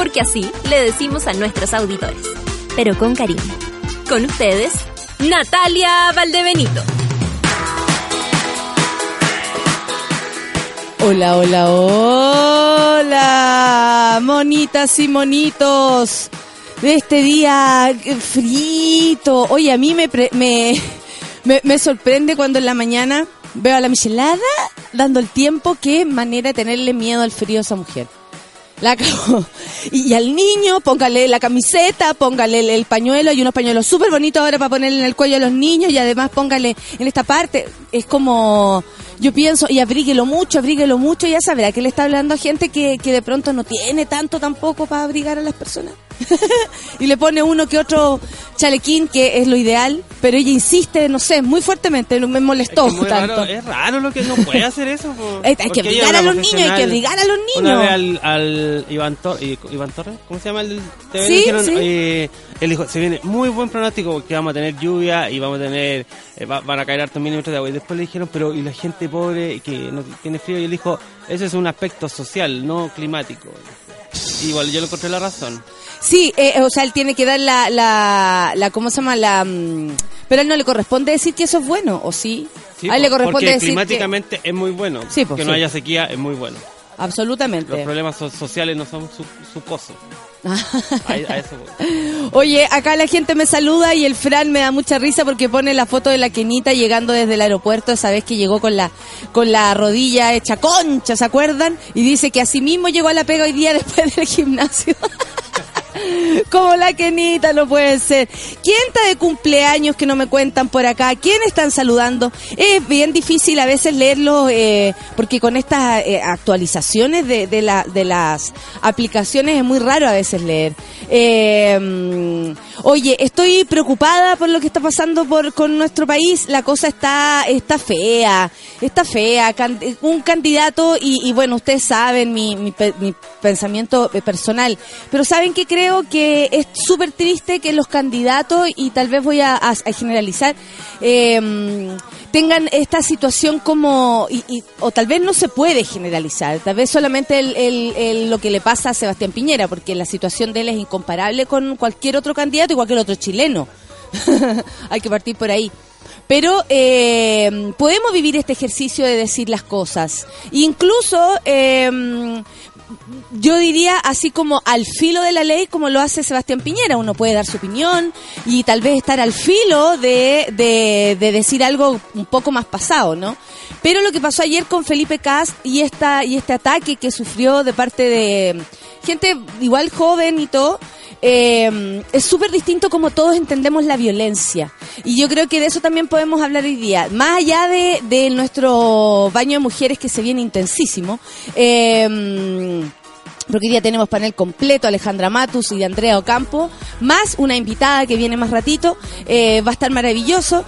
Porque así le decimos a nuestros auditores. Pero con cariño. Con ustedes, Natalia Valdebenito. Hola, hola, hola, monitas y monitos de este día frito. Oye, a mí me, me, me, sorprende cuando en la mañana veo a la michelada dando el tiempo. Qué manera de tenerle miedo al frío a esa mujer. La Y, al niño, póngale la camiseta, póngale el, pañuelo. Hay unos pañuelos súper bonitos ahora para ponerle en el cuello a los niños y además póngale en esta parte. Es como, yo pienso, y abríguelo mucho, abríguelo mucho. Ya sabrá que le está hablando a gente que, que de pronto no tiene tanto tampoco para abrigar a las personas. y le pone uno que otro chalequín, que es lo ideal, pero ella insiste, no sé, muy fuertemente, me molestó es tanto. Raro, es raro lo que no puede hacer eso. hay que obligar a los niños, hay que obligar a los niños. Una vez al, al Iván, Iván Torres, ¿cómo se llama el TV? ¿Sí? Dijeron, sí. Eh, él dijo, se viene muy buen pronóstico porque vamos a tener lluvia y vamos a tener, eh, van a caer hartos milímetros de agua. Y después le dijeron, pero y la gente pobre que no tiene frío, y él dijo, ese es un aspecto social, no climático. Igual yo le encontré la razón. Sí, eh, o sea, él tiene que dar la, la, la ¿cómo se llama? La, mm, pero a él no le corresponde decir que eso es bueno, ¿o sí? a él le corresponde porque climáticamente es muy bueno. Sí, que no haya sequía es muy bueno. Absolutamente. Los problemas sociales no son su, su coso. Oye, acá la gente me saluda y el Fran me da mucha risa porque pone la foto de la Kenita llegando desde el aeropuerto esa vez que llegó con la con la rodilla hecha concha, ¿se acuerdan? Y dice que así mismo llegó a la pega hoy día después del gimnasio. Como la Kenita, no puede ser. ¿Quién está de cumpleaños que no me cuentan por acá? ¿Quién están saludando? Es bien difícil a veces leerlo eh, porque con estas eh, actualizaciones de, de, la, de las aplicaciones es muy raro a veces leer. Eh, oye, estoy preocupada por lo que está pasando por, con nuestro país. La cosa está, está fea, está fea. un candidato, y, y, bueno, ustedes saben mi, mi, mi pensamiento personal, pero ¿saben que creo? Que es súper triste que los candidatos, y tal vez voy a, a, generalizar, eh, tengan esta situación como, y, o tal vez no se puede generalizar, tal vez solamente el, lo que le pasa a Sebastián Piñera, porque la situación de él es incomparable con cualquier otro candidato y cualquier otro chileno. Hay que partir por ahí. Pero eh, podemos vivir este ejercicio de decir las cosas. Incluso eh, yo diría así como al filo de la ley como lo hace Sebastián Piñera. Uno puede dar su opinión y tal vez estar al filo de, de, decir algo un poco más pasado, ¿no? Pero lo que pasó ayer con Felipe Cast y, esta, y este ataque que sufrió de parte de gente igual joven y todo, eh, es súper distinto como todos entendemos la violencia. Y yo creo que de eso también podemos hablar hoy día. Más allá de, de nuestro baño de mujeres que se viene intensísimo, eh, porque hoy día tenemos panel completo, Alejandra Matus y Andrea Ocampo, más una invitada que viene más ratito, eh, va a estar maravilloso.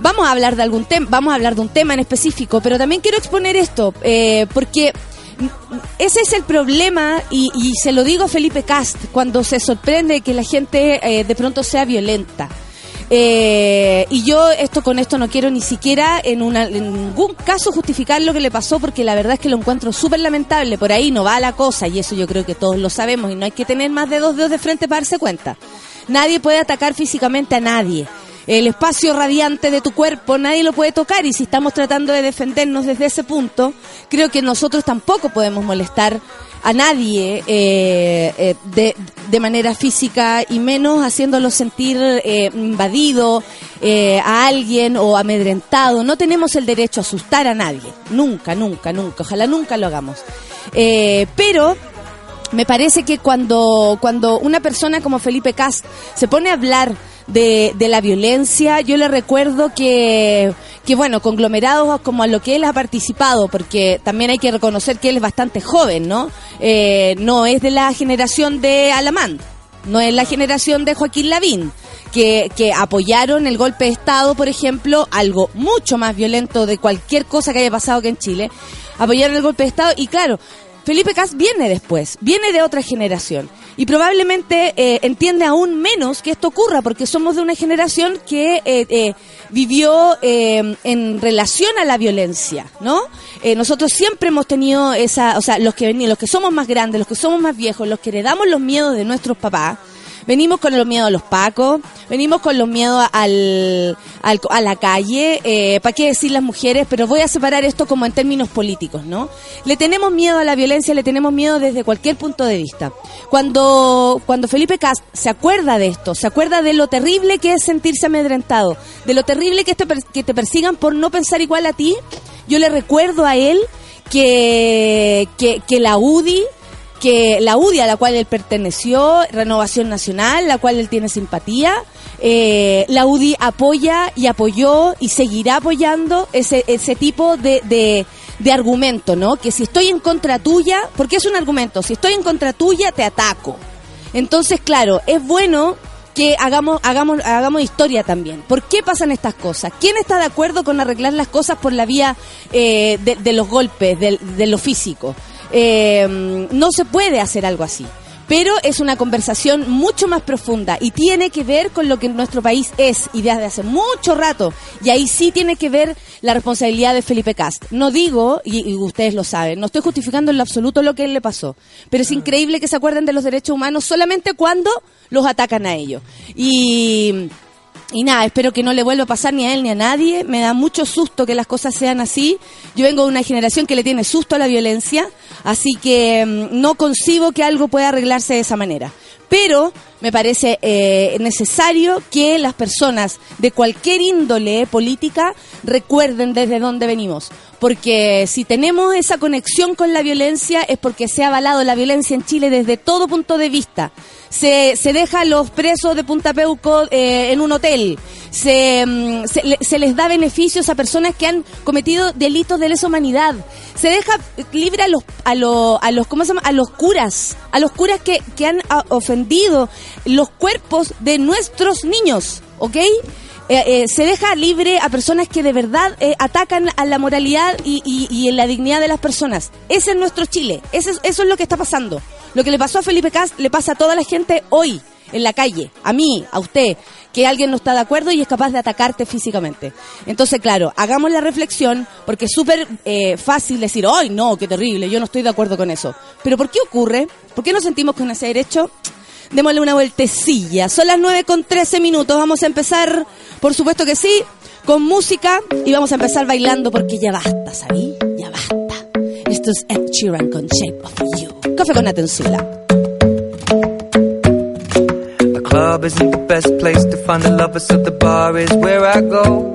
Vamos a hablar de algún tema, vamos a hablar de un tema en específico, pero también quiero exponer esto, eh, porque ese es el problema y, se lo digo a Felipe Cast cuando se sorprende que la gente eh, de pronto sea violenta. Eh, y yo esto con esto no quiero ni siquiera en, una, en ningún caso justificar lo que le pasó porque la verdad es que lo encuentro súper lamentable. Por ahí no va la cosa y eso yo creo que todos lo sabemos y no hay que tener más de dos dedos de frente para darse cuenta. Nadie puede atacar físicamente a nadie el espacio radiante de tu cuerpo nadie lo puede tocar y si estamos tratando de defendernos desde ese punto, creo que nosotros tampoco podemos molestar a nadie eh, eh, de, de, manera física y menos haciéndolo sentir eh, invadido a alguien o amedrentado. No tenemos el derecho a asustar a nadie. Nunca, nunca, nunca. Ojalá nunca lo hagamos. pero me parece que cuando, cuando una persona como Felipe Cast se pone a hablar de, de la violencia. Yo le recuerdo que, que, bueno, conglomerados como a lo que él ha participado, porque también hay que reconocer que él es bastante joven, ¿no? Eh, no es de la generación de Alamán. no es la generación de Joaquín Lavín, que, que apoyaron el golpe de Estado, por ejemplo, algo mucho más violento de cualquier cosa que haya pasado aquí en Chile, apoyaron el golpe de Estado y claro, Felipe Cas viene después, viene de otra generación y probablemente eh, entiende aún menos que esto ocurra porque somos de una generación que eh, eh, vivió eh, en relación a la violencia, ¿no? Eh, nosotros siempre hemos tenido esa, o sea, los que los que somos más grandes, los que somos más viejos, los que heredamos los miedos de nuestros papás, venimos con los miedos a los pacos, venimos con los miedos al, a la calle, eh, ¿para qué decir las mujeres? Pero voy a separar esto como en términos políticos, ¿no? Le tenemos miedo a la violencia, le tenemos miedo desde cualquier punto de vista. Cuando, cuando Felipe Cast se acuerda de esto, se acuerda de lo terrible que es sentirse amedrentado, de lo terrible que te, per- que te persigan por no pensar igual a ti, yo le recuerdo a él que, que, que la UDI que la UDI a la cual él perteneció, Renovación Nacional, la cual él tiene simpatía, eh, la UDI apoya y apoyó y seguirá apoyando ese, ese tipo de, de, de argumento, ¿no? Que si estoy en contra tuya, porque es un argumento, si estoy en contra tuya, te ataco. Entonces, claro, es bueno que hagamos, hagamos, hagamos historia también. ¿Por qué pasan estas cosas? ¿Quién está de acuerdo con arreglar las cosas por la vía eh, de, de los golpes, de, lo físico? Eh, no se puede hacer algo así. Pero es una conversación mucho más profunda y tiene que ver con lo que nuestro país es y desde hace mucho rato. Y ahí sí tiene que ver la responsabilidad de Felipe Cast. No digo, y, y ustedes lo saben, no estoy justificando en lo absoluto lo que él le pasó, pero es increíble que se acuerden de los derechos humanos solamente cuando los atacan a ellos. Y y nada, espero que no le vuelva a pasar ni a él ni a nadie. Me da mucho susto que las cosas sean así. Yo vengo de una generación que le tiene susto a la violencia, así que mm, no concibo que algo pueda arreglarse de esa manera. Pero me parece eh, necesario que las personas de cualquier índole política recuerden desde dónde venimos. Porque si tenemos esa conexión con la violencia es porque se ha avalado la violencia en Chile desde todo punto de vista. Se, se deja a los presos de Punta Peuco eh, en un hotel. Se, mm, se, se les da beneficios a personas que han cometido delitos de lesa humanidad. Se deja libre a los, a los, a los, ¿cómo se llama? A los curas. A los curas que, que han ah, ofendido los cuerpos de nuestros niños. ¿Ok? Eh, eh, se deja libre a personas que de verdad eh, atacan a la moralidad y, y, y en la dignidad de las personas. Ese es nuestro Chile. Ese es- eso es lo que está pasando. Lo que le pasó a Felipe Cast le pasa a toda la gente hoy, en la calle, a mí, a usted, que alguien no está de acuerdo y es capaz de atacarte físicamente. Entonces, claro, hagamos la reflexión, porque es súper eh, fácil decir, ¡ay, no, qué terrible! Yo no estoy de acuerdo con eso. Pero ¿por qué ocurre? ¿Por qué nos sentimos con ese derecho? Démosle una vueltecilla. Son las 9 con 13 minutos. Vamos a empezar, por supuesto que sí, con música y vamos a empezar bailando porque ya basta, ¿sabí? Sheeran con Shape of You. The club isn't the best place to find a lover, so the bar is where I go.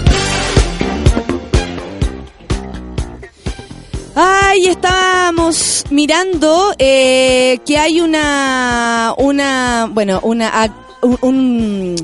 Estábamos mirando eh, que hay una, una, bueno, una, un, un,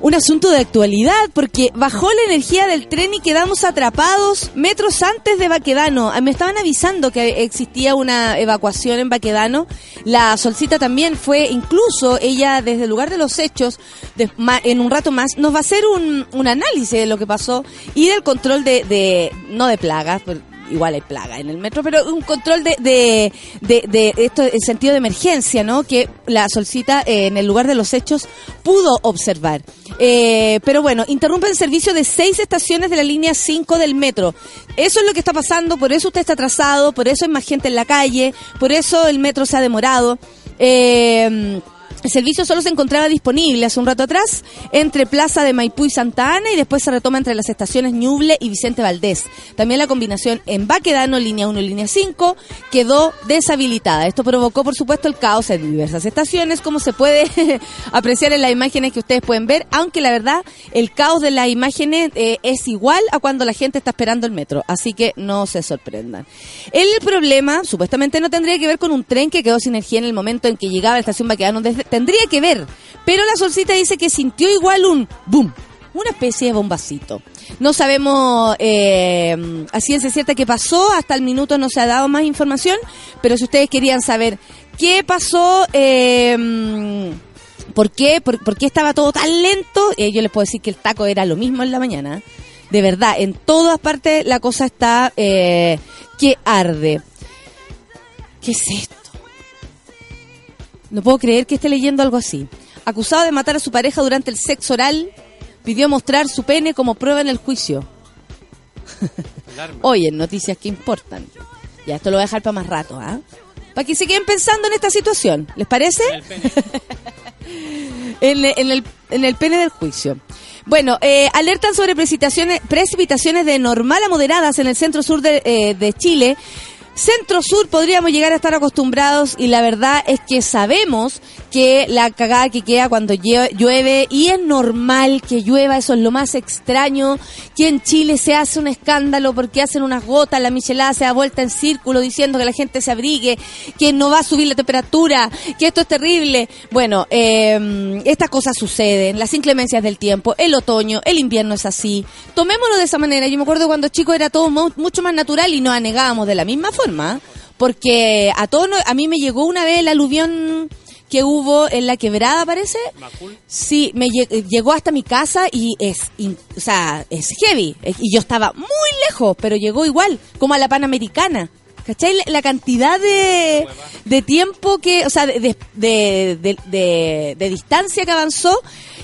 un asunto de actualidad, porque bajó la energía del tren y quedamos atrapados metros antes de Baquedano. Ah, Me estaban avisando que existía una evacuación en Baquedano. La Solcita también fue, incluso ella desde el lugar de los hechos, de- ma- en un rato más, nos va a hacer un, un análisis de lo que pasó y del control de, de no de plagas, igual hay plaga en el metro, pero un control de, de, de, de esto, el sentido de emergencia, ¿no? Que la solcita eh, en el lugar de los hechos pudo observar. Eh, pero bueno, interrumpe el servicio de seis estaciones de la línea 5 del metro. Eso es lo que está pasando, por eso usted está atrasado, por eso hay más gente en la calle, por eso el metro se ha demorado. Eh, el servicio solo se encontraba disponible hace un rato atrás entre Plaza de Maipú y Santa Ana y después se retoma entre las estaciones Ñuble y Vicente Valdés. También la combinación en Baquedano, línea 1 y línea 5, quedó deshabilitada. Esto provocó, por supuesto, el caos en diversas estaciones, como se puede apreciar en las imágenes que ustedes pueden ver, aunque la verdad, el caos de las imágenes eh, es igual a cuando la gente está esperando el metro, así que no se sorprendan. El problema, supuestamente, no tendría que ver con un tren que quedó sin energía en el momento en que llegaba a la estación Baquedano, desde- tendría que ver, pero la solcita dice que sintió igual un boom, una especie de bombacito. No sabemos eh, a ciencia cierta qué pasó, hasta el minuto no se ha dado más información, pero si ustedes querían saber qué pasó, eh, por, qué, por, qué estaba todo tan lento, eh, yo les puedo decir que el taco era lo mismo en la mañana. De verdad, en todas partes la cosa está eh, que arde. ¿Qué es esto? No puedo creer que esté leyendo algo así. Acusado de matar a su pareja durante el sexo oral, pidió mostrar su pene como prueba en el juicio. Hoy en noticias que importan. Ya, esto lo voy a dejar para más rato, ¿ah? Para que se queden pensando en esta situación. ¿Les parece? en, en el, en el pene del juicio. Bueno, eh, alertan sobre precipitaciones, precipitaciones de normal a moderadas en el centro sur de, eh, de Chile. Centro Sur podríamos llegar a estar acostumbrados y la verdad es que sabemos que la cagada que queda cuando llueve y es normal que llueva, eso es lo más extraño, que en Chile se hace un escándalo porque hacen unas gotas, la michelada se da vuelta en círculo diciendo que la gente se abrigue, que no va a subir la temperatura, que esto es terrible. Bueno, eh, estas cosas suceden, las inclemencias del tiempo, el otoño, el invierno es así. Tomémoslo de esa manera. Yo me acuerdo cuando chico era todo mu- mucho más natural y nos anegábamos de la misma forma, porque a todos, a mí me llegó una vez el aluvión que hubo en la quebrada, parece. Sí, me lle- llegó hasta mi casa y es, o sea, es heavy. Y yo estaba muy lejos, pero llegó igual, como a la Panamericana. ¿Cachai? La, cantidad de, de tiempo que, o sea, de- de- de distancia que avanzó.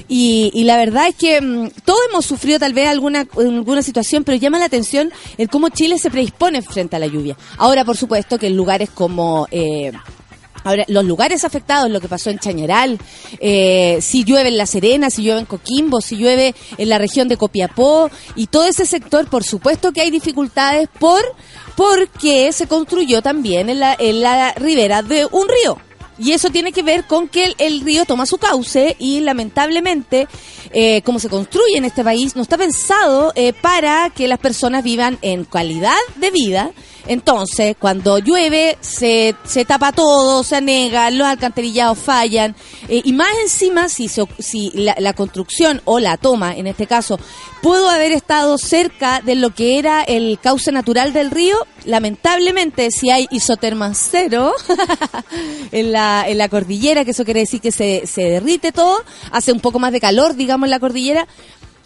Y, y la verdad es que mm, todos hemos sufrido tal vez alguna, alguna situación, pero llama la atención el cómo Chile se predispone frente a la lluvia. Ahora, por supuesto, que en lugares como... Eh, Ahora, los lugares afectados, lo que pasó en Chañaral, eh, si llueve en La Serena, si llueve en Coquimbo, si llueve en la región de Copiapó y todo ese sector, por supuesto que hay dificultades por porque se construyó también en la, en la ribera de un río. Y eso tiene que ver con que el, el río toma su cauce y lamentablemente, eh, como se construye en este país, no está pensado eh, para que las personas vivan en calidad de vida. Entonces, cuando llueve, se, se tapa todo, se anega, los alcantarillados fallan. eh, y más encima, si, se- si la, construcción o la toma, en este caso, pudo haber estado cerca de lo que era el cauce natural del río, lamentablemente, si hay isoterma cero en, la, en la cordillera, que eso quiere decir que se, se derrite todo, hace un poco más de calor, digamos, en la cordillera,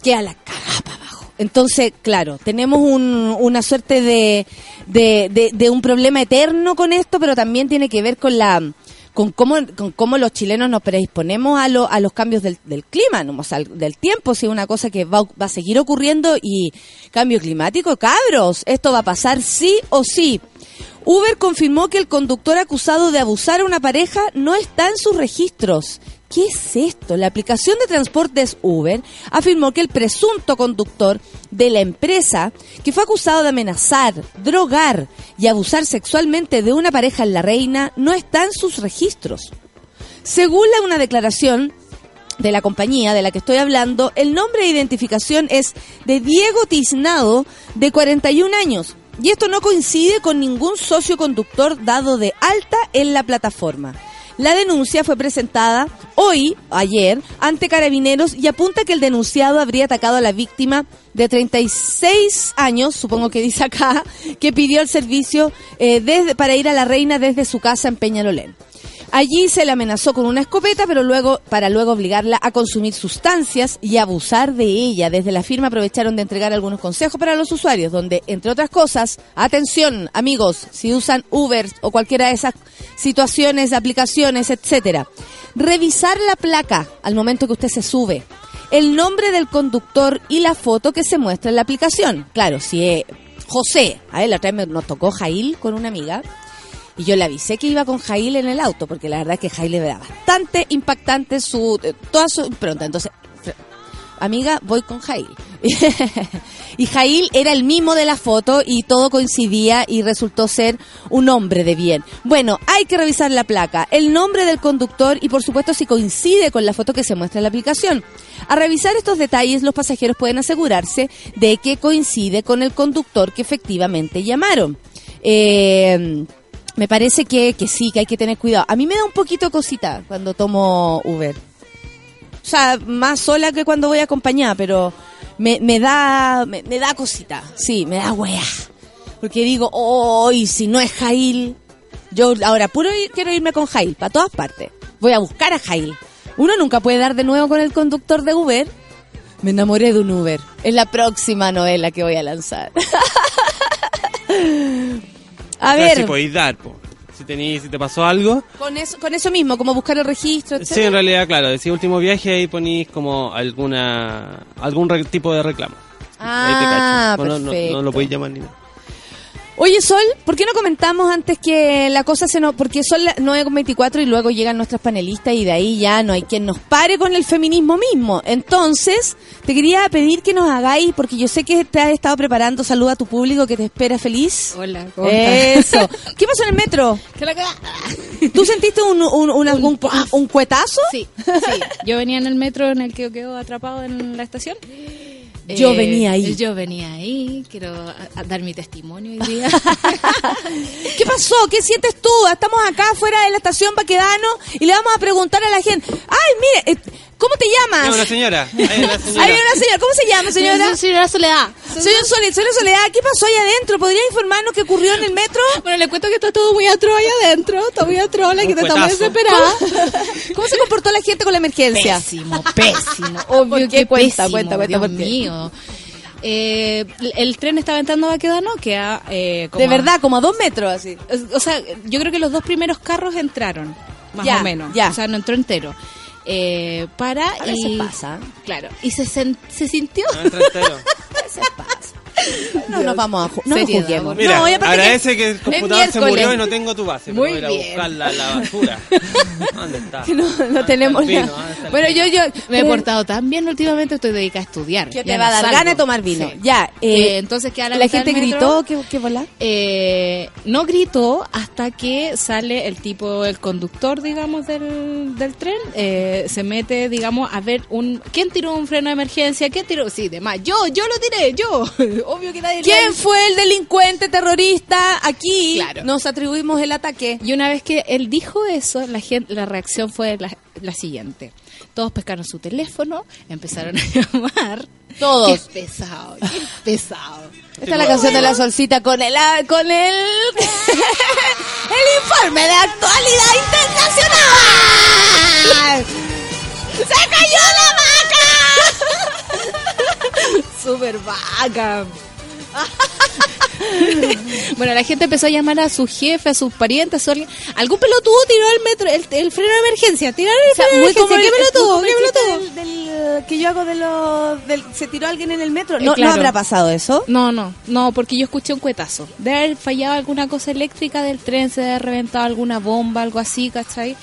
queda la cagada para abajo. Entonces, claro, tenemos un- una suerte de, de, un problema eterno con esto, pero también tiene que ver con la con cómo, con los chilenos nos predisponemos a, lo- a los cambios del, del clima, ¿no? o del tiempo, si es una cosa que va, va a seguir ocurriendo y cambio climático, cabros, esto va a pasar sí o sí. Uber confirmó que el conductor acusado de abusar a una pareja no está en sus registros. ¿Qué es esto? La aplicación de transportes Uber afirmó que el presunto conductor de la empresa, que fue acusado de amenazar, drogar y abusar sexualmente de una pareja en La Reina, no está en sus registros. Según una declaración de la compañía de la que estoy hablando, el nombre de identificación es de Diego Tiznado, de 41 años. Y esto no coincide con ningún socio conductor dado de alta en la plataforma. La denuncia fue presentada hoy, ayer, ante carabineros y apunta que el denunciado habría atacado a la víctima de 36 años, supongo que dice acá, que pidió el servicio eh, para ir a la reina desde su casa en Peñalolén. Allí se le amenazó con una escopeta, pero luego para luego obligarla a consumir sustancias y abusar de ella. Desde la firma aprovecharon de entregar algunos consejos para los usuarios, donde entre otras cosas, atención, amigos, si usan Uber o cualquiera de esas situaciones, aplicaciones, etcétera, revisar la placa al momento que usted se sube, el nombre del conductor y la foto que se muestra en la aplicación. Claro, si es José, a él la otra vez nos tocó Jail con una amiga y yo le avisé que iba con Jail en el auto, porque la verdad es que Jail era bastante impactante su eh, toda su impronta. Entonces, amiga, voy con Jail. y Jail era el mismo de la foto y todo coincidía y resultó ser un hombre de bien. Bueno, hay que revisar la placa, el nombre del conductor y por supuesto si coincide con la foto que se muestra en la aplicación. A revisar estos detalles, los pasajeros pueden asegurarse de que coincide con el conductor que efectivamente llamaron. Eh, me parece que, que sí, que hay que tener cuidado. A mí me da un poquito cosita cuando tomo Uber. O sea, más sola que cuando voy acompañada, pero me, me da me, me da cosita. Sí, me da wea. Porque digo, oh, si no es Jail. Yo ahora puro quiero irme con Jail, para todas partes. Voy a buscar a Jail. Uno nunca puede dar de nuevo con el conductor de Uber. Me enamoré de un Uber. Es la próxima novela que voy a lanzar. a O sea, ver. Si podéis dar, po. Si, tení, si te pasó algo. Con eso, con eso mismo, como buscar el registro, Sí, etcétera. en realidad, claro. Decía último viaje ahí ponís como alguna algún tipo de reclamo. Ahí te Ah, cacho. Bueno, no, perfecto. no lo podéis llamar ni nada. Oye, Sol, ¿por qué no comentamos antes que la cosa se nos... Porque son las 9.24 y luego llegan nuestras panelistas y de ahí ya no hay quien nos pare con el feminismo mismo. Entonces, te quería pedir que nos hagáis, porque yo sé que te has estado preparando, saluda a tu público que te espera feliz. Hola, ¿cómo? Eso. ¿Qué pasó en el metro? ¿Tú sentiste un, un, un, algún- un, un cuetazo? Sí, sí. Yo venía en el metro en el que quedó atrapado en la estación. Yo venía ahí. Yo venía ahí. Quiero a- a dar mi testimonio hoy día. ¿Qué pasó? ¿Qué sientes tú? Estamos acá fuera de la estación Baquedano y le vamos a preguntar a la gente. Ay, mire, eh, ¿cómo te llamas? Hay una señora. Hay una señora. Hay una señora. ¿Cómo se llama, señora? Señora Soledad. Señor Soledad, Soledad, ¿qué pasó ahí adentro? ¿Podría informarnos qué ocurrió en el metro? Bueno, le cuento que está todo muy atroz ahí adentro, todo muy atroz, la Un gente está muy desesperada. ¿Cómo se comportó la gente con la emergencia? Pésimo, pésimo. Obvio ¿Por qué? que Cuenta, pésimo, cuenta, cuenta, Dios mío. Eh, el tren estaba entrando a Baquedano, que a, eh, como De a- verdad, como a dos metros así. o sea, yo creo que los dos primeros carros entraron, más Ya, o menos. ya. O sea, no entró entero. Eh, para A veces y pasa. claro y se se sintió No. No nos vamos a ju- no nos Seriedad, juzguemos. por Mira, no, agradece que, el computador se murió y no tengo tu base. Muy ir a bien. buscar la, la basura. ¿Dónde está? no, no ¿Dónde tenemos el la- Bueno, yo, yo me he creo portado tan bien últimamente estoy dedicada a estudiar que te va a dar ganas de tomar vino. Sí. Ya, eh, Eh, entonces queda la, gente gritó. ¿qué, qué volá? Eh, no gritó hasta que sale el tipo, el conductor, digamos, del, del tren, eh, se mete, digamos, a ver un... ¿Quién tiró un freno de emergencia? ¿Quién tiró? Sí, demás. Yo, yo lo tiré, yo. Obvio que nadie... ¿Quién fue el delincuente terrorista? Aquí Claro. nos atribuimos el ataque. Y una vez que él dijo eso, la, gente, la reacción fue la, la siguiente. Todos pescaron su teléfono, empezaron a llamar. Todos. Qué pesado, qué pesado. Esta es la canción de la solcita con el ah, con el el informe de actualidad internacional. ¡Se cayó la vaca! Súper vaca. bueno, la gente empezó a llamar a su jefe, a sus parientes, a su alguien. Algún pelotudo tiró el metro, el, el freno de emergencia. Tiraron el O sea, freno de muy emergencia. ¿Qué pelotudo? ¿Qué pelotudo? del, del, que yo hago de los del se tiró alguien en el metro. No, Eh, claro. no habrá pasado eso. No, no, no, porque yo escuché un cuetazo. De haber fallado alguna cosa eléctrica del tren, se haber reventado alguna bomba, algo así, ¿cachai?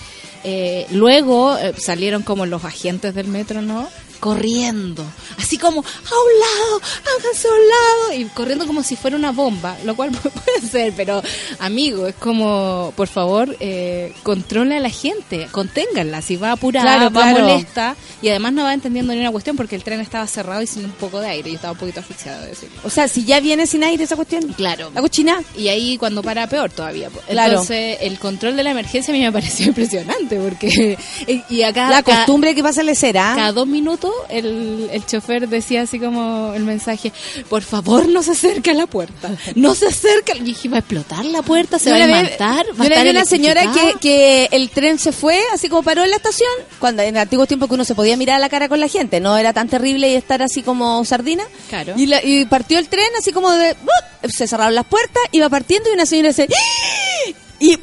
Eh, luego eh, salieron como los agentes del metro, ¿no? Corriendo, así como a un lado, háganse a un lado, y corriendo como si fuera una bomba, lo cual puede ser, pero amigo, es como, por favor, eh, controle a la gente, conténganla, si va apurada, Claro, va claro. molesta, y además no va entendiendo ni una cuestión porque el tren estaba cerrado y sin un poco de aire, y estaba un poquito asfixiado de decirlo. O sea, si ya viene sin aire esa cuestión. Claro. La cochina. Y ahí cuando para peor todavía. Claro. Entonces el control de la emergencia a mí me pareció impresionante porque y- y acá La costumbre que pasa le será. cada dos minutos el, el chofer decía así como el mensaje, por favor no se acerque a la puerta, no se acerque. Y dije, va a explotar la puerta, se va a levantar, va yo a una estar vi una señora que, electrificado". que el tren se fue, así como paró en la estación, cuando en antiguos tiempos que uno se podía mirar a la cara con la gente, no era tan terrible y estar así como sardina. Claro. Y, la- y partió el tren así como de... ¡bup! Se cerraron las puertas, iba partiendo y una señora dice... ¡Ah! Y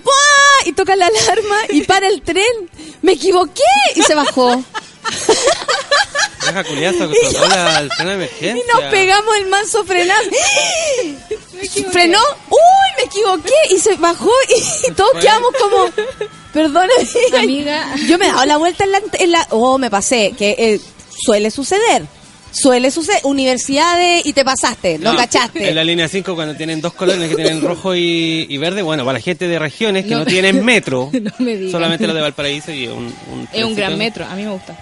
y toca la alarma y para el tren. Me equivoqué y se bajó. Freno de emergencia. Y nos pegamos el manso frenazo. Frenó. ¡Uy! Me equivoqué. Y se bajó y, todos quedamos como. Perdona, Amiga. Yo me he dado la vuelta en la. en la- oh, me pasé. Que eh, suele suceder. Suele suceder. Universidades y te pasaste. Lo cachaste. En la línea 5 cuando tienen dos colores que tienen rojo y, y verde, bueno, para la gente de regiones que No tienen metro, No me digas. solamente lo de Valparaíso y un, un Es un gran metro, a mí me gusta.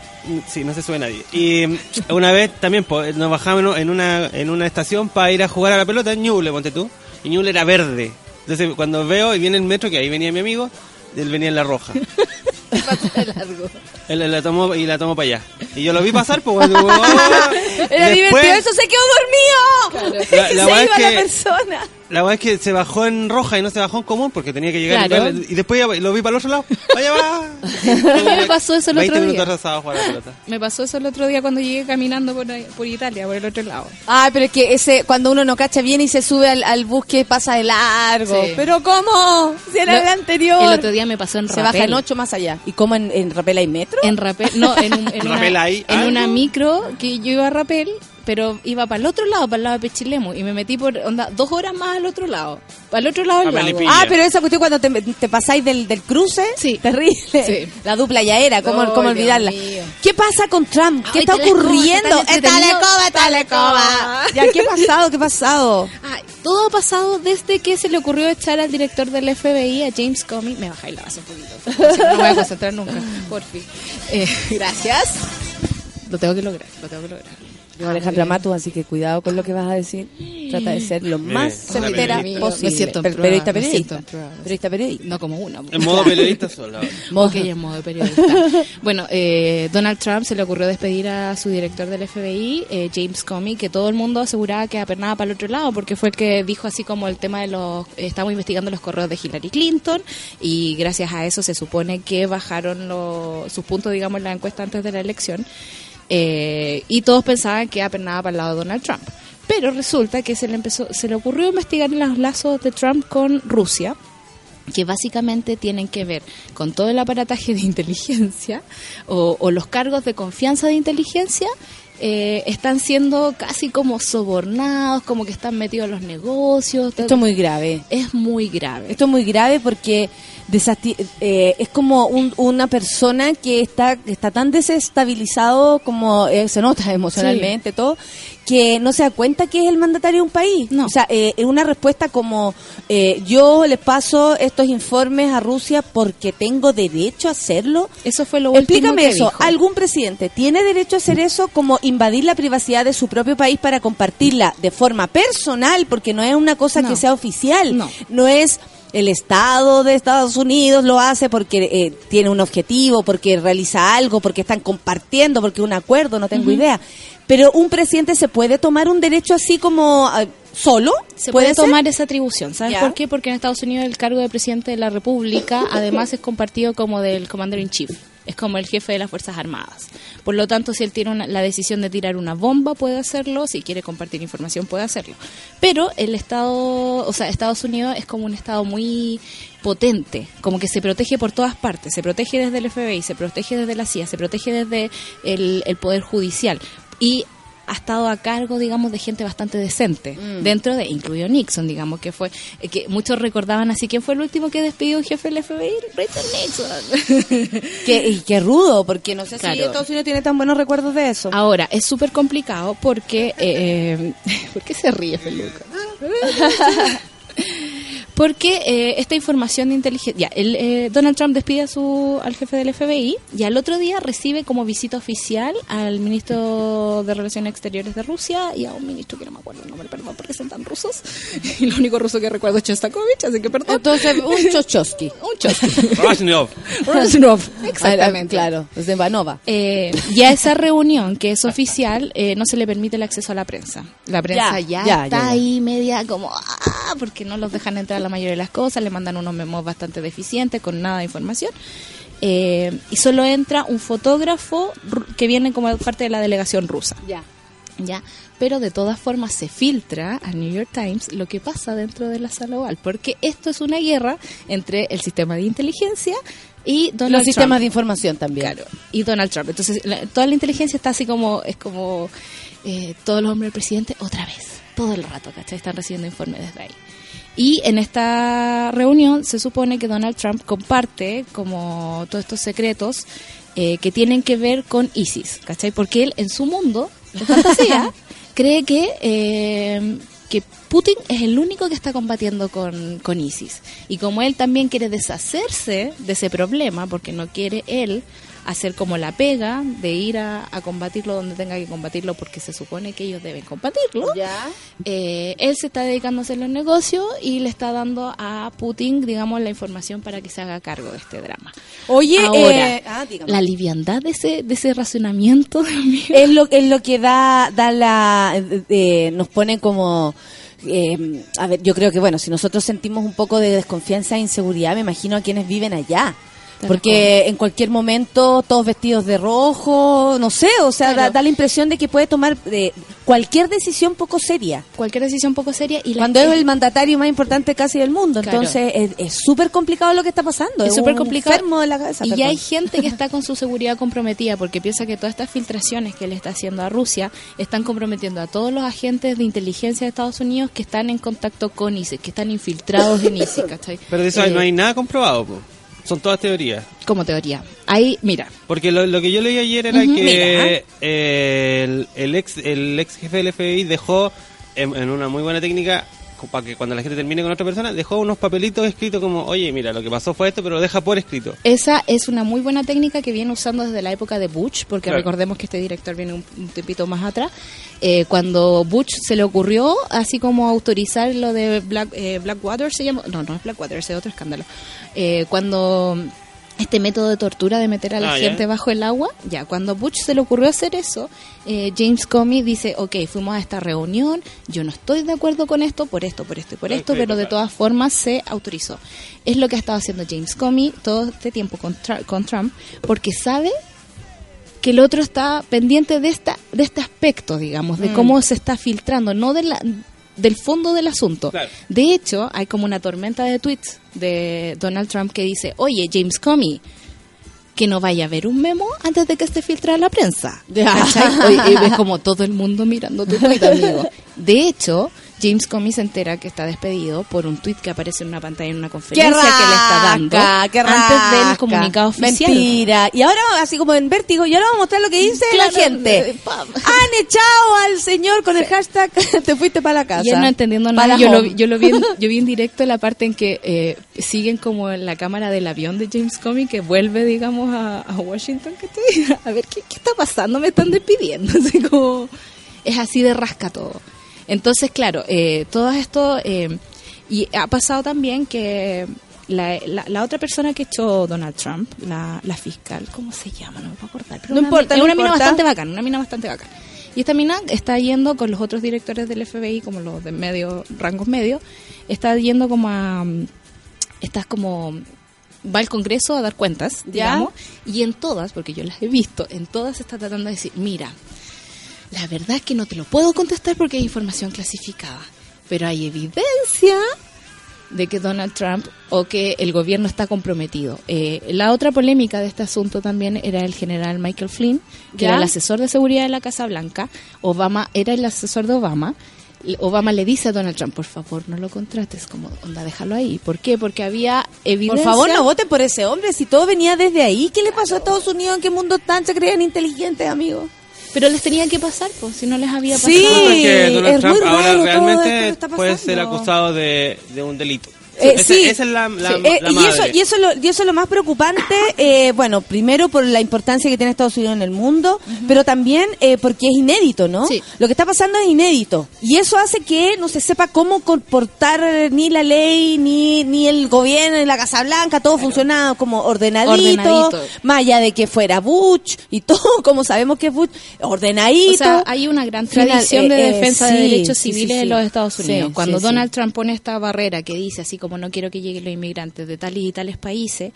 Sí, no se sube nadie. Y mm, una vez también po, nos bajamos en una, en una estación para ir a jugar a la pelota en Ñuble, ponte tú. Y Ñuble era verde. Entonces cuando veo y viene el metro, que ahí venía mi amigo, él venía en la roja. Él, él la tomó y la tomó para allá. Y yo lo vi pasar, pues cuando... Era Después- divertido. Eso se quedó dormido. La- la se verdad iba es la que- persona. La verdad es que se bajó en roja y no se bajó en común porque tenía que llegar Claro. y, y después lo vi para el otro lado. Vaya, va. A mí me pasó eso el 20 otro día. atrasado a jugar a la pelota. Me pasó eso el otro día cuando llegué caminando por, ahí- por Italia, por el otro lado. Ah, pero es que ese cuando uno no cacha bien y se sube al, al bus que pasa de largo. Sí. Pero ¿cómo? Si era No, el anterior. El otro día me pasó en se Rapel. baja en ocho más allá. ¿Y cómo en, en Rapel hay metro? En Rapel, no, en, un- en una micro que yo iba a Rapel, pero iba para el otro lado, para el lado de Pechilemu, y me metí por onda dos horas más al otro lado, para el otro lado del lago. Ah, pero esa cuestión cuando te, te pasáis del, del cruce, Sí. terrible. Sí. La dupla ya era, ¿cómo, Ay, cómo olvidarla? mío. ¿Qué pasa con Trump? ¿Qué Ay, está Telecoba, ocurriendo? está Telecoba. Ya, ¿qué ha pasado? ¿Qué ha pasado? Ay, todo ha pasado desde que se le ocurrió echar al director del FBI, a James Comey. Me bajáis la base un poquito. No me voy a concentrar nunca, por fin. Eh, gracias. Lo tengo que lograr, lo tengo que lograr. Yo, Alejandra Matu, así que cuidado con lo que vas a decir. Trata de ser lo más certera posible. Me siento en Per- prueba, periodista, me siento periodista. en prueba. Periodista, periodista. No como una. En modo periodista solo. Ok, en modo periodista. bueno, eh, Donald Trump se le ocurrió despedir a su director del FBI, eh, James Comey, que todo el mundo aseguraba que apernaba para el otro lado, porque fue el que dijo así como el tema de los... eh, estamos investigando los correos de Hillary Clinton y gracias a eso se supone que bajaron los- sus puntos, digamos, en la encuesta antes de la elección. Eh, y todos pensaban que apernaba para el lado de Donald Trump. Pero resulta que se le empezó, se le ocurrió investigar los lazos de Trump con Rusia que básicamente tienen que ver con todo el aparataje de inteligencia o, o los cargos de confianza de inteligencia eh, están siendo casi como sobornados, como que están metidos en los negocios. Esto es muy grave. es muy grave. Esto es muy grave porque eh, es como un- una persona que está, está tan desestabilizado como eh, se nota emocionalmente, todo, que no se da cuenta que es el mandatario de un país. No. O sea, eh, es una respuesta como eh, yo les paso estos informes a Rusia porque tengo derecho a hacerlo. Eso fue lo último Explícame que eso. dijo. ¿Algún presidente tiene derecho a hacer eso como invadir la privacidad de su propio país para compartirla de forma personal? Porque no es una cosa No. que sea oficial. No. No es el Estado de Estados Unidos lo hace porque eh, tiene un objetivo, porque realiza algo, porque están compartiendo, porque un acuerdo, no tengo idea. Pero un presidente se puede tomar un derecho así como ah, solo. Se puede, tomar esa atribución. ¿Sabes por qué? Porque en Estados Unidos el cargo de presidente de la República además es compartido como del Commander in Chief. Es como el jefe de las Fuerzas Armadas. Por lo tanto, si él tiene una- la decisión de tirar una bomba, puede hacerlo. Si quiere compartir información, puede hacerlo. Pero el Estado, o sea, Estados Unidos es como un Estado muy potente, como que se protege por todas partes. Se protege desde el FBI, se protege desde la CIA, se protege desde el, el Poder Judicial. Y ha estado a cargo, digamos, de gente bastante decente, Mm. dentro de, incluido Nixon, digamos, que fue, eh, que muchos recordaban así, ¿quién fue el último que despidió un jefe del FBI? Richard Nixon. Que, y qué rudo, porque no sé si Claro. Estados Unidos tiene tan buenos recuerdos de eso. Ahora, es súper complicado porque... Eh, ¿Por qué se ríe, Feluca? Porque eh, esta información de inteligencia... Ya, el, eh, Donald Trump despide a su, al jefe del FBI y al otro día recibe como visita oficial al ministro de Relaciones Exteriores de Rusia y a un ministro que no me acuerdo el nombre, perdón, porque son tan rusos. Y lo único ruso que recuerdo es Shostakovich, así que perdón. Entonces, un chochosky. un chosky. Rashnov. Reznov, exactamente. Claro, es de Vanova. Eh, y a esa reunión, que es oficial, eh, no se le permite el acceso a la prensa. La prensa Ya, ya, ya, está ya, ya. ahí media como, ah, porque no los dejan entrar la mayoría de las cosas, le mandan unos memos bastante deficientes con nada de información. Eh, y solo entra un fotógrafo que viene como parte de la delegación rusa. Ya. ¿ya? Pero de todas formas se filtra a New York Times lo que pasa dentro de la sala oval, porque esto es una guerra entre el sistema de inteligencia y Donald Los Trump. sistemas de información también. Claro, y Donald Trump. Entonces, la- toda la inteligencia está así como, es como eh, todos los hombres del presidente otra vez, todo el rato, ¿cachai? Están recibiendo informes desde ahí. Y en esta reunión se supone que Donald Trump comparte como todos estos secretos eh, que tienen que ver con ISIS, ¿cachai? Porque él en su mundo de fantasía cree que, eh, que Putin es el único que está combatiendo con, con ISIS. Y como él también quiere deshacerse de ese problema, porque no quiere él hacer como la pega de ir a, a combatirlo donde tenga que combatirlo, porque se supone que ellos deben combatirlo, Ya. eh, él se está dedicando a hacer los negocios y le está dando a Putin, digamos, la información para que se haga cargo de este drama. Oye, Ahora, eh, ah, la liviandad de ese, de ese mío. es lo es lo que da da la eh, eh, nos pone como eh, a ver yo creo que bueno si nosotros sentimos un poco de desconfianza e inseguridad me imagino a quienes viven allá porque en cualquier momento todos vestidos de rojo no sé o sea da, Claro. da la impresión de que puede tomar eh, cualquier decisión poco seria Cualquier decisión poco seria y la cuando es el mandatario más importante casi del mundo Claro. entonces es- súper complicado lo que está pasando es súper complicado. enfermo de la cabeza y ya hay gente que está con su seguridad comprometida porque piensa que todas estas filtraciones que le está haciendo a Rusia están comprometiendo a todos los agentes de inteligencia de Estados Unidos que están en contacto con ISIS, que están infiltrados en ISIS, ¿cachai? Pero de eso Eh, no hay nada comprobado, po. Son todas teorías. Como teoría. Ahí, mira, Porque lo, lo que yo leí ayer era que eh, el, el ex el ex jefe del FBI dejó en, en una muy buena técnica para que cuando la gente termine con otra persona, dejó unos papelitos escritos como, oye, mira, lo que pasó fue esto, pero lo deja por escrito. Esa es una muy buena técnica que viene usando desde la época de Butch, porque Claro. recordemos que este director viene un, un tiempito más atrás. Eh, cuando Butch se le ocurrió, así como autorizar lo de Black, eh, Blackwater, se llama. No, no es Blackwater, ese es otro escándalo. Eh, cuando este método de tortura de meter a la Ah, gente bajo el agua, ya, cuando Butch se le ocurrió hacer eso, eh, James Comey dice: Ok, fuimos a esta reunión, yo no estoy de acuerdo con esto, por esto, por esto y por esto, pero de todas formas se autorizó. Es lo que ha estado haciendo James Comey todo este tiempo con, Tra- con Trump, porque sabe que el otro está pendiente de esta de este aspecto, digamos, Mm. de cómo se está filtrando, no de la, del fondo del asunto. Claro. De hecho, hay como una tormenta de tweets de Donald Trump que dice, oye, James Comey, que no vaya a haber un memo antes de que esté filtrado a la prensa. ¿Cachai? Oye, y ves como todo el mundo mirando tu tweet, amigo. De hecho, James Comey se entera que está despedido por un tweet que aparece en una pantalla en una ¡Qué conferencia que le está dando! ¡Qué antes del comunicado oficial. Mentira. Y ahora, así como en vértigo, y ahora vamos a mostrar lo que dice Claro, la gente. eh, pam. Han echado al señor con el hashtag te fuiste para la casa. Y él no entendiendo nada, yo lo, yo, lo vi en, yo vi en directo la parte en que eh, siguen como en la cámara del avión de James Comey que vuelve, digamos, a, a Washington. ¿cachai? A ver, ¿qué, qué está pasando? Me están despidiendo. Así como, es así de rasca todo. Entonces, claro, eh, todo esto... eh, y ha pasado también que la, la, la otra persona que echó Donald Trump, la, la fiscal, ¿cómo se llama? No me puedo acordar. pero No una importa, es no una mina bastante bacana, una mina bastante bacana. Y esta mina está yendo con los otros directores del FBI, como los de medio, rangos medios, está yendo como a... Estás como... Va al Congreso a dar cuentas, ¿Ya? digamos, y en todas, porque yo las he visto, en todas está tratando de decir, mira, la verdad es que no te lo puedo contestar porque hay información clasificada, pero hay evidencia de que Donald Trump o que el gobierno está comprometido. Eh, la otra polémica de este asunto también era el general Michael Flynn, que ¿Ya? era el asesor de seguridad de la Casa Blanca. Obama era el asesor de Obama. Obama le dice a Donald Trump, por favor, no lo contrates, como, onda, déjalo ahí. ¿Por qué? Porque había Por evidencia... favor, no voten por ese hombre. Si todo venía desde ahí, ¿qué le pasó a Estados Unidos? ¿En qué mundo tan se creían inteligentes, amigos? Pero les tenía que pasar, pues, si no les había pasado. Sí. Porque Donald es Trump muy raro ahora todo esto realmente que está puede ser acusado de, de un delito. Eh, esa, sí. esa es la, la, Sí. Eh, la y, eso, y, eso es lo, y eso es lo más preocupante, eh, bueno, primero por la importancia que tiene Estados Unidos en el mundo, pero también eh, porque es inédito, ¿no? Sí. Lo que está pasando es inédito. Y eso hace que no se sepa cómo comportar eh, ni la ley, ni, ni el gobierno, ni la Casa Blanca, todo funciona como ordenadito, Ordenadito. más allá de que fuera Bush y todo, como sabemos que es Bush, ordenadito. O sea, hay una gran Final, tradición eh, de eh, defensa sí, de derechos sí, sí, civiles sí. en los Estados Sí, Unidos. Cuando sí, Donald sí. Trump pone esta barrera que dice así como no quiero que lleguen los inmigrantes de tales y tales países,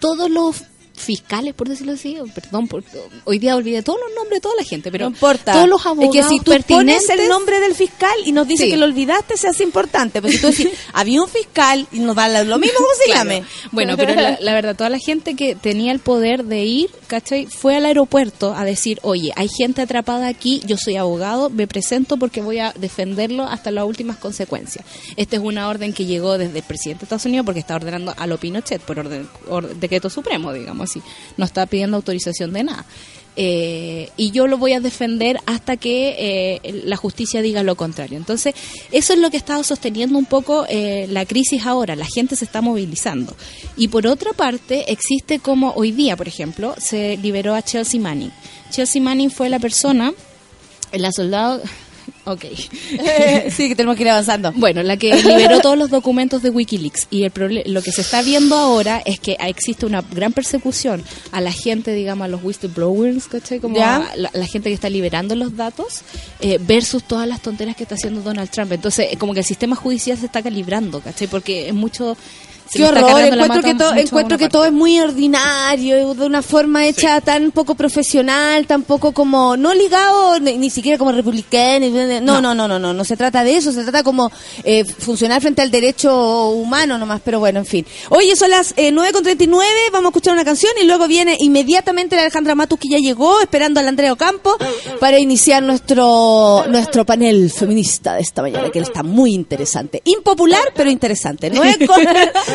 todos los fiscales, por decirlo así, perdón, por- hoy día olvidé todos los nombres de toda la gente, pero no importa. todos los abogados es que si tú pones pertinentes el nombre del fiscal y nos dice Sí. que lo olvidaste, se hace importante. Porque si tú decís, había un fiscal y nos da la- lo mismo como se Claro. llame. Bueno, pero la, la verdad, toda la gente que tenía el poder de ir, ¿cachai? Fue al aeropuerto a decir, oye, hay gente atrapada aquí, yo soy abogado, me presento porque voy a defenderlo hasta las últimas consecuencias. Esta es una orden que llegó desde el presidente de Estados Unidos porque está ordenando a lo Pinochet por orden, or- decreto supremo, digamos No está pidiendo autorización de nada. Eh, y yo lo voy a defender hasta que eh, la justicia diga lo contrario. Entonces, eso es lo que ha estado sosteniendo un poco eh, la crisis ahora. La gente se está movilizando. Y por otra parte, existe como hoy día, por ejemplo, se liberó a Chelsea Manning. Chelsea Manning fue la persona, la soldado... Ok. sí, que tenemos que ir avanzando. Bueno, la que liberó todos los documentos de Wikileaks. Y el lo que se está viendo ahora es que existe una gran persecución a la gente, digamos, a los whistleblowers, ¿cachai? Como Ya. a la, la gente que está liberando los datos eh, versus todas las tonteras que está haciendo Donald Trump. Entonces, eh, como que el sistema judicial se está calibrando, ¿cachai? Porque es mucho... Qué horror, encuentro que, todo, encuentro que todo es muy ordinario, de una forma hecha tan poco profesional, tan poco como, no ligado ni, ni siquiera como republicano, no, no, no, no, no, no, se trata de eso, se trata como eh, funcionar frente al derecho humano nomás, pero bueno, en fin. Oye, son las eh, 9.39, vamos a escuchar una canción y luego viene inmediatamente la Alejandra Matus que ya llegó, esperando al Andrea Ocampo para iniciar nuestro, nuestro panel feminista de esta mañana, que está muy interesante. Impopular, pero interesante. 9 con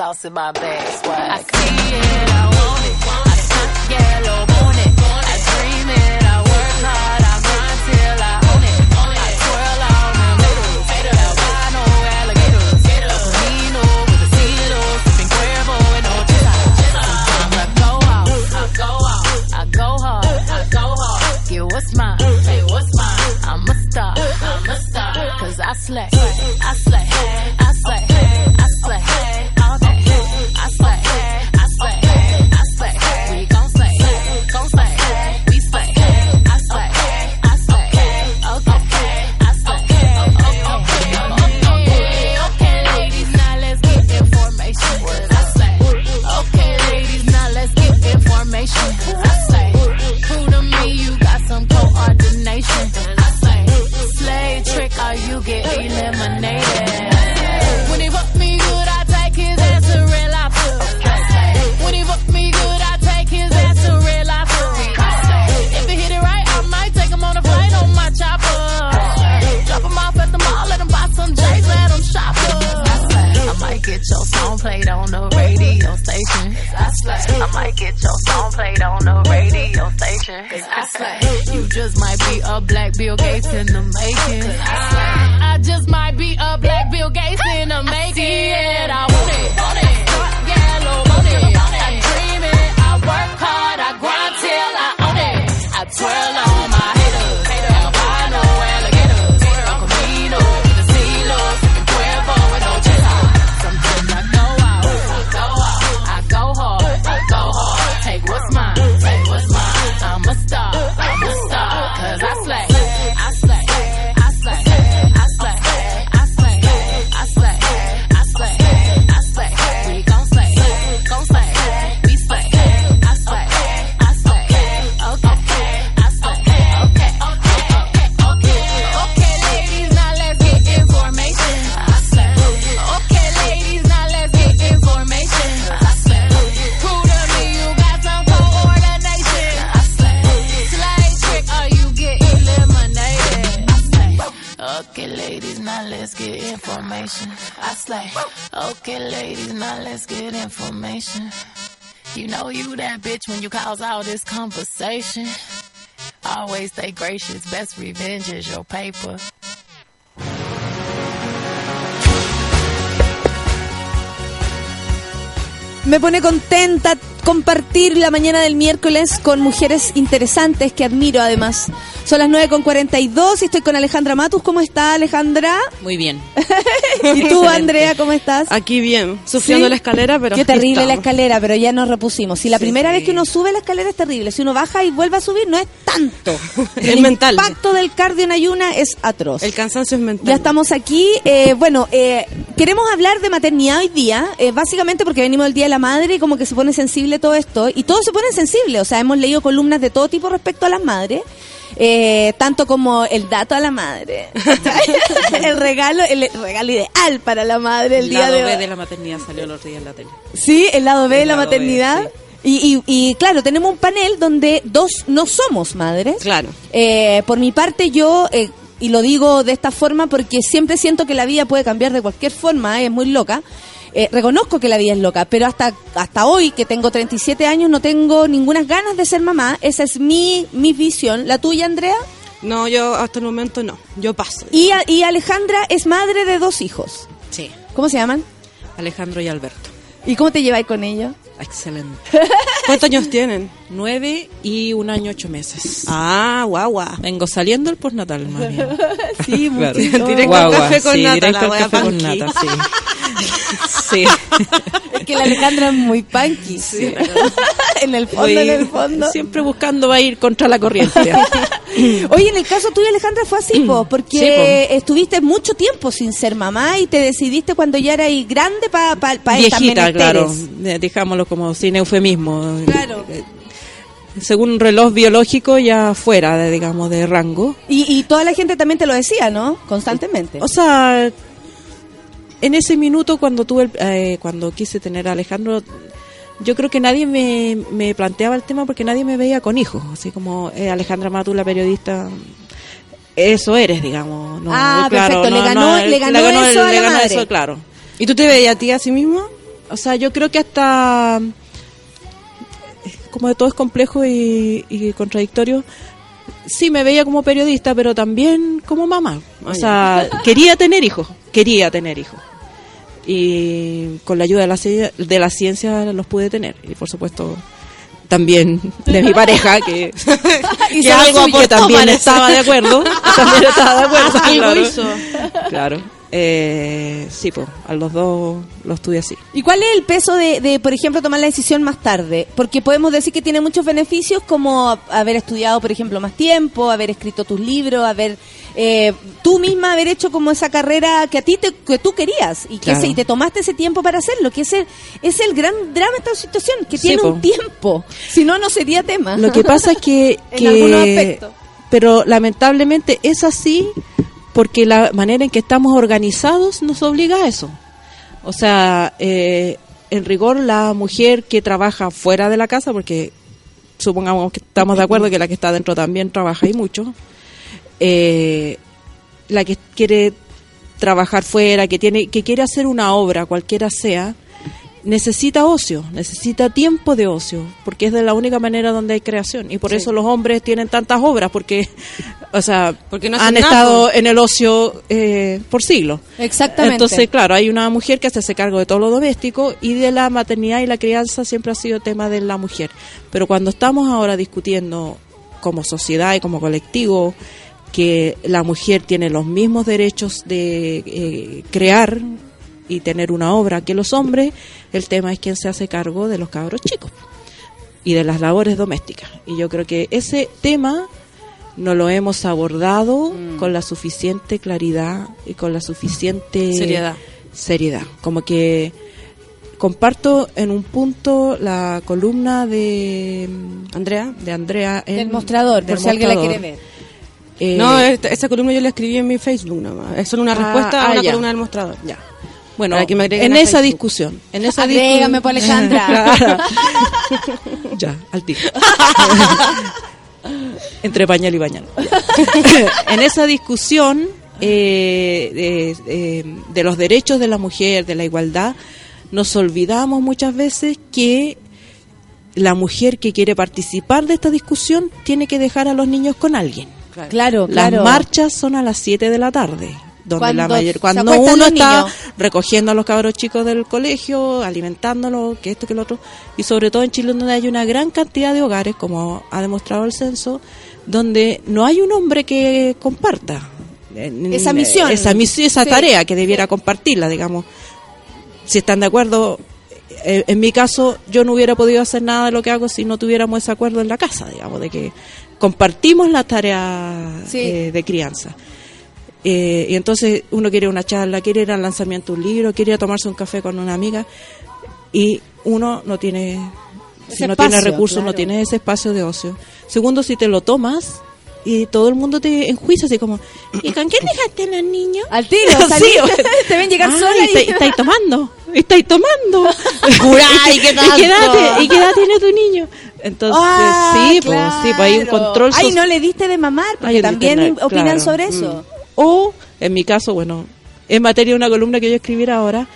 sauce in my bag, swag. I see it, I want it. I stunt yellow, want it. I dream it, I work hard, I grind till I own it. I twirl on them haters, albino alligators. El Camino with a silo, sipping Cuervo and Ochila. Sometimes I go out, I go out, I go hard, I go hard. Get what's mine, hey, what's mine? I'm a star, I'm a star. Cause I slay, I slay, I slay, might get your song played on the radio station. You just might be a black Bill Gates in the making. I just might be a black Bill Gates in the making. I it, I want it. Want it. Yellow, want it. I dream it, I work hard, I grind till I own it. I twirl on you cause all this conversation. Always stay gracious, best revenge is your paper. Me pone contenta compartir la mañana del miércoles con mujeres interesantes que admiro además. Son las 9 con 42 y estoy con Alejandra Matus. ¿Cómo está Alejandra? Muy bien. ¿Y tú, Andrea, cómo estás? Aquí bien, sufriendo ¿Sí? la escalera, pero Qué terrible la escalera, pero ya nos repusimos. Si la Sí, primera sí. vez que uno sube la escalera es terrible, si uno baja y vuelve a subir no es tanto. Es El mental. impacto del cardio en ayuna es atroz. El cansancio es mental. Ya estamos aquí. eh, bueno, eh, queremos hablar de maternidad hoy día, eh, básicamente porque venimos del Día de la Madre y como que se pone sensible todo esto. Y todos se ponen sensibles. O sea, hemos leído columnas de todo tipo respecto a las madres. Eh, tanto como el dato a la madre. el regalo el regalo ideal para la madre el, El día lado de B hoy. de la maternidad salió los días en la tele. Sí, el lado B de la B, maternidad. y, y, y, claro, tenemos un panel donde dos no somos madres. Claro. Eh, por mi parte, yo, eh, y lo digo de esta forma porque siempre siento que la vida puede cambiar de cualquier forma, eh, es muy loca. Eh, reconozco que la vida es loca, pero hasta, hasta hoy, que tengo 37 años, no tengo ninguna ganas de ser mamá. Esa es mi, mi visión. ¿La tuya, Andrea? No, yo hasta el momento no. Yo paso. Y, a- y Alejandra es madre de dos hijos. Sí. ¿Cómo se llaman? Alejandro y Alberto. ¿Y cómo te lleváis con ellos? Excelente. ¿Cuántos años tienen? Nueve y un año ocho meses. Ah, guagua. Vengo saliendo el postnatal, bien. Sí, Claro. Directo Guagua, café con sí, nata, directo la café con nata, sí. sí. Es que la Alejandra es muy punky. en el fondo, en el fondo. Siempre buscando va a ir contra la corriente. Oye, en el caso tuyo, Alejandra, fue así, po, porque Sí, po. estuviste mucho tiempo sin ser mamá y te decidiste cuando ya eras grande para pa, pa estas Viejita, claro. Eh, Dejámoslo como sin eufemismo. Claro. Según un reloj biológico ya fuera, de, digamos, de rango. Y, y toda la gente también te lo decía, ¿no? Constantemente. O sea, en ese minuto cuando tuve, el- eh, cuando quise tener a Alejandro, yo creo que nadie me, me planteaba el tema porque nadie me veía con hijos, así como eh, Alejandra Matu, la periodista, eso eres, digamos. No, Ah, claro, perfecto, le no, ganó- no, le ganó eso a la le ganó madre. eso, claro. ¿Y tú te veías a ti a sí mismo? O sea, yo creo que hasta como de todo es complejo y, y contradictorio. Sí, me veía como periodista, pero también como mamá. O sea, quería tener hijos, quería tener hijos. Y con la ayuda de la, de la ciencia los pude tener. Y por supuesto, también de mi pareja, que, Hizo que algo que también parece. estaba de acuerdo. También estaba de acuerdo. Claro. Eh, sí, pues, a los dos los tuve así. ¿Y cuál es el peso de, de, por ejemplo, tomar la decisión más tarde? Porque podemos decir que tiene muchos beneficios como haber estudiado, por ejemplo, más tiempo, haber escrito tus libros, haber eh, tú misma haber hecho como esa carrera que a ti te, que tú querías y que Claro. ese- y te tomaste ese tiempo para hacerlo, que ese es el gran drama de esta situación, que Sí, tiene po. un tiempo, si no no sería tema. Lo que pasa es que, En que- algunos aspectos. pero lamentablemente es así porque la manera en que estamos organizados nos obliga a eso. O sea, eh, en rigor la mujer que trabaja fuera de la casa, porque supongamos que estamos de acuerdo que la que está dentro también trabaja y mucho, eh, la que quiere trabajar fuera, que tiene, que quiere hacer una obra, cualquiera sea, necesita ocio, necesita tiempo de ocio, porque es de la única manera donde hay creación. Y por eso los hombres tienen tantas obras, porque, o sea, Porque no han nada, estado en el ocio eh, por siglos. Exactamente. Entonces, claro, hay una mujer que se hace cargo de todo lo doméstico y de la maternidad y la crianza siempre ha sido tema de la mujer. Pero cuando estamos ahora discutiendo como sociedad y como colectivo que la mujer tiene los mismos derechos de eh, crear y tener una obra que los hombres, el tema es quién se hace cargo de los cabros chicos y de las labores domésticas. Y yo creo que ese tema no lo hemos abordado con la suficiente claridad y con la suficiente Seriedad. seriedad. Como que comparto en un punto la columna de Andrea. de Andrea en, Del mostrador, del por si alguien la quiere ver. Eh, no, esta- esa columna yo la escribí en mi Facebook nomás. Es solo una Ah, respuesta ah, a una ya. columna del mostrador. ya. Bueno, Para que me en esa Facebook. discusión, en esa Agrégame, pues, Alejandra. Ya, al tiro. Entre pañal y pañal. en esa discusión eh, de, de- de los derechos de la mujer, de la igualdad, nos olvidamos muchas veces que la mujer que quiere participar de esta discusión tiene que dejar a los niños con alguien. Claro, Las claro. marchas son a las 7 de la tarde. Donde Cuando la mayor, cuando uno está niños. recogiendo a los cabros chicos del colegio, alimentándolos, que esto, que lo otro, y sobre todo en Chile donde hay una gran cantidad de hogares, como ha demostrado el censo, donde no hay un hombre que comparta Esa misión. esa misión, esa Sí. tarea que debiera compartirla, digamos. Si están de acuerdo, eh, en mi caso, yo no hubiera podido hacer nada de lo que hago si no tuviéramos ese acuerdo en la casa, digamos, de que compartimos la tarea Sí. eh, de crianza. Eh, y entonces uno quiere una charla, quiere ir al lanzamiento de un libro, quiere ir a tomarse un café con una amiga y uno no tiene, si no tiene recursos, no claro. tiene ese espacio de ocio. Segundo, si te lo tomas y todo el mundo te enjuicia así como, ¿y con quién dejaste a los niños? Al tiro, salí. te ven llegar Ah, sola y y... estáis tomando, estáis tomando. Jurá, ¿y qué ¿Y qué, edad, tanto? te- y qué edad tiene tu niño? Entonces, Ah, sí, pues, sí, pues hay un claro. control Ay, no le diste de mamar, porque Ay, también opinan claro. sobre eso. Mm. O, en mi caso, bueno, en materia de una columna que yo escribir ahora,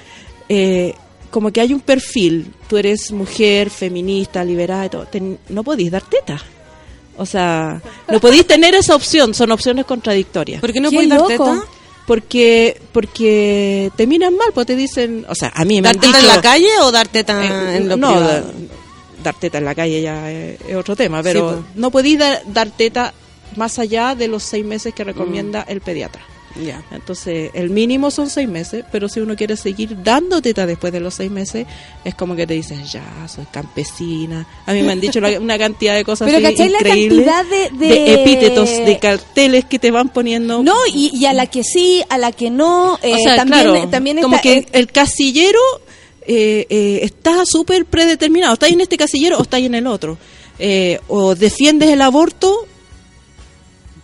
eh, como que hay un perfil, tú eres mujer, feminista, liberada y todo, te- no podéis dar teta. O sea, no podéis tener esa opción, son opciones contradictorias. ¿Por qué no puedes dar teta? Porque porque te miran mal, pues te dicen, o sea, a mí me ¿Dar teta en la calle o dar teta eh, en lo no, privado? da- dar teta en la calle ya es, es otro tema, pero pues. no podéis dar, dar teta más allá de los seis meses que recomienda Mm. el pediatra. Ya. Entonces, el mínimo son seis meses, pero si uno quiere seguir dando teta después de los seis meses, es como que te dicen, ya, soy campesina. A mí me han dicho la- una cantidad de cosas Pero así ¿cachai la increíbles, cantidad de- de- epítetos, de carteles que te van poniendo. No, y, y a la que sí, a la que no, eh, o sea, también, claro, también como está- que eh, el casillero eh, eh, está súper predeterminado. ¿Estáis en este casillero o estáis en el otro? Eh, o defiendes el aborto,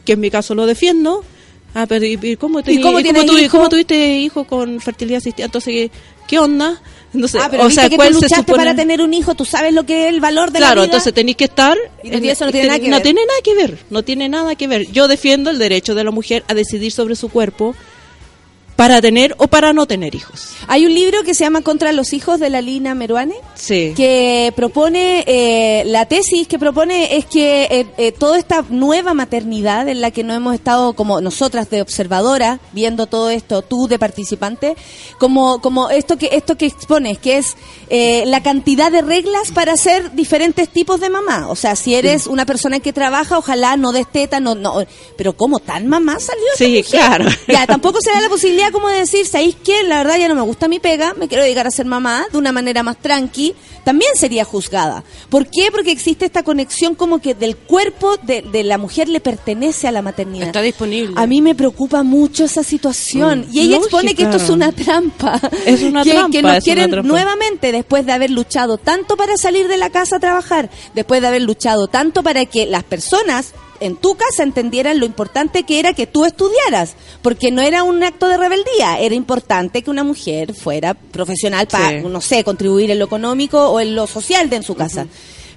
que en mi caso lo defiendo. Ah, pero ¿y, cómo, te, ¿Y cómo tienes tuvi- hijo? cómo tuviste hijo con fertilidad asistida? Entonces, ¿qué, qué onda? Entonces, ah, pero o sea, que ¿cuál tú se luchaste supone? para tener un hijo, tú sabes lo que es el valor de Claro, la vida. entonces tenéis que estar. Y eso no tiene nada que no ver. tiene nada que ver. No tiene nada que ver. Yo defiendo el derecho de la mujer a decidir sobre su cuerpo para tener o para no tener hijos. Hay un libro que se llama Contra los hijos de la Lina Meruane. Sí. que propone, eh, la tesis que propone es que eh, eh, toda esta nueva maternidad en la que no hemos estado como nosotras de observadora, viendo todo esto, tú de participante, como, como esto que esto que expones, que es eh, la cantidad de reglas para hacer diferentes tipos de mamá. O sea, si eres una persona que trabaja, ojalá no des teta, no, no, pero ¿cómo tan mamá salió? Sí, claro. Ya, tampoco se da la posibilidad como de decir, ¿sabéis qué? La verdad ya no me gusta mi pega, me quiero dedicar a ser mamá de una manera más tranqui. También sería juzgada. ¿Por qué? Porque existe esta conexión como que del cuerpo de, de la mujer le pertenece a la maternidad. Está disponible. A mí me preocupa mucho esa situación. Mm, y ella lógica. expone que esto es una trampa. Es una que, trampa, Que nos quieren nuevamente, después de haber luchado tanto para salir de la casa a trabajar, después de haber luchado tanto para que las personas en tu casa entendieran lo importante que era que tú estudiaras, porque no era un acto de rebeldía, era importante que una mujer fuera profesional para, Sí. no sé, contribuir en lo económico o en lo social de en su casa.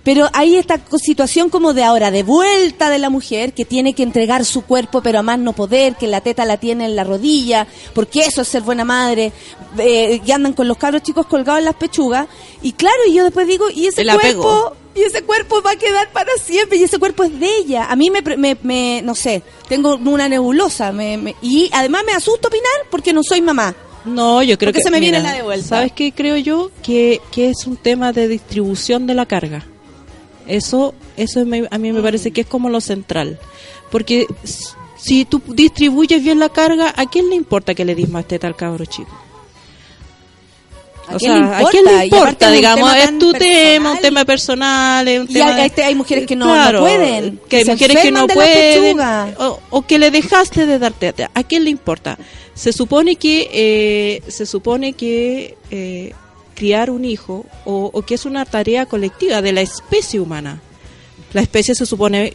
Pero hay esta situación como de ahora, de vuelta de la mujer que tiene que entregar su cuerpo, pero a más no poder, que la teta la tiene en la rodilla, porque eso es ser buena madre, eh, y andan con los cabros chicos colgados en las pechugas. Y claro, y yo después digo, y ese El apego. Y ese cuerpo va a quedar para siempre, y ese cuerpo es de ella. A mí me, me, me- no sé, tengo una nebulosa, me, me- y además me asusta opinar porque no soy mamá. No, yo creo Porque que se me viene la de vuelta. ¿Sabes qué creo yo? Que, que es un tema de distribución de la carga. Eso eso a mí me parece que es como lo central. Porque si tú distribuyes bien la carga, ¿a quién le importa que le dis más teta al cabro chico? ¿A O quién sea, le ¿a quién le importa? Digamos, es tu tema, un tema personal, es un Y tema hay- de- este- hay mujeres que no- Claro, no pueden, que hay mujeres que no pueden, o, o que le dejaste de dar teta. ¿A quién le importa? Se supone que eh, se supone que eh, criar un hijo o, o que es una tarea colectiva de la especie humana. La especie se supone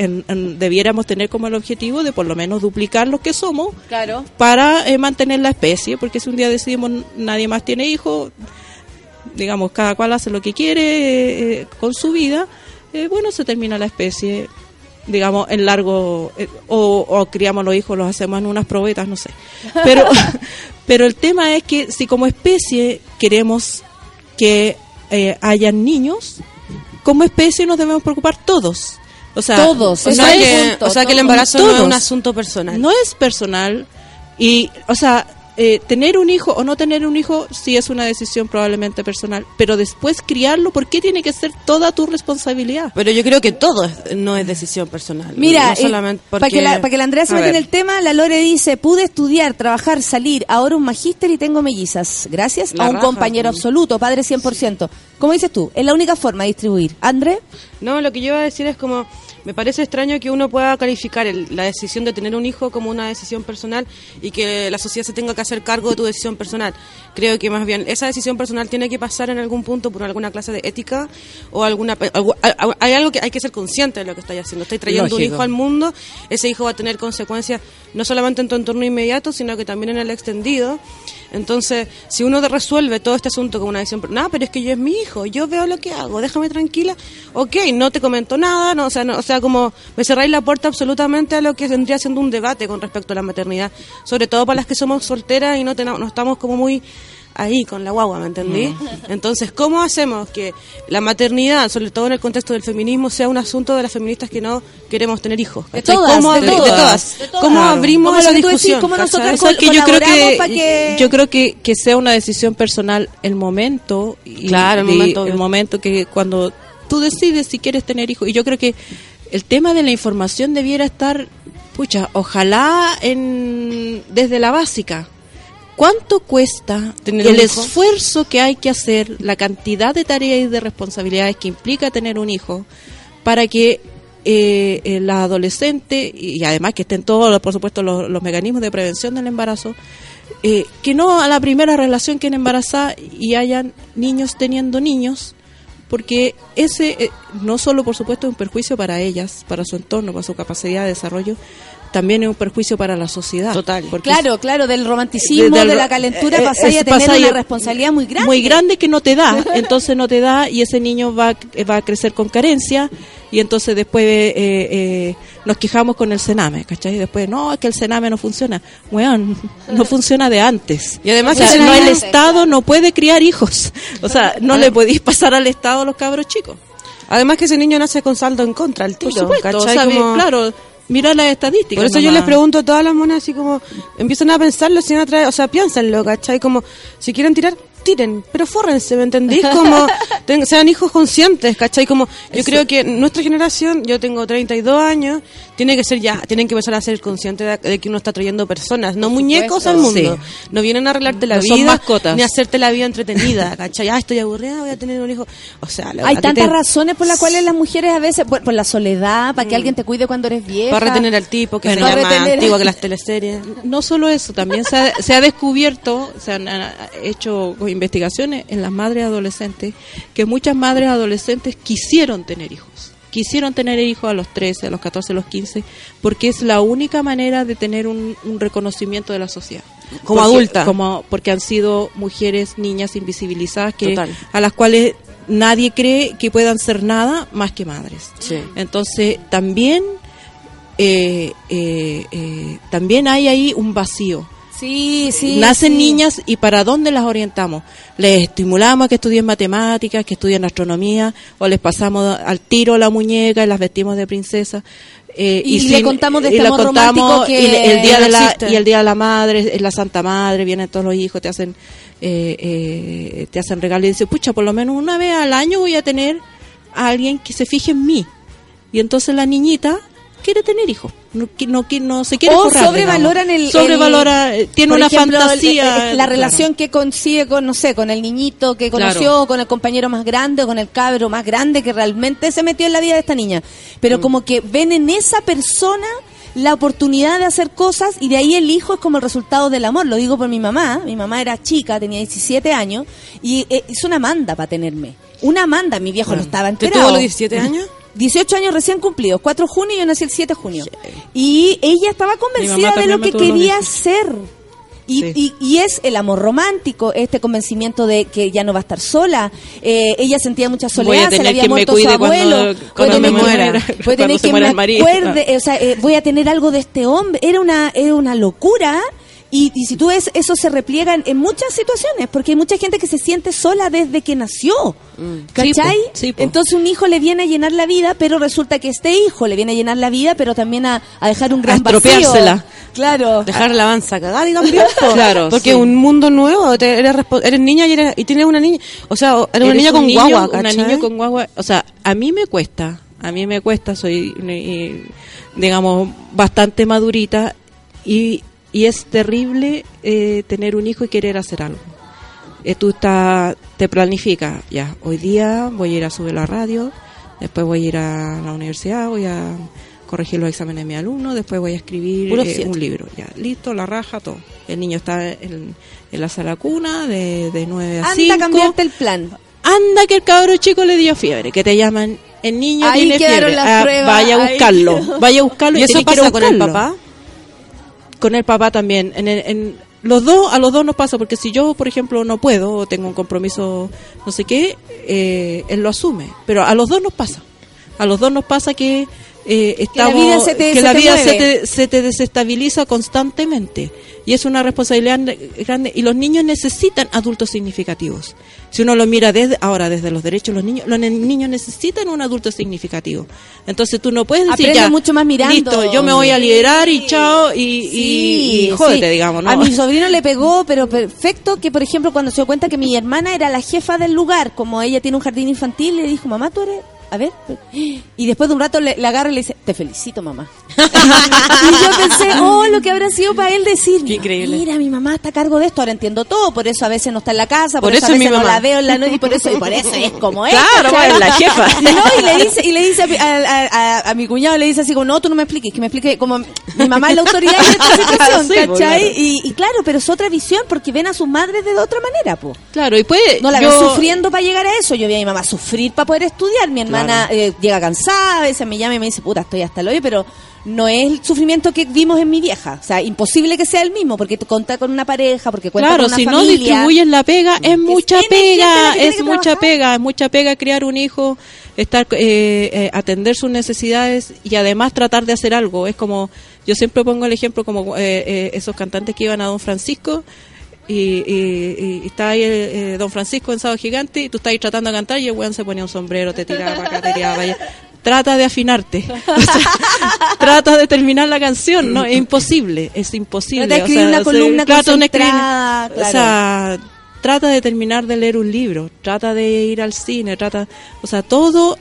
en- en- debiéramos tener como el objetivo de por lo menos duplicar lo que somos Claro. para eh, mantener la especie, porque si un día decidimos nadie más tiene hijos, digamos, cada cual hace lo que quiere eh, eh, con su vida, eh, bueno, se termina la especie, digamos, en largo, o, o criamos los hijos, los hacemos en unas probetas, no sé. Pero, pero el tema es que si como especie queremos que hayan niños, como especie nos debemos preocupar todos. O sea, Todos, O sea, que, punto, o sea que el embarazo no es Todos. un asunto personal. no es personal y, o sea, eh, tener un hijo o no tener un hijo sí es una decisión probablemente personal, pero después criarlo, ¿por qué tiene que ser toda tu responsabilidad? Pero yo creo que todo es- no es decisión personal. Mira, no solamente para que la, pa' que la Andrea se meta en el tema, la Lore dice, pude estudiar, trabajar, salir, ahora un magíster y tengo mellizas. Gracias La a un raja, compañero sí. absoluto, padre 100%. ¿Cómo dices tú? Es la única forma de distribuir. ¿André? No, lo que yo iba a decir es como, me parece extraño que uno pueda calificar el- la decisión de tener un hijo como una decisión personal y que la sociedad se tenga que hacer cargo de tu decisión personal. Creo que más bien esa decisión personal tiene que pasar en algún punto por alguna clase de ética o alguna... Hay algo que hay que ser consciente de lo que estáis haciendo. Estoy trayendo un hijo al mundo, ese hijo va a tener consecuencias no solamente en tu entorno inmediato, sino que también en el extendido. Entonces, si uno resuelve todo este asunto como una decisión, no, pero es que yo es mi hijo, yo veo lo que hago, déjame tranquila, ok, no te comento nada, no, o, sea, no- o sea, como me cerráis la puerta absolutamente a lo que vendría siendo un debate con respecto a la maternidad, sobre todo para las que somos solteras y no, tena- no estamos como muy ahí con la guagua, ¿me entendí? Entonces, ¿cómo hacemos que la maternidad, sobre todo en el contexto del feminismo, sea un asunto de las feministas que no queremos tener hijos? De todas, ¿Cómo de abri- todas. De todas. ¿Cómo Claro. abrimos esa decís, discusión? cómo col- Es que yo creo que, que- yo creo que, que sea una decisión personal el momento y Claro, el de- momento, el momento que cuando tú decides si quieres tener hijos y yo creo que el tema de la información debiera estar pucha, ojalá en, desde la básica. ¿Cuánto cuesta ¿Tener el esfuerzo que hay que hacer, la cantidad de tareas y de responsabilidades que implica tener un hijo para que eh, eh, la adolescente, y además que estén todos, por supuesto, los, los mecanismos de prevención del embarazo, eh, que no a la primera relación que embarazada y hayan niños teniendo niños, porque ese eh, no solo por supuesto es un perjuicio para ellas, para su entorno, para su capacidad de desarrollo, también es un perjuicio para la sociedad. Total. Porque Claro, claro, del romanticismo, de- la calentura, eh, pasáis a tener una responsabilidad muy grande. muy grande que no te da, entonces no te da y ese niño va, a- va a crecer con carencia y entonces después eh, eh, nos quejamos con el cename, ¿cachai? Después, no, es que el cename no funciona. Weón, no funciona de antes. Y además O sea, no, el Estado no puede criar hijos. O sea, no le podéis pasar al Estado a los cabros chicos. Además que ese niño nace con saldo en contra, el tiro, Por supuesto, o ¿cachai? sea, Como- claro, mira las estadísticas. Por eso yo les pregunto a todas las monas así como, empiezan a pensarlo, si van a traer, o sea, piénsenlo, ¿cachai? Como, si quieren tirar, tiren, pero fórrense, ¿me entendís? Como, ten- sean hijos conscientes, ¿cachai? Como, yo creo que nuestra generación, yo tengo 32 años, tiene que ser ya, tienen que empezar a ser conscientes de, que uno está trayendo personas, no muñecos al mundo. Sí. No vienen a arreglarte la No son vida, mascotas. ni a hacerte la vida entretenida, ¿cachai? Ah, estoy aburrida, voy a tener un hijo. O sea, la- Hay tantas te- razones por las cuales las mujeres a veces, por, por la soledad, para que alguien te cuide cuando eres vieja. Para retener al tipo, que Bueno, llama retener- antigua que las teleseries. No solo eso, también se ha, se ha descubierto, se han hecho investigaciones en las madres adolescentes, que muchas madres adolescentes quisieron tener hijos. Quisieron tener hijos a los 13, a los 14, a los 15, porque es la única manera de tener un, un reconocimiento de la sociedad. Como Porque- adulta. Como, porque han sido mujeres, niñas invisibilizadas, que, Total. a las cuales nadie cree que puedan ser nada más que madres. Sí. Entonces, también, eh, eh, eh, también hay ahí un vacío. Sí, sí. Nacen sí. niñas y ¿para dónde las orientamos? ¿Les estimulamos a que estudien matemáticas, que estudien astronomía o les pasamos al tiro la muñeca y las vestimos de princesa? Eh, Y le contamos de y este amor contamos, romántico que y le- el día no de la y el día de la madre es la Santa Madre vienen todos los hijos te hacen eh, eh, te hacen regalos y dices pucha por lo menos una vez al año voy a tener a alguien que se fije en mí y entonces la niñita quiere tener hijos no, no, no se quiere o sobrevaloran digamos. el sobrevalora eh, tiene una ejemplo, fantasía el- la claro. relación que consigue con no sé con el niñito que Claro. conoció con el compañero más grande con el cabro más grande que realmente se metió en la vida de esta niña pero Mm. como que ven en esa persona la oportunidad de hacer cosas y de ahí el hijo es como el resultado del amor lo digo por mi mamá mi mamá era chica tenía 17 años y eh, hizo una manda para tenerme una manda mi viejo no estaba ¿Te enterado tuvo a los 17 años? 18 años recién cumplidos, 4 de junio y yo nací el 7 de junio. Y ella estaba convencida de lo que quería 18. ser. Y, Sí. y, y es el amor romántico, este convencimiento de que ya no va a estar sola. Eh, ella sentía mucha soledad, se le había muerto su cuando- abuelo. cuando Voy a me que- muera, voy a cuando tener se que me acuerde, o sea, eh, voy a tener algo de este hombre. Era una, era una locura. Y, y si tú ves, eso se repliega en, en muchas situaciones, porque hay mucha gente que se siente sola desde que nació. ¿Cachai? Sí, sí, po. Entonces un hijo le viene a llenar la vida, pero resulta que este hijo le viene a llenar la vida, pero también a, a dejar un gran vacío. estropeársela. Claro. Dejar la avanza cagar y po. Claro, Porque sí. un mundo nuevo, te- eres, eres niña y, eres- y tienes una niña. O sea, eres una niña un con niño, guagua, Una ¿cachai? niña con guagua. O sea, a mí me cuesta. A mí me cuesta. Soy, digamos, bastante madurita. Y, y es terrible eh, tener un hijo y querer hacer algo. Eh, tú está, te planificas. Ya, hoy día voy a ir a subir la radio. Después voy a ir a la universidad. Voy a corregir los exámenes de mi alumno. Después voy a escribir eh, un libro. Ya, listo, la raja, todo. El niño está en, en la sala cuna de, de 9 a Anda 5 a cambiarte el plan. anda que el cabro chico le dio fiebre, que te llaman, el niño Ahí tiene fiebre, Ah, pruebas, vaya a buscarlo, quedó. vaya a buscarlo ¿Y eso ir a pasa con el papá? Con el papá también, en, el- en los dos, a los dos nos pasa, porque si yo, por ejemplo, no puedo, o tengo un compromiso, no sé qué, eh, él lo asume, pero a los dos nos pasa, a los dos nos pasa que eh, estamos, vida se te- que se la te vida se mueve. te, se te desestabiliza constantemente y es una responsabilidad grande y los niños necesitan adultos significativos. Si uno lo mira desde ahora desde los derechos de los niños, los niños necesitan un adulto significativo. Entonces tú no puedes decir Aprende ya, mucho más mirando. listo, yo me voy a liderar y chao y, y, Sí, y jódete, sí. digamos, ¿no? A mi sobrino le pegó, pero perfecto, que por ejemplo cuando se dio cuenta que mi hermana era la jefa del lugar, como ella tiene un jardín infantil, le dijo, mamá, tú eres a ver. Y después de un rato le, le agarra y le dice, te felicito, mamá. y yo pensé, oh, lo que habrá sido para él decir, Qué increíble. mira, mi mamá está a cargo de esto, ahora entiendo todo, por eso a veces no está en la casa, por, Por eso, eso a es veces no la veo en la noche, y por eso, y por eso es como es. Claro, es la jefa. No, y le dice, y le dice a, mi- a- a- a- mi cuñado, le dice así como, no, tú no me expliques, que me explique, como mi mamá es la autoridad en esta situación, Sí, pues, ¿cachai? claro. Y, y claro, pero es otra visión, porque ven a sus madres de otra manera, pues. Claro, y puede. No la yo- ven sufriendo para llegar a eso. Yo vi a mi mamá sufrir para poder estudiar. Mi hermana eh, llega cansada, a veces me llama y me dice, puta, estoy hasta el hoyo, pero no es el sufrimiento que vimos en mi vieja. O sea, imposible que sea el mismo, porque contas con una pareja, porque cuenta Claro, con una si no familia. distribuyes la pega, es mucha pega, es mucha trabajar. pega, es mucha pega criar un hijo, estar eh, eh, atender sus necesidades y además tratar de hacer algo. Es como, yo siempre pongo el ejemplo como eh, eh, esos cantantes que iban a Don Francisco y, y- y está ahí el, eh, Don Francisco en Sábado Gigante y tú estás ahí tratando de cantar y el weón se ponía un sombrero, te tiraba para acá, te tiraba para allá. Trata de afinarte. O sea, trata de terminar la canción. No, es imposible. Es imposible. Trata de O escribir sea, una columna trata O sea, trata de terminar de leer un libro. Trata de ir al cine. Trata. O sea, todo.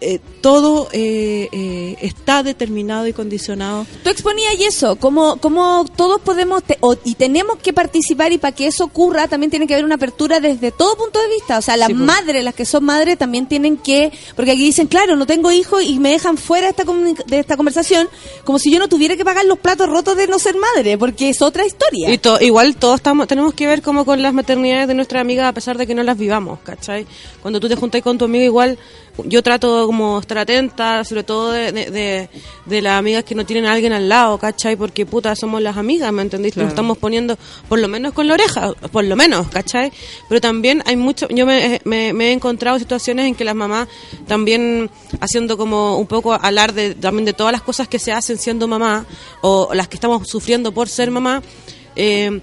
Eh, todo eh, eh, está determinado y condicionado. Tú exponías y eso, como, como todos podemos te- o- y tenemos que participar y para que eso ocurra también tiene que haber una apertura desde todo punto de vista. O sea, las Sí, pues. madres, las que son madres también tienen que, porque aquí dicen, claro, no tengo hijos y me dejan fuera de esta, de esta conversación como si yo no tuviera que pagar los platos rotos de no ser madre, porque es otra historia. Y to- igual todos estamos, tenemos que ver como con las maternidades de nuestra amiga a pesar de que no las vivamos, ¿cachai? Cuando tú te juntas con tu amiga igual, yo trato como estar atenta, sobre todo de, de, de- de las amigas que no tienen a alguien al lado, ¿cachai? Porque puta, somos las amigas, ¿me entendiste? Nos estamos poniendo por lo menos con la oreja, por lo menos, ¿cachai? Pero también hay mucho, yo me, me- me he encontrado situaciones en que las mamás también haciendo como un poco alarde también de todas las cosas que se hacen siendo mamá o las que estamos sufriendo por ser mamá, eh,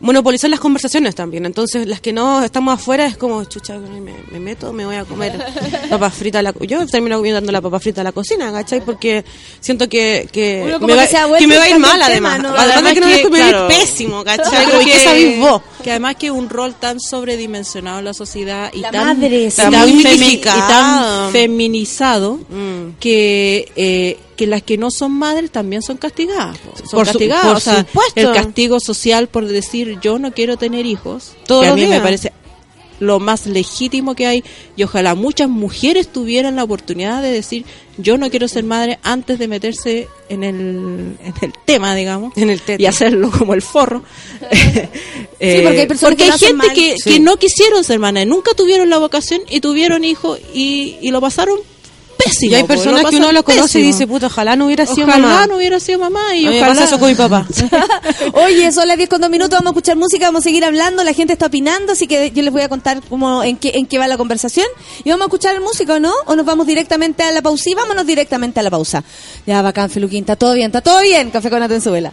monopolizar las conversaciones también. Entonces, las que no estamos afuera es como, chucha, me, me meto, me voy a comer papas fritas. a La, yo termino comiendo la papa frita a la cocina, ¿cachai? Porque siento que, que, Uno me, va, que que me va a ir mal, tema, además. ¿no? Además, de que no que, me va a ir claro, pésimo, ¿cachai? ¿Qué que- sabéis vos? Que además que un rol tan sobredimensionado en la sociedad y La tan, madre, tan muy femi- y tan feminizado Mm. que eh, que las que no son madres también son castigadas. Son Por su- castigadas. por o sea, supuesto. el castigo social por decir yo no quiero tener hijos, Todos que a mí me parece lo más legítimo que hay y ojalá muchas mujeres tuvieran la oportunidad de decir yo no quiero ser madre antes de meterse en el, en el tema, digamos, En el y hacerlo como el forro. Eh, porque hay personas porque que lo hay hacen gente que, Sí. que no quisieron ser madres, nunca tuvieron la vocación y tuvieron hijos y, y lo pasaron pésimo. Y hay personas que uno lo conoce y dice, puta, ojalá no hubiera sido Ojalá mamá. no hubiera sido mamá y ojalá pasa eso con mi papá. Oye, son las 10 con 2 minutos, vamos a escuchar música, vamos a seguir hablando, la gente está opinando, así que yo les voy a contar cómo, en qué, en qué va la conversación. Y vamos a escuchar música, ¿o no? ¿O nos vamos directamente a la pausa? Sí, vámonos directamente a la pausa. Ya, bacán, Feluquín, está todo bien, está todo bien. Café con Atenzuela.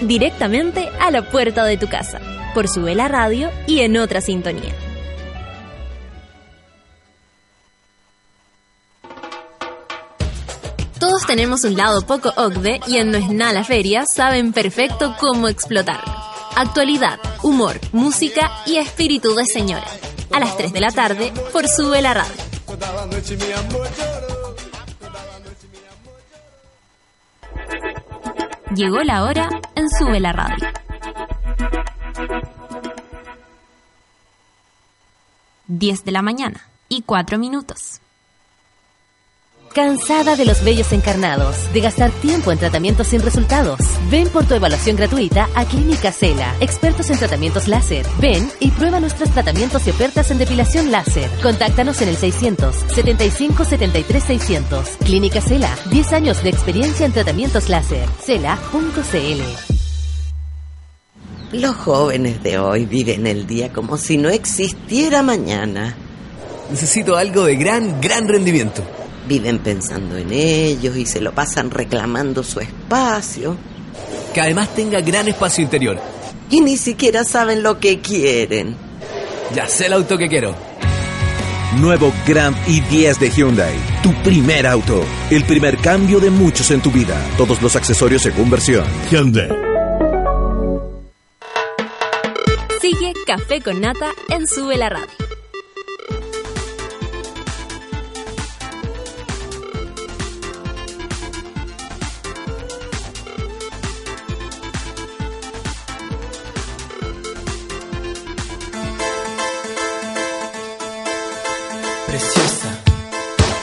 Directamente a la puerta de tu casa. Por Sube la Radio y en otra sintonía. Todos tenemos un lado poco OCDE y en No es nada feria saben perfecto cómo explotarlo. Actualidad, humor, música y espíritu de señora. A las 3 de la tarde por Sube la Radio. Llegó la hora en Sube la Radio. Diez de la mañana y cuatro minutos. ¿Cansada de los vellos encarnados? ¿De gastar tiempo en tratamientos sin resultados? Ven por tu evaluación gratuita a Clínica Cela, expertos en tratamientos láser. Ven y prueba nuestros tratamientos y ofertas en depilación láser. Contáctanos en el 600 75 73 600. Clínica Cela, 10 años de experiencia en tratamientos láser. Cela.cl. Los jóvenes de hoy viven el día como si no existiera mañana. Necesito algo de gran, gran rendimiento. Viven pensando en ellos y se lo pasan reclamando su espacio. Que además tenga gran espacio interior. Y ni siquiera saben lo que quieren. Ya sé el auto que quiero. Nuevo Grand i10 de Hyundai. Tu primer auto. El primer cambio de muchos en tu vida. Todos los accesorios según versión. Hyundai. Sigue Café con Nata en Sube la Radio.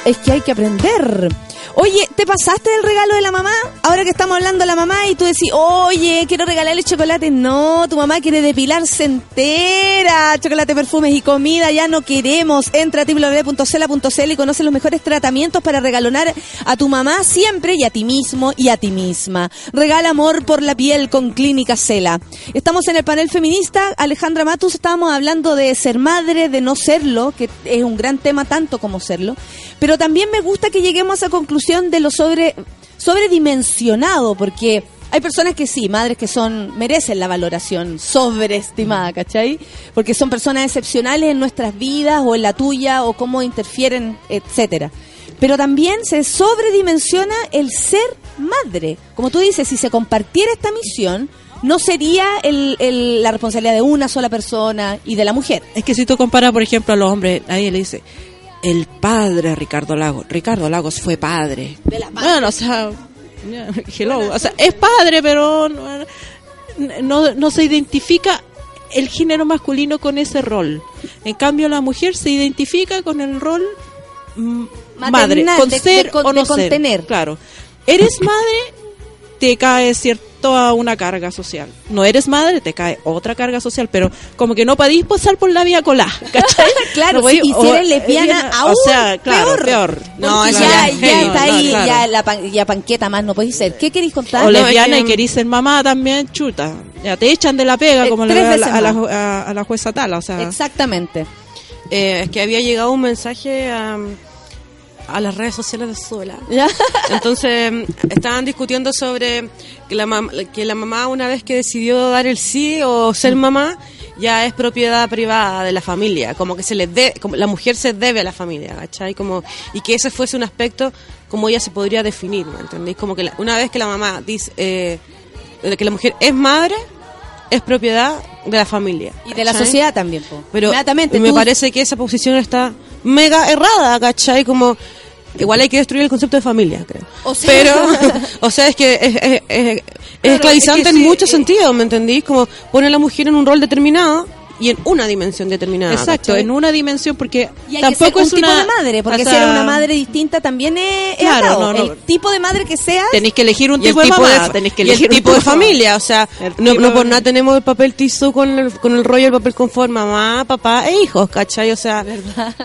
Es que hay que aprender. Oye, ¿te pasaste del regalo de la mamá? Ahora que estamos hablando de la mamá y tú decís, oye, quiero regalarle chocolate. No, tu mamá quiere depilarse entera. Chocolate, perfumes y comida, ya no queremos. Entra a www.cela.cl y conoce los mejores tratamientos para regalonar a tu mamá siempre y a ti mismo y a ti misma. Regala amor por la piel con Clínica Cela. Estamos en el panel feminista. Alejandra Matus, estábamos hablando de ser madre, de no serlo, que es un gran tema tanto como serlo. Pero también me gusta que lleguemos a esa de lo sobre sobredimensionado, porque hay personas que sí, madres que son merecen la valoración sobreestimada, ¿cachai? Porque son personas excepcionales en nuestras vidas o en la tuya o cómo interfieren, etcétera. Pero también se sobredimensiona el ser madre. Como tú dices, si se compartiera esta misión, no sería el- el- la responsabilidad de una sola persona y de la mujer. Es que si tú comparas, por ejemplo, a los hombres, nadie le dice, el padre Ricardo Lagos. Ricardo Lagos fue padre. Bueno, o sea, hello. O sea, es padre, pero no, no, no se identifica el género masculino con ese rol. En cambio, la mujer se identifica con el rol mm, madre, con de- ser de o no contener. ser. Claro. Eres madre, te cae cierta una carga social. No eres madre, te cae otra carga social, pero como que no podís pasar por la vía colá, ¿cachai? Claro, No podís- sí, y si eres lesbiana, eh, aún o sea, claro, peor. peor. No, ya- ya, ya está ahí, claro. ya la pan- ya panqueta más no podéis ser. ¿Qué queréis contar? O lesbiana y querís ser mamá también, chuta. Ya te echan de la pega, Eh, como le a la, a a- a la jueza Tala, o sea. Exactamente. Eh, es que había llegado un mensaje a, a las redes sociales de Sola. Entonces estaban discutiendo sobre que la, mam- que la mamá una vez que decidió dar el sí o ser mamá ya es propiedad privada de la familia, como que se le de, como la mujer se debe a la familia, ¿cachai? Como, y que ese fuese un aspecto como ella se podría definir, ¿me entendéis? Como que la- una vez que la mamá dice eh, que la mujer es madre, es propiedad de la familia. Y de la sociedad también. po. Pero me tú- parece que esa posición está mega errada, ¿cachai? Como, igual hay que destruir el concepto de familia, creo. O sea- Pero, o sea, es que es, es- es- es esclavizante en muchos eh, sentidos, ¿me entendís? Como pone a la mujer en un rol determinado y en una dimensión determinada. Exacto, ¿cachai? en una dimensión, porque Y hay tampoco que ser es un tipo una de madre, porque o si sea, eres una madre distinta también es, es Claro, atado. no, no. El tipo de madre que seas, Tenéis que elegir un Y el tipo de mamá, de, tenéis que y el elegir un tipo de familia, o sea, El no, no por nada tenemos el papel tizú con el, con el rollo del papel confort, mamá, papá e hijos, ¿cachai? O sea,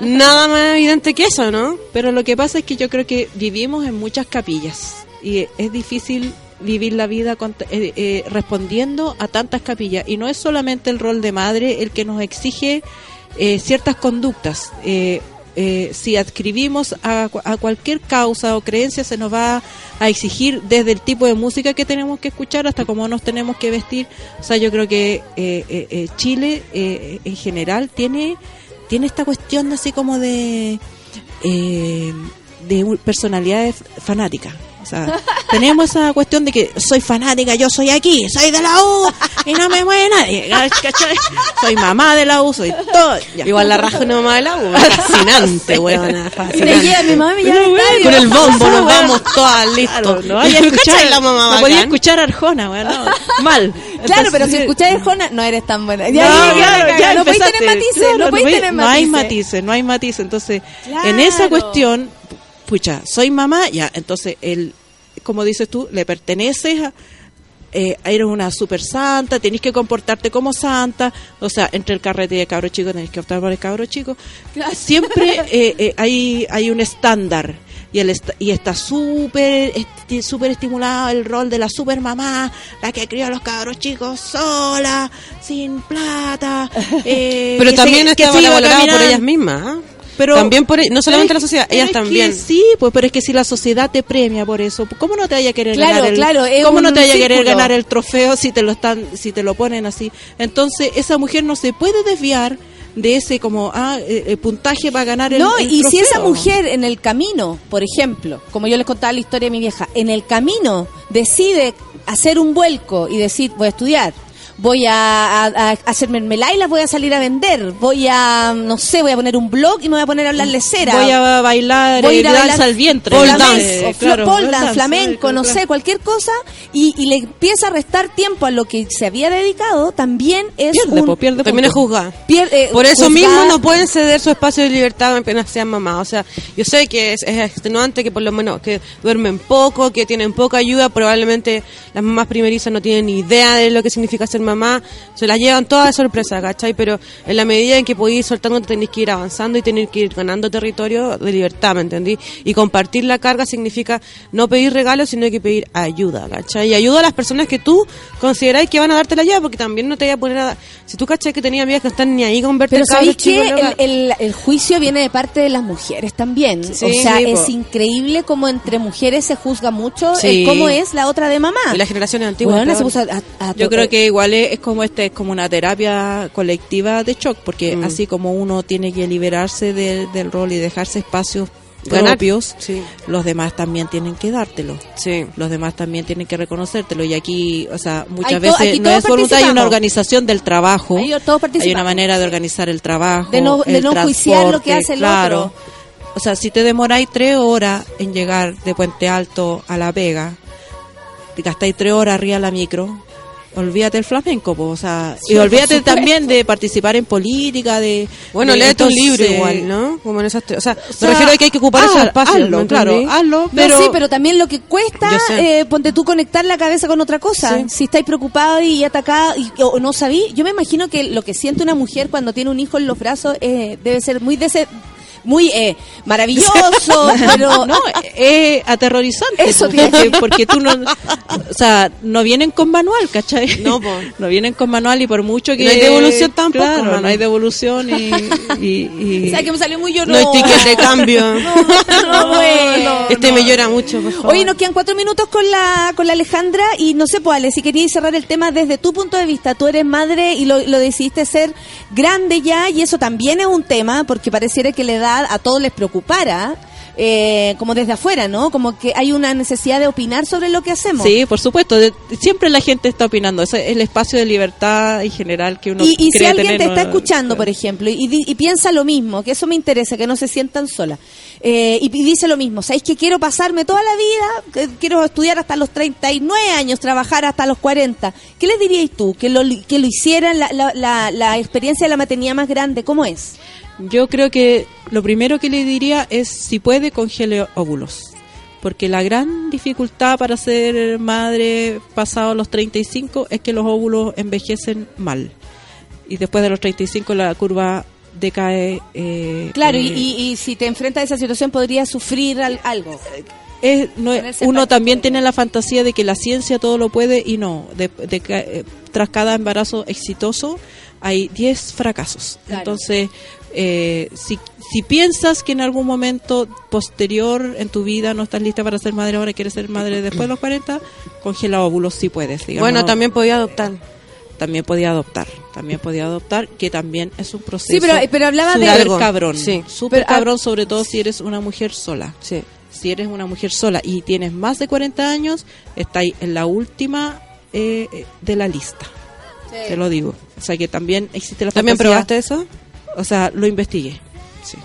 nada más evidente que eso, ¿no? Pero lo que pasa es que yo creo que vivimos en muchas capillas y es difícil vivir la vida con- eh, eh, respondiendo a tantas capillas. Y no es solamente el rol de madre el que nos exige eh, ciertas conductas. Eh, si adscribimos a, a cualquier causa o creencia, se nos va a exigir desde el tipo de música que tenemos que escuchar hasta cómo nos tenemos que vestir. O sea, yo creo que Chile en general tiene, tiene esta cuestión así como de de personalidades fanáticas. O sea, tenemos esa cuestión de que soy fanática, yo soy aquí, soy de la U y no me mueve nadie. ¿cachai? Soy mamá de la U, soy todo. ya. Igual la raja una mamá de la U, fascinante, weona, me fascinante. lleva, mi mamá me lleva al. Con el bombo nos vamos todas listos. Claro, no vaya a ¿Cachai escuchar la mamá no podía escuchar Arjona, bueno, no, mal. Claro, pero si escucháis Arjona, no eres tan buena. No, Ya, claro, ya, no podéis tener matices, Claro, no podéis tener no hay matices. matices, no hay matices. Entonces, Claro. en esa cuestión, pucha, soy mamá, ya, entonces él, como dices tú, le perteneces a, eh, eres una super santa, tenés que comportarte como santa, o sea, entre el carrete y el cabro chico tenés que optar por el cabro chico. Siempre eh, eh, hay, hay un estándar y, el est- y está súper esti- súper estimulado el rol de la super mamá, la que crió a los cabros chicos sola, sin plata. eh, Pero que también se- que estaba se iba valorado por ellas mismas. Pero, también por, no solamente la sociedad, ellas también. sí, pues, pero es que si la sociedad te premia por eso, ¿cómo no te vaya a querer Claro, ganar el, claro, cómo no te vaya a querer ganar el trofeo si te lo están, si te lo ponen así? Entonces esa mujer no se puede desviar de ese como ah eh, eh, puntaje para ganar el, No, el y si esa mujer en el camino, por ejemplo, como yo les contaba la historia de mi vieja, en el camino decide hacer un vuelco y decir, voy a estudiar, voy a, a, a hacer mermelada y las voy a salir a vender, voy a, no sé, voy a poner un blog y me voy a poner a hablar lecera. voy a bailar Voy a eh, ir a bailar al vientre pole flamenco, dance, eh, claro, dance, eh, no sé, cualquier cosa, y, y le empieza a restar tiempo a lo que se había dedicado, también es Pierde, un... po, pierde También es juzgada. pierde- Por eso mismo no pueden ceder su espacio de libertad apenas sean mamás. O sea, yo sé que es, es extenuante, que por lo menos que duermen poco, que tienen poca ayuda. Probablemente las mamás primerizas no tienen ni idea de lo que significa ser mamá. Se las llevan todas de sorpresa, ¿cachai? Pero en la medida en que podéis ir soltando, tenéis que ir avanzando y tenéis que ir ganando territorio de libertad, ¿me entendí? Y compartir la carga significa no pedir regalos, sino que pedir ayuda, ¿cachai? Y ayuda a las personas que tú consideráis que van a darte la ayuda, porque también no te voy a poner a... Si tú, ¿cachai? Que tenía amigas que no están ni ahí con verte Pero ¿sabéis loca. El, el- el juicio viene de parte de las mujeres también. Sí, o sea, sí, es po. increíble como entre mujeres se juzga mucho Sí. el cómo es la otra de mamá. Y las generaciones antiguas. Weona, se puso a- a- Yo a- creo que igual es, es como este es como una terapia colectiva de shock, porque Mm. así como uno tiene que liberarse de- del rol y dejarse espacios Ganar. propios, Sí. los demás también tienen que dártelo. Sí. Los demás también tienen que reconocértelo y aquí, o sea, muchas Hay veces no es voluntad, hay una organización del trabajo. Hay participamos. una manera de organizar el trabajo, De no- de no juiciar lo que hace el claro. otro. O sea, si te demoráis tres horas en llegar de Puente Alto a La Vega, te gastáis tres horas arriba de la micro, olvídate el flamenco, po, o sea, Sí, y olvídate también de participar en política, de... Bueno, un entonces, libro igual, ¿no? Como en esas O sea, o sea, me refiero a que hay que ocupar esos haz- espacios. hazlo, ¿me claro, hazlo, No, pero... sí, pero también lo que cuesta, eh, ponte tú conectar la cabeza con otra cosa. Sí. Si estáis preocupado y atacado y, o no sabí, yo me imagino que lo que siente una mujer cuando tiene un hijo en los brazos eh, debe ser muy dese- muy eh, maravilloso, pero no, es aterrorizante. Eso porque, porque tú no, o sea, no vienen con manual, ¿cachai? No, po. no vienen con manual y por mucho que No hay devolución tampoco, claro, no hay devolución y, y, y- o sea, que me salió muy No llorón. hay ticket de cambio. No, bueno. este me llora mucho, por favor. Oye, nos quedan cuatro minutos con la con la Alejandra y no sé, pues Ale, si querías cerrar el tema desde tu punto de vista, tú eres madre y lo, lo decidiste ser grande ya y eso también es un tema porque pareciera que la a todos les preocupara, eh, como desde afuera, ¿no? Como que hay una necesidad de opinar sobre lo que hacemos. Sí, por supuesto. de- siempre la gente está opinando. Ese es el espacio de libertad en general que uno Y, y si alguien tener, te está ¿no? escuchando, por ejemplo, y, y piensa lo mismo, que eso me interesa, que no se sientan solas, eh, y, y dice lo mismo, ¿sabéis que quiero pasarme toda la vida? Que quiero estudiar hasta los 39 años, trabajar hasta los 40. ¿Qué les diríais tú? Que lo, que lo hicieran, la, la, la, la experiencia de la maternidad más grande, ¿cómo es? Yo creo que lo primero que le diría es si puede congele óvulos. Porque la gran dificultad para ser madre pasado los 35 es que los óvulos envejecen mal. Y después de los 35 la curva decae. eh, Claro, y, eh, y, y si te enfrentas a esa situación podrías sufrir al- algo. es- no es- uno también tiene la fantasía de que la ciencia todo lo puede y no. De, de eh, tras cada embarazo exitoso hay 10 fracasos. Claro. Entonces, eh, si, si piensas que en algún momento posterior en tu vida no estás lista para ser madre ahora, quieres ser madre después de los 40, congela óvulos si puedes. digamos. Bueno, también podía adoptar. También podía adoptar. También podía adoptar, que también es un proceso. Sí, pero, pero hablaba de... Largo. cabrón. Sí. Súper Pero, ah, cabrón, sobre todo si eres una mujer sola Sí. si eres una mujer sola y tienes más de 40 años, estáis en la última eh, eh, de la lista. Te lo digo. O sea que también existe la ¿También probaste eso? O sea, lo investigué. Sí.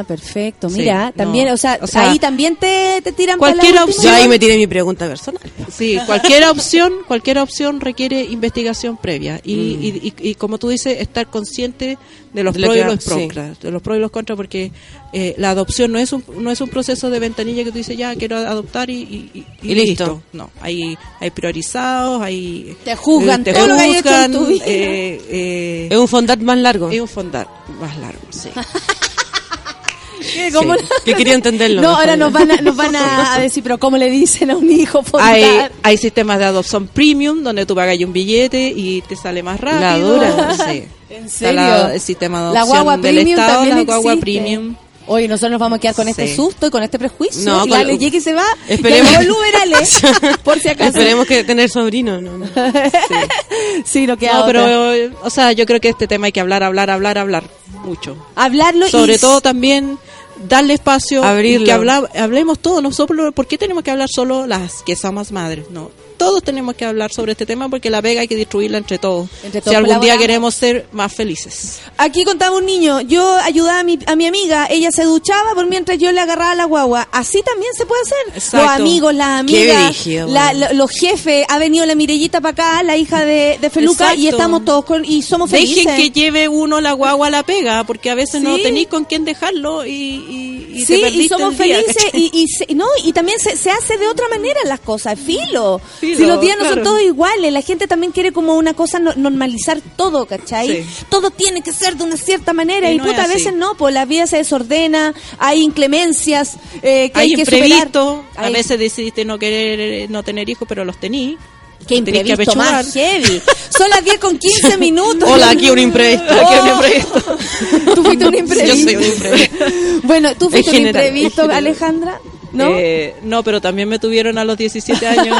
Ah, perfecto. Sí, Mira, no. también, o sea, O sea, ahí también te, te tiran para la cualquier. Yo opción- ahí me tiré mi pregunta personal. Sí, cualquier opción, cualquier opción requiere investigación previa y, y, y- y como tú dices, estar consciente de los De lo pros y los sí. contras, de los pros y los contras, porque eh, la adopción no es un no es un proceso de ventanilla que tú dices ya quiero adoptar y, y- y- y Y listo. No, hay hay priorizados, hay Te juzgan te todo lo que hay hecho en juzgan, tu vida. eh, eh, Es un fondant más largo. es un fondar más largo, sí. ¿Cómo Sí, que quería entenderlo No, ahora nos van, a, nos van a decir, pero ¿cómo le dicen a un hijo Hay, hay sistemas de adopción premium donde tú pagas un billete y te sale más rápido. La dura. Sí. ¿En serio? la- el sistema de La adopción guagua del premium Estado, también la guagua existe. premium. Oye, nosotros nos vamos a quedar con este Sí. susto y con este prejuicio. No, y con- Ale llega y se va. Esperemos- Y Ale, por si acaso. Esperemos que tener sobrino. No, no. sí, no queda No, otra. pero, o sea, yo creo que este tema hay que hablar, hablar, hablar, hablar mucho. Hablarlo y... Sobre todo también darle espacio Abrirlo. y que habla- hablemos todos nosotros. ¿Por qué tenemos que hablar solo las que somos madres? No, todos tenemos que hablar sobre este tema porque la vega hay que destruirla entre todos. Entre si todos algún día queremos ser más felices. Aquí contaba un niño, yo ayudaba a mi, a mi amiga, ella se duchaba por mientras yo le agarraba la guagua. Así también se puede hacer. Exacto. Los amigos, las Qué amigas, la- bueno. la- los jefes, ha venido la Mirellita para acá, la hija de, de Feluca, y estamos todos con, y somos felices. Dejen que lleve uno la guagua a la pega, porque a veces no tenéis con quién dejarlo y, y, y te Sí, y somos el día, felices ¿cachai? y, y, se- no, y también se, se hace de otra manera las cosas, filo. Filo, si los días no son todos iguales, la gente también quiere como una cosa no- normalizar todo, ¿cachai? Sí. Todo tiene que ser de una cierta manera Y y, no puta, a veces no, pues la vida se desordena, hay inclemencias eh, que hay, hay que superar. imprevisto, a Hay- veces decidiste no querer eh, no tener hijos, pero los tení. Qué que imprevisto apechugar. más heavy. Son las 10 con 15 minutos. Hola, aquí un imprevisto. Aquí un imprevisto. Tú fuiste un imprevisto. Yo soy un imprevisto. bueno, tú fuiste un imprevisto. Alejandra, ¿no? Eh, no, pero también me tuvieron a los 17 años.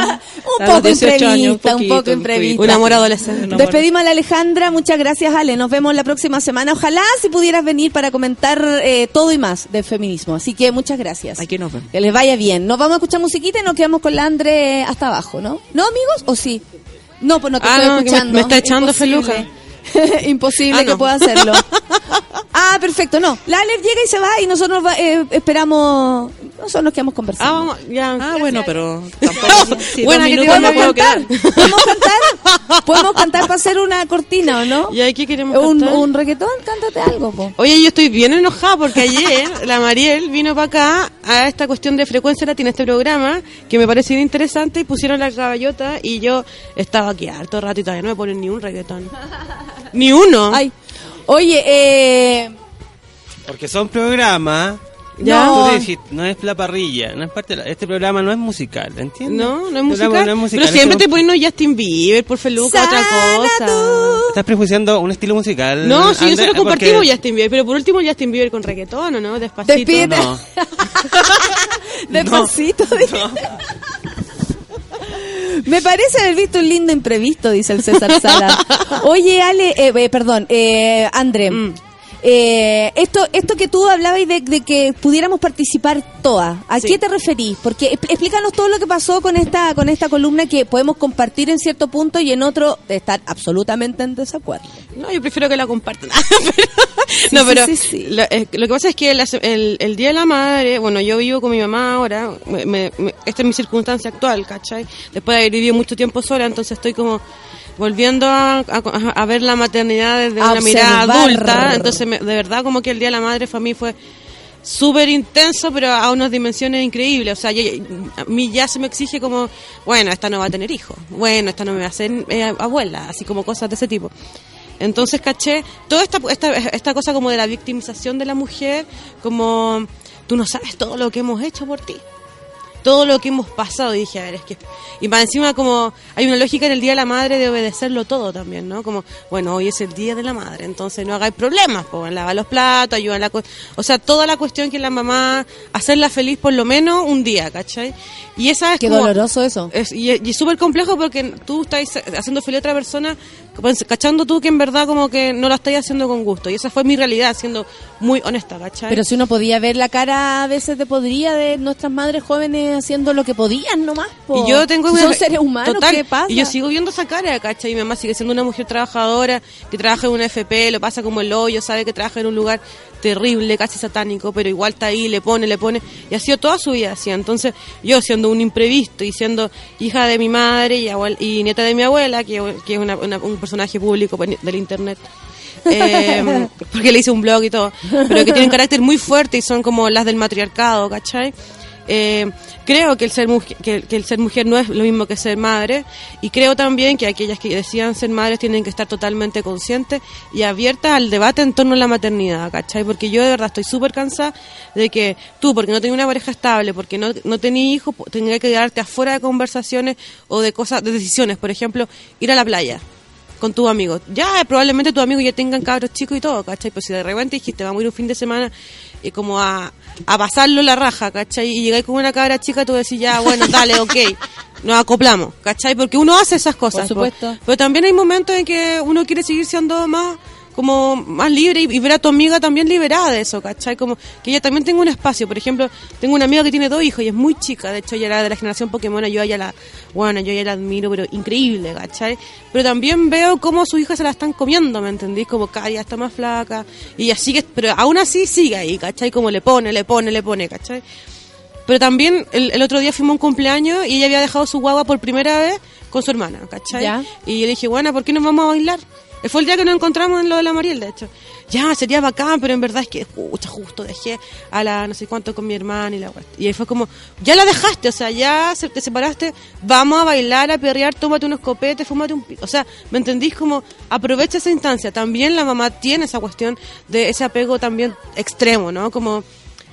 Un a poco los 18 años, imprevista, un poco imprevista. Un amor adolescente. Un amor. Despedimos a la Alejandra, muchas gracias Ale, nos vemos la próxima semana. Ojalá si pudieras venir para comentar eh, todo y más del feminismo. Así que muchas gracias. Aquí nos vemos. Que les vaya bien. Nos vamos a escuchar musiquita y nos quedamos con la Andre hasta abajo, ¿no? ¿No, amigos? ¿O sí? No, pues no te Ah, estoy no, que me- escuchando. me está echando Imposible. Imposible Ah, que no. pueda hacerlo. ah, perfecto, no. La Ale llega y se va y nosotros va- eh, esperamos, nosotros nos quedamos Ah, conversando. vamos, ya. Ah, bueno, pero tampoco. dos que a puedo cantar? ¿Podemos cantar? ¿Podemos cantar para hacer una cortina o no? ¿Y aquí queremos Un, cantar? un reggaetón, cántate algo, po. Oye, yo estoy bien enojada porque ayer la Mariel vino para acá a esta cuestión de frecuencia latina, este programa, que me pareció interesante y pusieron la caballota y yo estaba aquí harto rato y todavía no me ponen ni un reggaetón. Ni uno. Ay, oye, eh, Porque son programas. Ya. Tú No. le dijiste, no es la parrilla, no es parte de la- este programa no es musical, ¿entiendes? No, no es Este musical. programa no es musical, Pero siempre este- te ponen Justin Bieber, por Feluca, otra cosa. tú. Estás prejuiciando un estilo musical. No, si Andrea, nosotros porque- compartimos Justin Bieber, pero por último Justin Bieber con reggaetón, ¿o no? Despacito. Despídete. No. despacito. Me parece haber visto un lindo imprevisto, dice el César Sala. Oye, Ale, eh, eh, perdón, eh, André. Mm. Eh, esto, esto que tú hablabas de, de que pudiéramos participar todas, ¿a Sí. qué te referís? Porque expl- explícanos todo lo que pasó con esta, con esta columna que podemos compartir en cierto punto y en otro estar absolutamente en desacuerdo. No, yo prefiero que la compartan. Pero- no, sí, pero sí, sí. Lo, eh, lo que pasa es que el, el Día de la Madre, bueno, yo vivo con mi mamá ahora, me- me- esta es mi circunstancia actual, ¿cachai? Después de haber vivido mucho tiempo sola, entonces estoy como volviendo a, a- a ver la maternidad desde A una mirada adulta, entonces me- de verdad como que el Día de la Madre para mí fue súper intenso, pero a unas dimensiones increíbles. O sea, yo- a mí ya se me exige como, bueno, esta no va a tener hijos, bueno, esta no me va a ser eh, abuela, así como cosas de ese tipo. Entonces, caché, toda esta, esta, esta cosa como de la victimización de la mujer, como tú no sabes todo lo que hemos hecho por ti. Todo lo que hemos pasado, y dije, a ver, es que... Y para encima como hay una lógica en el Día de la Madre de obedecerlo todo también, ¿no? Como, bueno, hoy es el Día de la Madre, entonces no hagáis problemas, pues, lava los platos, ayuda en la... O sea, toda la cuestión que la mamá, hacerla feliz por lo menos un día, ¿cachai? Y esa es Qué como- doloroso eso. es, y, y es súper complejo porque tú estás haciendo feliz a otra persona, cachando tú que en verdad como que no lo estás haciendo con gusto. Y esa fue mi realidad, siendo muy honesta, ¿cachai? Pero si uno podía ver la cara a veces de podría de nuestras madres jóvenes haciendo lo que podían nomás. po. Y yo tengo Si una- son seres humanos, total, ¿qué pasa? Y yo sigo viendo esa cara, ¿cachai? Y mi mamá sigue siendo una mujer trabajadora, que trabaja en una FP, lo pasa como el hoyo, sabe que trabaja en un lugar terrible, casi satánico, pero igual está ahí, le pone, le pone, y ha sido toda su vida así. Entonces, yo siendo un imprevisto y siendo hija de mi madre y, abuel- y nieta de mi abuela, que, que es una- una- un personaje público pues, del internet, eh, porque le hice un blog y todo, pero que tienen carácter muy fuerte y son como las del matriarcado, ¿cachai? Eh, creo que el, ser mujer, que, que el ser mujer no es lo mismo que ser madre y creo también que aquellas que decidan ser madres tienen que estar totalmente conscientes y abiertas al debate en torno a la maternidad, ¿cachai? Porque yo de verdad estoy súper cansada de que tú, porque no tenías una pareja estable, porque no, no tenías hijos, tendrías que quedarte afuera de conversaciones o de cosas, de decisiones. Por ejemplo, ir a la playa con tus amigos. Ya, probablemente tus amigos ya tengan cabros chicos y todo, ¿cachai? Pues si de repente dijiste, vamos a ir un fin de semana y como a, a pasarlo la raja, ¿cachai? Y llegáis con una cabra chica, tú decís, ya, bueno, dale, ok, nos acoplamos, ¿cachai? Porque uno hace esas cosas. Por supuesto. Pero también hay momentos en que uno quiere seguir siendo más como más libre y, y ver a tu amiga también liberada de eso, ¿cachai? Como que ella también tenga un espacio. Por ejemplo, tengo una amiga que tiene dos hijos y es muy chica, de hecho ella era de la generación Pokémon, yo ella la, bueno, yo ella la admiro, pero increíble, ¿cachai? Pero también veo cómo sus hijas se la están comiendo, ¿me entendís? Como cada día está más flaca y ella sigue, pero aún así sigue ahí, ¿cachai? Como le pone, le pone, le pone, ¿cachai? Pero también el, el otro día fuimos a un cumpleaños y ella había dejado su guagua por primera vez con su hermana, ¿cachai? Ya. Y yo le dije, bueno, ¿por qué no vamos a bailar? Eh, Fue el día que nos encontramos en lo de la Mariel, de hecho. Ya, sería bacán, pero en verdad es que, pucha, justo dejé a la no sé cuánto con mi hermana y la. Y ahí fue como, ya la dejaste, o sea, ya te separaste, vamos a bailar, a perrear, tómate unos copetes, fúmate un... pi- O sea, ¿me entendís? Como, aprovecha esa instancia. También la mamá tiene esa cuestión de ese apego también extremo, ¿no? Como,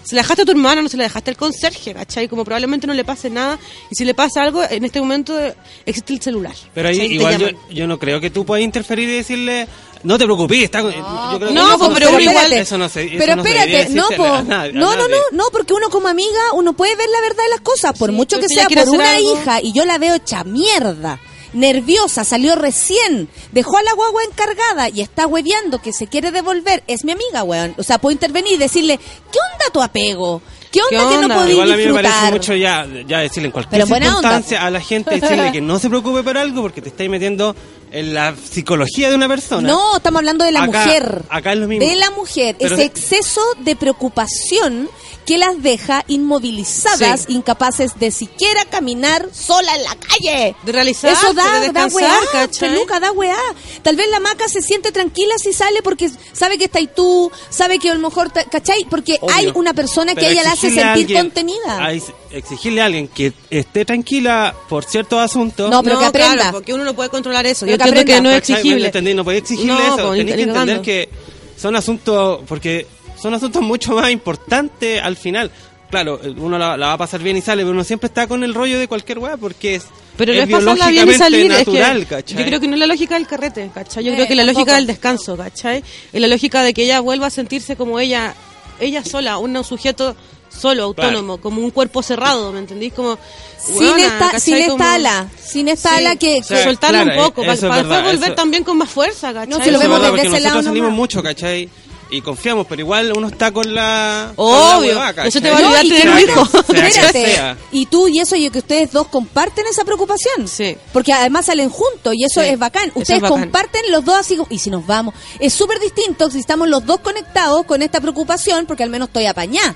se la dejaste a tu hermana, no se la dejaste al conserje, ¿cachai? Como probablemente no le pase nada. Y si le pasa algo, en este momento existe el celular. Pero ahí igual yo, yo no creo que tú puedas interferir y decirle, no te preocupes, está, yo creo que No, pues, pero igual- eso no se, eso Pero no espérate, no, decírsele po. a nadie, a no, no, no, no, porque uno como amiga, uno puede ver la verdad de las cosas, por Sí, mucho pero que sea por una algo- hija, y yo la veo hecha mierda, nerviosa, salió recién, dejó a la guagua encargada y está hueveando que se quiere devolver, es mi amiga, weón. O sea, puedo intervenir y decirle, ¿qué onda tu apego? ¿Qué onda, ¿Qué que no podís Igual a mí me parece disfrutar? mucho ya, ya decirle en cualquier onda, circunstancia a la gente, decirle que no se preocupe por algo porque te estáis metiendo en la psicología de una persona. No, estamos hablando de la Acá- mujer. acá es lo mismo. De la mujer. Pero ese de- exceso de preocupación que las deja inmovilizadas, Sí. incapaces de siquiera caminar sola en la calle. De realizarse, Eso da, de da weá, ¿cachai? peluca, da weá. Tal vez la maca se siente tranquila si sale porque sabe que está ahí tú, sabe que a lo mejor, ¿cachai? Porque Obvio. hay una persona que Pero ella la hace sentir alguien- contenida. ex- exigirle a alguien que esté tranquila por ciertos asuntos. No, pero que aprenda. Claro, porque uno no puede controlar eso. Pero Yo que entiendo que no es exigible. No podía exigirle No, eso. ni- Tenés que entender que son asuntos, porque son asuntos mucho más importantes al final. Claro, uno la, la va a pasar bien y sale, pero uno siempre está con el rollo de cualquier weá porque es, Pero no es es pasarla bien y biológicamente salir, es natural, que ¿cachai? yo creo que no es la lógica del carrete, ¿cachai? Yo Eh, creo que la tampoco. lógica del descanso, ¿cachai? Es la lógica de que ella vuelva a sentirse como ella, ella sola, un sujeto solo, autónomo, como un cuerpo cerrado, ¿me entendís? Como sin weona, esta, sin esta Como- ala, sin esta Sí. ala que, O sea, que- soltarlo claro, un poco, eh, para, eso es para verdad, después volver eso- también con más fuerza, ¿cachai? No, si lo Eso vemos desde ese lado salimos nomás. mucho, ¿cachai? Y confiamos, pero igual uno está con la... con Obvio, la no se te va a olvidar y tener un hijo. Espérate, y tú y eso y que ustedes dos comparten esa preocupación. Sí. Porque además salen juntos y eso Sí, es bacán. eso Ustedes es bacán. comparten los dos así como- y si nos vamos. Es súper distinto si estamos los dos conectados con esta preocupación porque al menos estoy apañada.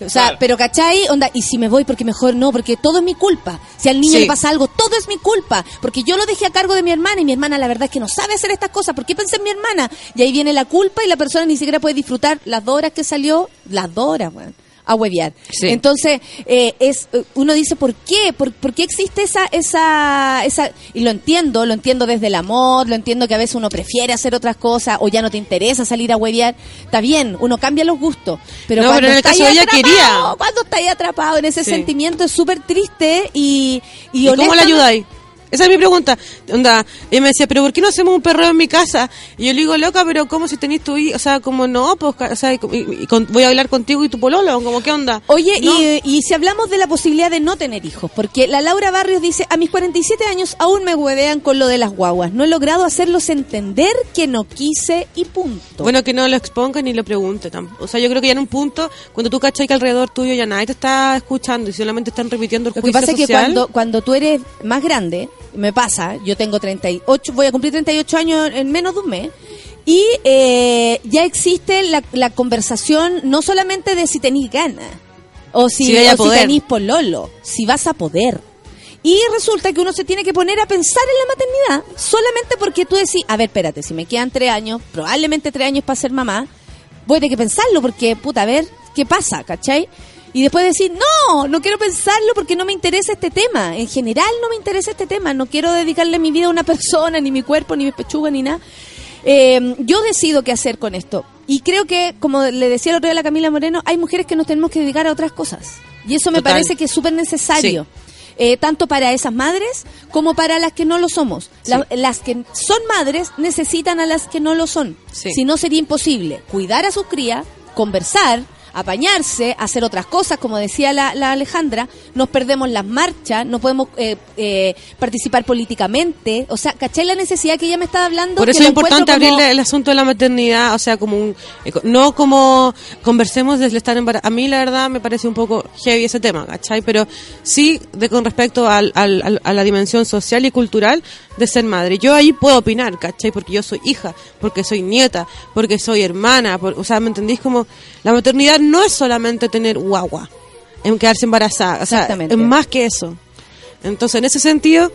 O sea, Claro. pero ¿cachai? Onda, y si me voy porque mejor no, porque todo es mi culpa. Si al niño Sí. le pasa algo, todo es mi culpa. Porque yo lo dejé a cargo de mi hermana y mi hermana la verdad es que no sabe hacer estas cosas. ¿Por qué pensé en mi hermana? Y ahí viene la culpa y la persona ni siquiera puede disfrutar las dos horas que salió, las dos horas, weón, a huevear. Sí. Entonces, eh, es eh, uno dice, ¿por qué? ¿Por, por qué existe esa, esa, esa... Y lo entiendo, lo entiendo desde el amor, lo entiendo que a veces uno prefiere hacer otras cosas o ya no te interesa salir a huevear. Está bien, uno cambia los gustos. Pero No, cuando pero en el está caso ahí ella atrapado, quería. Cuando está ahí atrapado en ese Sí. sentimiento es súper triste y... Y, ¿Y cómo la ayudáis? Esa es mi pregunta. Onda, ella me decía, pero ¿por qué no hacemos un perreo en mi casa? Y yo le digo, loca, pero ¿cómo si tenéis tu hijo? O sea, como no, pues, o sea, y, y- y con- voy a hablar contigo y tu pololo, como qué onda. Oye, No. y, y si hablamos de la posibilidad de no tener hijos, porque la Laura Barrios dice, a mis 47 años aún me huevean con lo de las guaguas, no he logrado hacerlos entender que no quise y punto. Bueno, que no lo exponga ni lo pregunte tampoco. O sea, yo creo que ya en un punto, cuando tú cachai que alrededor tuyo ya nadie te está escuchando y solamente están repitiendo el Lo que juicio pasa es que cuando, cuando tú eres más grande, me pasa, yo tengo 38, voy a cumplir 38 años en menos de un mes, Y eh, ya existe la, la conversación no solamente de si tenéis ganas, o si, Si o si tenéis pololo, si vas a poder. Y resulta que uno se tiene que poner a pensar en la maternidad solamente porque tú decís, a ver, espérate, si me quedan tres años, probablemente tres años para ser mamá, voy a tener que pensarlo porque, puta, a ver, ¿qué pasa? ¿Cachai? Y después decir, no, no quiero pensarlo porque no me interesa este tema. En general no me interesa este tema. No quiero dedicarle mi vida a una persona, ni mi cuerpo, ni mi pechuga, ni nada. Eh, yo decido qué hacer con esto. Y creo que, como le decía el otro día a la Camila Moreno, hay mujeres que nos tenemos que dedicar a otras cosas. Y eso me Total. parece que es súper necesario. Eh, tanto para esas madres como para las que no lo somos. La- las que son madres necesitan a las que no lo son. Sí. Si no sería imposible cuidar a sus crías, conversar, apañarse, hacer otras cosas, como decía la, la Alejandra, nos perdemos las marchas, no podemos eh, eh, participar políticamente. O sea, ¿cachai la necesidad que ella me estaba hablando? Por eso es importante como- abrirle el asunto de la maternidad, o sea, como un, eh, no como conversemos desde estar embarazada. A mí la verdad me parece un poco heavy ese tema, ¿cachai? Pero sí de con respecto al, al- al- a la dimensión social y cultural de ser madre. Yo ahí puedo opinar, ¿cachai? Porque yo soy hija, porque soy nieta, porque soy hermana, por- o sea, ¿me entendís? Como la maternidad no es solamente tener guagua, en quedarse embarazada, o sea, es más que eso. Entonces, en ese sentido,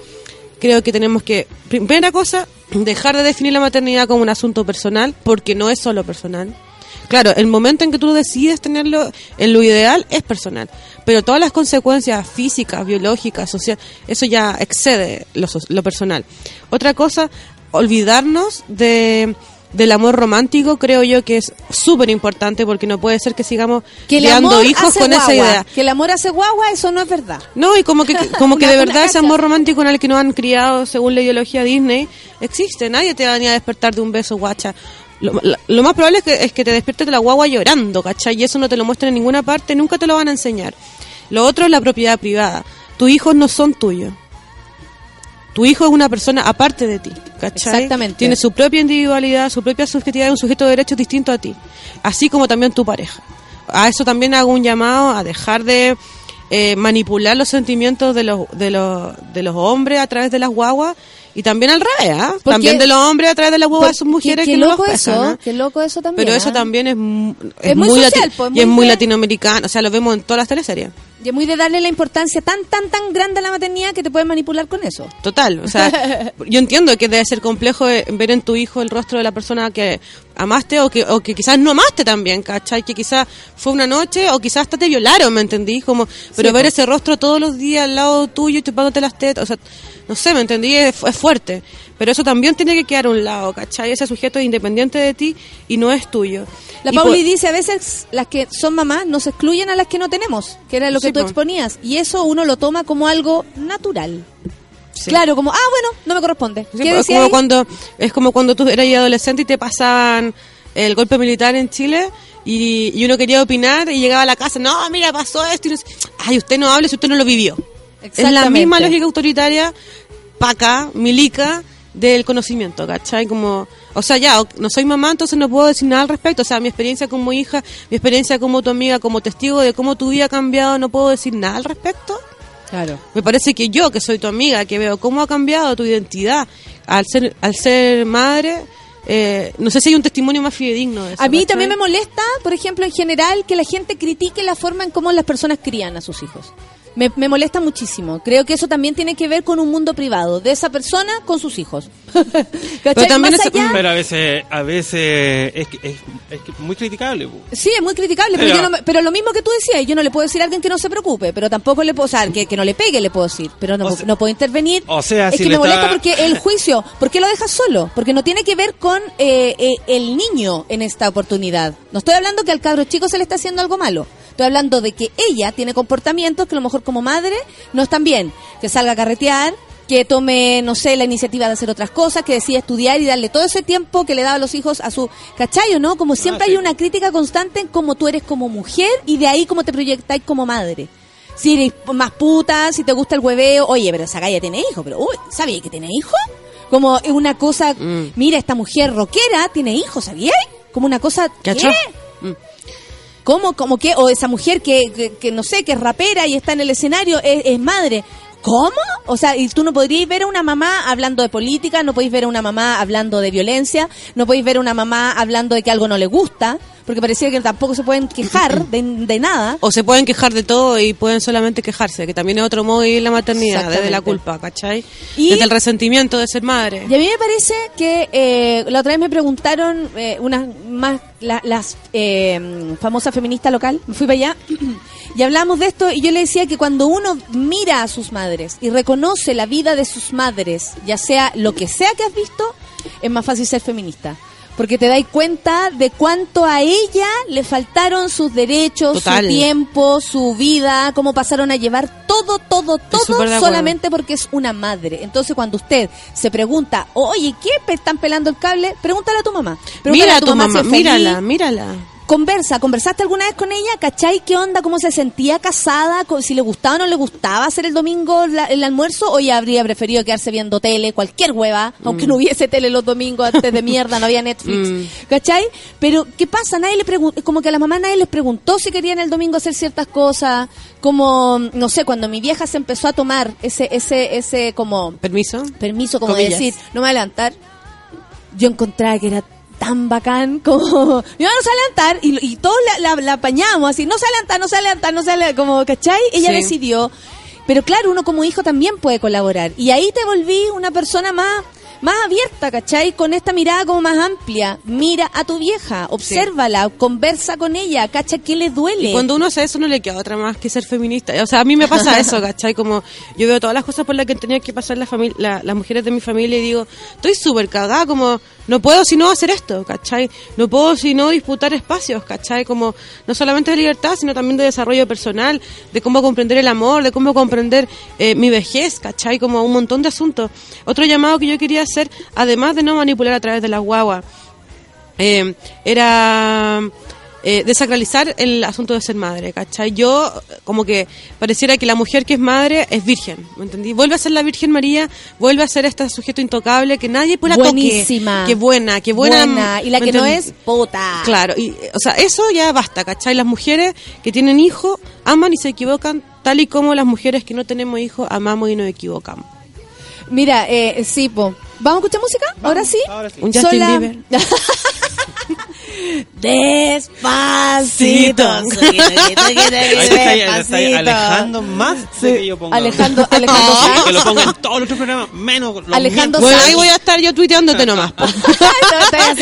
creo que tenemos que, primera cosa, dejar de definir la maternidad como un asunto personal, porque no es solo personal. Claro, el momento en que tú decides tenerlo, en lo ideal es personal, pero todas las consecuencias físicas, biológicas, sociales, eso ya excede lo, lo personal. Otra cosa, olvidarnos de del amor romántico creo yo que es súper importante porque no puede ser que sigamos que creando hijos con esa idea. Que el amor hace guagua, eso no es verdad. No, y como que, como que de verdad ese amor romántico en el que nos han criado según la ideología Disney existe. Nadie te va a a despertar de un beso, guacha. Lo más probable es que, es que te despiertes de la guagua llorando, ¿cachai? Y eso no te lo muestran en ninguna parte, nunca te lo van a enseñar. Lo otro es la propiedad privada. Tus hijos no son tuyos. Tu hijo es una persona aparte de ti, ¿cachai? Exactamente. Tiene su propia individualidad, su propia subjetividad, un sujeto de derechos distinto a ti. Así como también tu pareja. A eso también hago un llamado a dejar de eh, manipular los sentimientos de los, de, los, de los hombres a través de las guaguas y también al revés, ¿ah? Porque- También de los hombres a través de las guaguas Por- son mujeres qué, que no los loco pesan, eso, ¿ah? qué loco eso también. Pero eso ¿ah? también es, Es muy social, pues, y es muy de- latinoamericano, o sea, lo vemos en todas las teleseries. Y es muy de darle la importancia tan, tan, tan grande a la maternidad que te pueden manipular con eso. Total, o sea, yo entiendo que debe ser complejo eh, ver en tu hijo el rostro de la persona que amaste o que, o que quizás no amaste también, ¿cachai? Que quizás fue una noche o quizás hasta te violaron, ¿me entendí? Como, pero Sí, ver ese rostro todos los días al lado tuyo y chupándote las tetas, o sea, no sé, ¿me entendí? Es fuerte. Pero eso también tiene que quedar a un lado, ¿cachai? Ese sujeto es independiente de ti y no es tuyo. La Y Pauli dice, a veces las que son mamás nos excluyen a las que no tenemos, que era lo que Sí, tú po. exponías. Y eso uno lo toma como algo natural. Sí. Claro, como, ah, bueno, no me corresponde. Sí, ¿Qué es como ahí? cuando es como cuando tú eras adolescente y te pasaban el golpe militar en Chile y, y uno quería opinar y llegaba a la casa, no, mira, pasó esto y no ay, usted no hable si usted no lo vivió. Es la misma lógica autoritaria, paca, milica del conocimiento, ¿cachai? Como, o sea, ya, no soy mamá, entonces no puedo decir nada al respecto. O sea, mi experiencia como hija, mi experiencia como tu amiga, como testigo de cómo tu vida ha cambiado, no puedo decir nada al respecto. Claro. Me parece que yo, que soy tu amiga, que veo cómo ha cambiado tu identidad al ser, al ser madre, eh, no sé si hay un testimonio más fidedigno de eso. A mí ¿cachai? también me molesta, por ejemplo, en general, que la gente critique la forma en cómo las personas crían a sus hijos. Me, me molesta muchísimo. Creo que eso también tiene que ver con un mundo privado de esa persona con sus hijos. ¿Cachai? también es- allá- Pero a veces, a veces es, es, es muy criticable. Sí, es muy criticable, pero, Pero- yo no pero lo mismo que tú decías, yo no le puedo decir a alguien que no se preocupe, pero tampoco le puedo, o sea, que, que no le pegue, le puedo decir, pero no, O sea- no puedo intervenir. o sea, es si que me molesta está- porque el juicio, ¿por qué lo dejas solo? Porque no tiene que ver con eh, eh, el niño en esta oportunidad. No estoy hablando que al cabro chico se le está haciendo algo malo. Estoy hablando de que ella tiene comportamientos que a lo mejor como madre no están bien. Que salga a carretear, que tome, no sé, la iniciativa de hacer otras cosas, que decida estudiar y darle todo ese tiempo que le daba a los hijos a su cachayo, ¿no? Como siempre Ah, sí. hay una crítica constante en cómo tú eres como mujer y de ahí cómo te proyectáis como madre. Si eres más puta, si te gusta el hueveo, oye, pero esa galla tiene hijo, pero uy, ¿sabías que tiene hijo? Como es una cosa, Mm. mira, esta mujer rockera tiene hijos, ¿sabías? Como una cosa, ¿qué? Mm. ¿Cómo, cómo que? O esa mujer que, que, que no sé, que es rapera y está en el escenario, es, es madre. ¿Cómo? O sea, y tú no podrías ver a una mamá hablando de política, no podéis ver a una mamá hablando de violencia, no podéis ver a una mamá hablando de que algo no le gusta, porque parecía que tampoco se pueden quejar de, de nada. O se pueden quejar de todo y pueden solamente quejarse, que también es otro modo de la maternidad, desde la culpa, ¿cachai? Y- desde el resentimiento de ser madre. Y a mí me parece que eh, la otra vez me preguntaron eh, unas más la- las eh, famosas feministas local, me fui para allá y hablamos de esto y yo le decía que cuando uno mira a sus madres y reconoce la vida de sus madres, ya sea lo que sea que has visto, es más fácil ser feminista. Porque te dais cuenta de cuánto a ella le faltaron sus derechos, Total. su tiempo, su vida, cómo pasaron a llevar todo, todo, todo solamente porque es una madre. Entonces, cuando usted se pregunta, oye, ¿qué están pelando el cable? Pregúntale a tu mamá. Pregúntale Mira a tu mamá, si mírala, mírala. Conversa, ¿conversaste alguna vez con ella? ¿Cachai? ¿Qué onda? ¿Cómo se sentía casada? ¿Si le gustaba o no le gustaba hacer el domingo la- el almuerzo? ¿O ella habría preferido quedarse viendo tele, cualquier hueva? Aunque no hubiese tele los domingos antes de mierda, no había Netflix. Mm. ¿Cachai? Pero, ¿qué pasa? Nadie le pregun- como que a la mamá nadie les preguntó si querían el domingo hacer ciertas cosas. Como, no sé, cuando mi vieja se empezó a tomar ese, ese, ese como ¿Permiso? permiso como de decir, no me voy a levantar. Yo encontraba que era tan bacán como, yo no se va a levantar y, y todos la, la, la apañamos así, no se va a no se va a levantar, no levantar, como, ¿cachai? Ella Sí. decidió. Pero claro, uno como hijo también puede colaborar. Y ahí te volví una persona más, más abierta, ¿cachai? Con esta mirada como más amplia. Mira a tu vieja, obsérvala, conversa con ella, ¿cachai? ¿Qué le duele? Y cuando uno hace eso no le queda otra más que ser feminista. O sea, a mí me pasa eso, ¿cachai? Como yo veo todas las cosas por las que tenía que pasar la famili- la- las mujeres de mi familia y digo, estoy súper cagada, como no puedo sino hacer esto, ¿cachai? No puedo sino disputar espacios, ¿cachai? Como no solamente de libertad, sino también de desarrollo personal, de cómo comprender el amor, de cómo comprender eh, mi vejez, ¿cachai? Como un montón de asuntos. Otro llamado que yo quería hacer, además de no manipular a través de las guaguas, eh, era eh, desacralizar el asunto de ser madre, ¿cachai? Yo, eh, como que pareciera que la mujer que es madre es virgen, ¿me entendí? Vuelve a ser la Virgen María, vuelve a ser este sujeto intocable que nadie puede la toque. Buenísima. Qué buena, qué buena. Buena. Y la ¿me que no es, puta. Claro, y, o sea, eso ya basta, ¿cachai? Las mujeres que tienen hijos aman y se equivocan, tal y como las mujeres que no tenemos hijos amamos y nos equivocamos. Mira, eh, sí, po. ¿Vamos a escuchar música? ¿Ahora sí? ahora sí. Un Justin Sola- Bieber. Despacito. Ahí alejando más de que yo ponga. Alejandro, Alejandro Sí, Sanz. que lo ponga en todos los otros programas, menos los Alejandro. Bueno, ahí voy a estar yo tuiteándote nomás. No te vas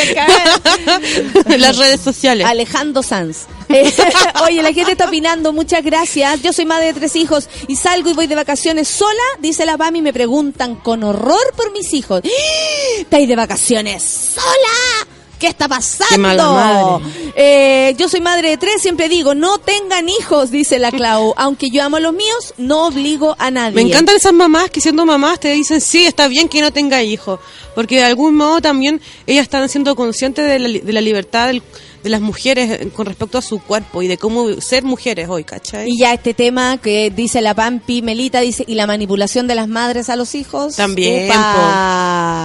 a las redes sociales. Alejandro Sanz. Eh, Oye, la gente está opinando, muchas gracias. Yo soy madre de tres hijos y salgo y voy de vacaciones sola, dice la Pami, y me preguntan con horror por mis hijos. ¿Estáis de vacaciones sola? ¿Qué está pasando? Qué mala madre. Eh, yo soy madre de tres, siempre digo, no tengan hijos, dice la Clau. Aunque yo amo a los míos, no obligo a nadie. Me encantan esas mamás que siendo mamás te dicen, sí, está bien que no tenga hijos, porque de algún modo también ellas están siendo conscientes de la, de la libertad del- de las mujeres con respecto a su cuerpo y de cómo ser mujeres hoy, ¿cachai? Y ya este tema que dice la Pampi Melita, dice, y la manipulación de las madres a los hijos. También.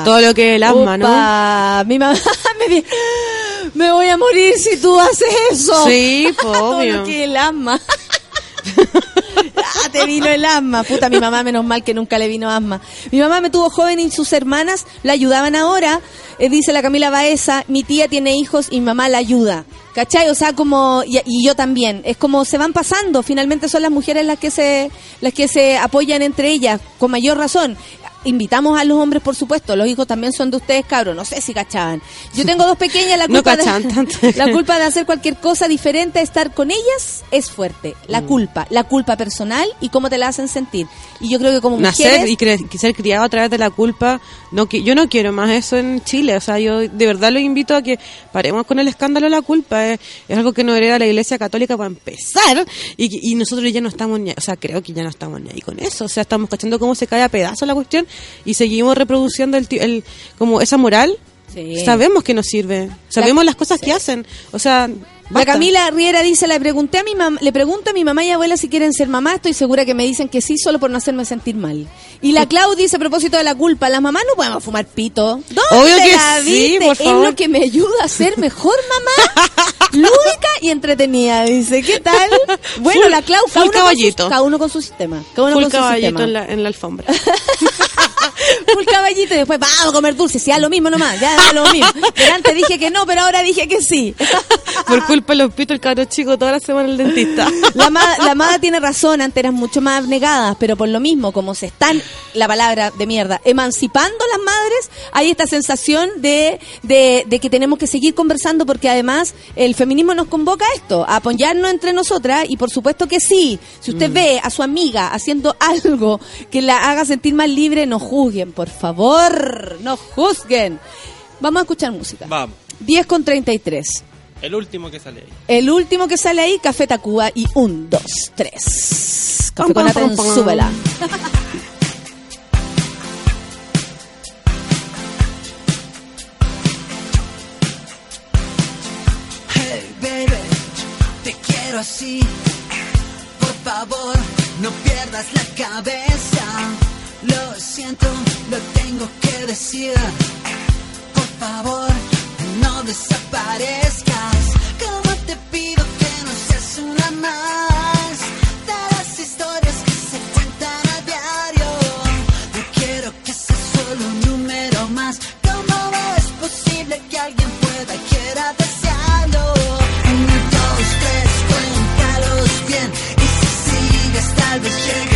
Todo lo que es el asma, ¿no? Mi mamá me dice, me voy a morir si tú haces eso. Sí, po, Todo obvio. lo que es el asma. Ah, te vino el asma. Puta, mi mamá, menos mal que nunca le vino asma. Mi mamá me tuvo joven y sus hermanas la ayudaban ahora. Eh, dice la Camila Baeza, mi tía tiene hijos y mi mamá la ayuda. ¿Cachai? O sea, como, y, y yo también. Es como se van pasando. Finalmente son las mujeres las que se, las que se apoyan entre ellas, con mayor razón. Invitamos a los hombres, por supuesto. Los hijos también son de ustedes, cabros. No sé si cachaban. Yo tengo dos pequeñas. La No culpa, cachaban de, tanto. la culpa de hacer cualquier cosa diferente a estar con ellas es fuerte. La Mm. culpa. La culpa personal y cómo te la hacen sentir. Y yo creo que como Nacer mujeres... y cre- ser criado a través de la culpa, no que yo no quiero más eso en Chile, o sea, yo de verdad los invito a que paremos con el escándalo de la culpa, es, es algo que no hereda la Iglesia Católica para empezar, y, y nosotros ya no estamos, ni, o sea, creo que ya no estamos ni ahí con eso, o sea, estamos cachando cómo se cae a pedazos la cuestión y seguimos reproduciendo el, el como esa moral, Sí. sabemos que nos sirve, sabemos las cosas que hacen, o sea, La. Camila Riera dice, le pregunté a mi mam- le pregunto a mi mamá y abuela si quieren ser mamá, estoy segura que me dicen que sí solo por no hacerme sentir mal. Y la Clau dice a propósito de la culpa, las mamás no podemos fumar pito. ¿Dónde Obvio que la sí, viste? por Es favor. lo que me ayuda a ser mejor mamá. Lúdica y entretenida, dice. ¿Qué tal? Bueno, Full- la Clau, cada uno, su, caballito. cada uno con su sistema. Cada uno Full con su caballito sistema. en la, en la alfombra. Full caballito y después vamos a comer dulce. Si da lo mismo nomás, ya lo mismo. Pero antes dije que no, pero ahora dije que sí. Por culpa de los pitos, el cabro chico toda la semana el dentista. La, ma- la Amada tiene razón, antes eran mucho más abnegadas, pero por lo mismo, como se están, la palabra de mierda, emancipando las madres, hay esta sensación de, de, de que tenemos que seguir conversando porque además el feminismo nos convoca a esto, a apoyarnos entre nosotras y por supuesto que sí, si usted Mm. ve a su amiga haciendo algo que la haga sentir más libre, no juzguen, por favor, no juzguen. Vamos a escuchar música. Vamos. 10 con 33. El último que sale ahí. El último que sale ahí, Café Tacuba y un, dos, tres. Café Pam, con pam. súbela. Hey baby, te quiero así. Por favor, no pierdas la cabeza. Lo siento, lo tengo que decir. Por favor, no desaparezcas. Como te pido que no seas una más de las historias que se cuentan a diario. No quiero que seas solo un número más. ¿Cómo es posible que alguien pueda quiera desearlo? Uno, dos, tres, cuéntalos bien. Y si sigues, tal vez llegues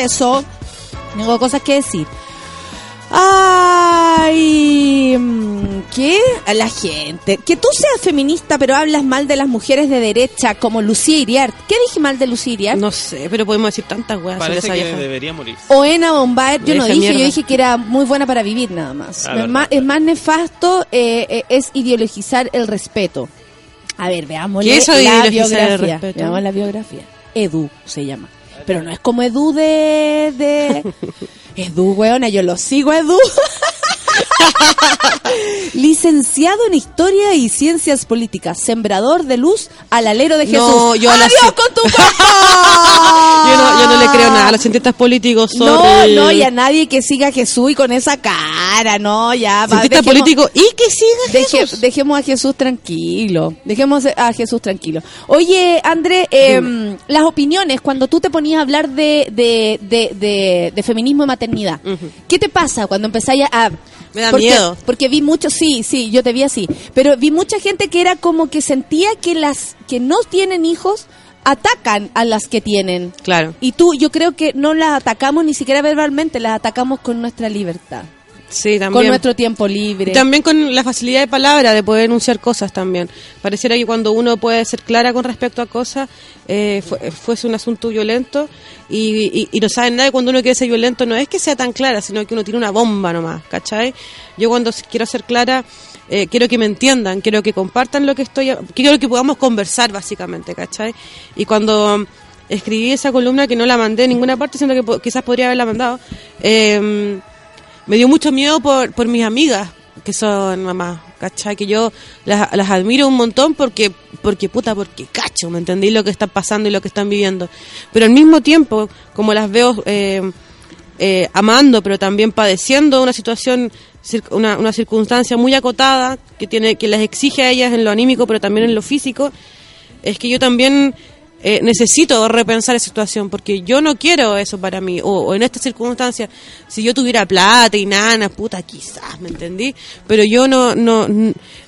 de eso. Tengo cosas que decir. Ay, mm, ¿qué? A la gente. Que tú seas feminista, pero hablas mal de las mujeres de derecha, como Lucía Iriart. ¿Qué dije mal de Lucía Iriart? No sé, pero podemos decir tantas weas sobre Parece esa que vieja. debería morir. O Ena Bombaer, yo no dije, yo dije que era muy buena para vivir nada más. Ah, es, verdad, más es más nefasto, eh, eh, es ideologizar el respeto. A ver, veamos ¿Qué es eso de la ideologizar el biografía. respeto? Veamos la biografía. Edu se llama. Pero no es como Edu de... de... Edu, weona, yo lo sigo, Edu. Licenciado en Historia y Ciencias Políticas, sembrador de luz al alero de Jesús. No, yo ¡Adiós con tu! Yo no, yo no le creo nada a los cientistas políticos. No, sorry. no, y a nadie que siga a Jesús y con esa cara, no, ya. Cientista político y que siga deje- Jesús. Dejemos a Jesús tranquilo. Dejemos a Jesús tranquilo. Oye, André, eh, las opiniones, cuando tú te ponías a hablar de, de, de, de- de feminismo y maternidad, ¿qué te pasa cuando empezáis a... Me da porque, miedo. Porque vi mucho, sí, sí, yo te vi así, pero vi mucha gente que era como que sentía que las que no tienen hijos atacan a las que tienen. Claro. Y tú, yo creo que no las atacamos ni siquiera verbalmente, las atacamos con nuestra libertad, Sí, también. con nuestro tiempo libre. También con la facilidad de palabra, de poder enunciar cosas también. Pareciera que cuando uno puede ser clara con respecto a cosas, eh, fue- fuese un asunto violento y, y- y no saben nada. Cuando uno quiere ser violento, no es que sea tan clara, sino que uno tiene una bomba nomás, ¿cachai? Yo cuando quiero ser clara, eh, quiero que me entiendan, quiero que compartan lo que estoy, quiero que podamos conversar básicamente, ¿cachai? Y cuando escribí esa columna que no la mandé en ninguna parte, sino que po- quizás podría haberla mandado, eh, me dio mucho miedo por, por mis amigas que son mamás, ¿cachai? Que yo las, las admiro un montón porque, porque puta, porque cacho, ¿me entendí lo que está pasando y lo que están viviendo? Pero al mismo tiempo, como las veo eh, eh, amando, pero también padeciendo una situación, una, una circunstancia muy acotada que tiene que les exige a ellas en lo anímico, pero también en lo físico, es que yo también eh, necesito repensar esa situación porque yo no quiero eso para mí o, o en estas circunstancias si yo tuviera plata y nana puta quizás me entendí pero yo no no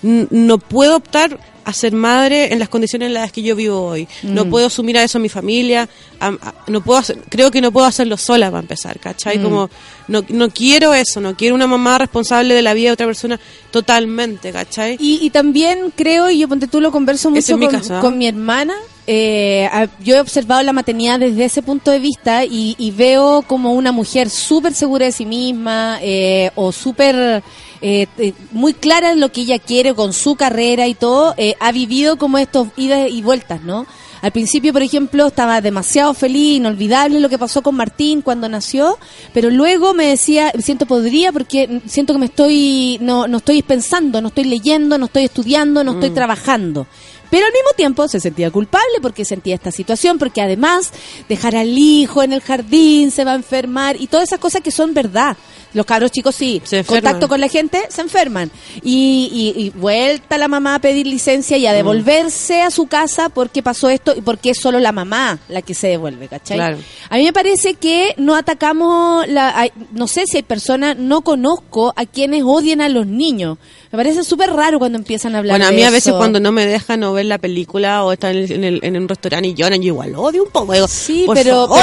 no puedo optar a ser madre en las condiciones en las que yo vivo hoy no Mm. puedo asumir a eso a mi familia a- a- no puedo hacer- creo que no puedo hacerlo sola para empezar ¿cachai? Mm. como no, no quiero eso no quiero una mamá responsable de la vida de otra persona totalmente ¿cachai? Y, y también creo, y yo ponte tú lo converso mucho es mi con, caso, ¿ah? con mi hermana, eh, yo he observado la maternidad desde ese punto de vista y, y veo como una mujer súper segura de sí misma eh, o súper eh, eh, muy clara en lo que ella quiere con su carrera y todo, eh, ha vivido como estos idas y vueltas, ¿no? Al principio, por ejemplo, estaba demasiado feliz, inolvidable lo que pasó con Martín cuando nació, pero luego me decía, siento podría porque siento que me estoy, no, no estoy pensando, no estoy leyendo, no estoy estudiando, no estoy Mm. trabajando. Pero al mismo tiempo se sentía culpable porque sentía esta situación, porque además dejar al hijo en el jardín, se va a enfermar y todas esas cosas que son verdad. Los cabros chicos sí, contacto con la gente, se enferman. Y, y- y vuelta la mamá a pedir licencia y a devolverse a su casa porque pasó esto y porque es solo la mamá la que se devuelve, ¿cachai? Claro. A mí me parece que no atacamos, la, hay- no sé si hay personas, no conozco a quienes odian a los niños. Me parece súper raro cuando empiezan a hablar Bueno, a de mí a veces eso. cuando no me dejan o ver la película o estar en, el- en el- en un restaurante y lloran, yo igual odio un poco. Digo, Sí, pero, favor,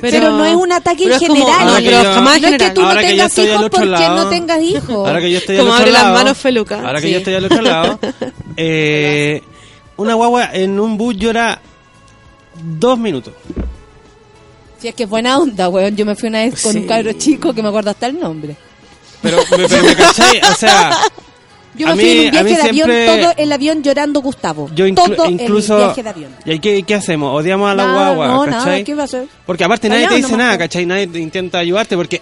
pero, no es un ataque pero en es como- general. no, pero jamás no es que tú no Ahora que yo estoy al otro lado- no tengas hijos. Ahora que yo estoy al Como otro abre las lado, manos felucas. Ahora que yo estoy al otro lado, eh, una guagua en un bus llora dos minutos. Si es que es buena onda, weón. Yo me fui una vez con un cabro chico que me acuerdo hasta el nombre. Pero, me- pero me cachai, o sea, Yo me A fui mí- en un viaje de avión, todo el avión llorando Gustavo. yo inclu- todo incluso... el viaje de avión. ¿Y qué, qué hacemos? Odiamos a la Nada, guagua, no, ¿cachai? nada, ¿qué va a hacer? Porque aparte nadie te dice nomás, nada. ¿cachai? Nadie te intenta ayudarte porque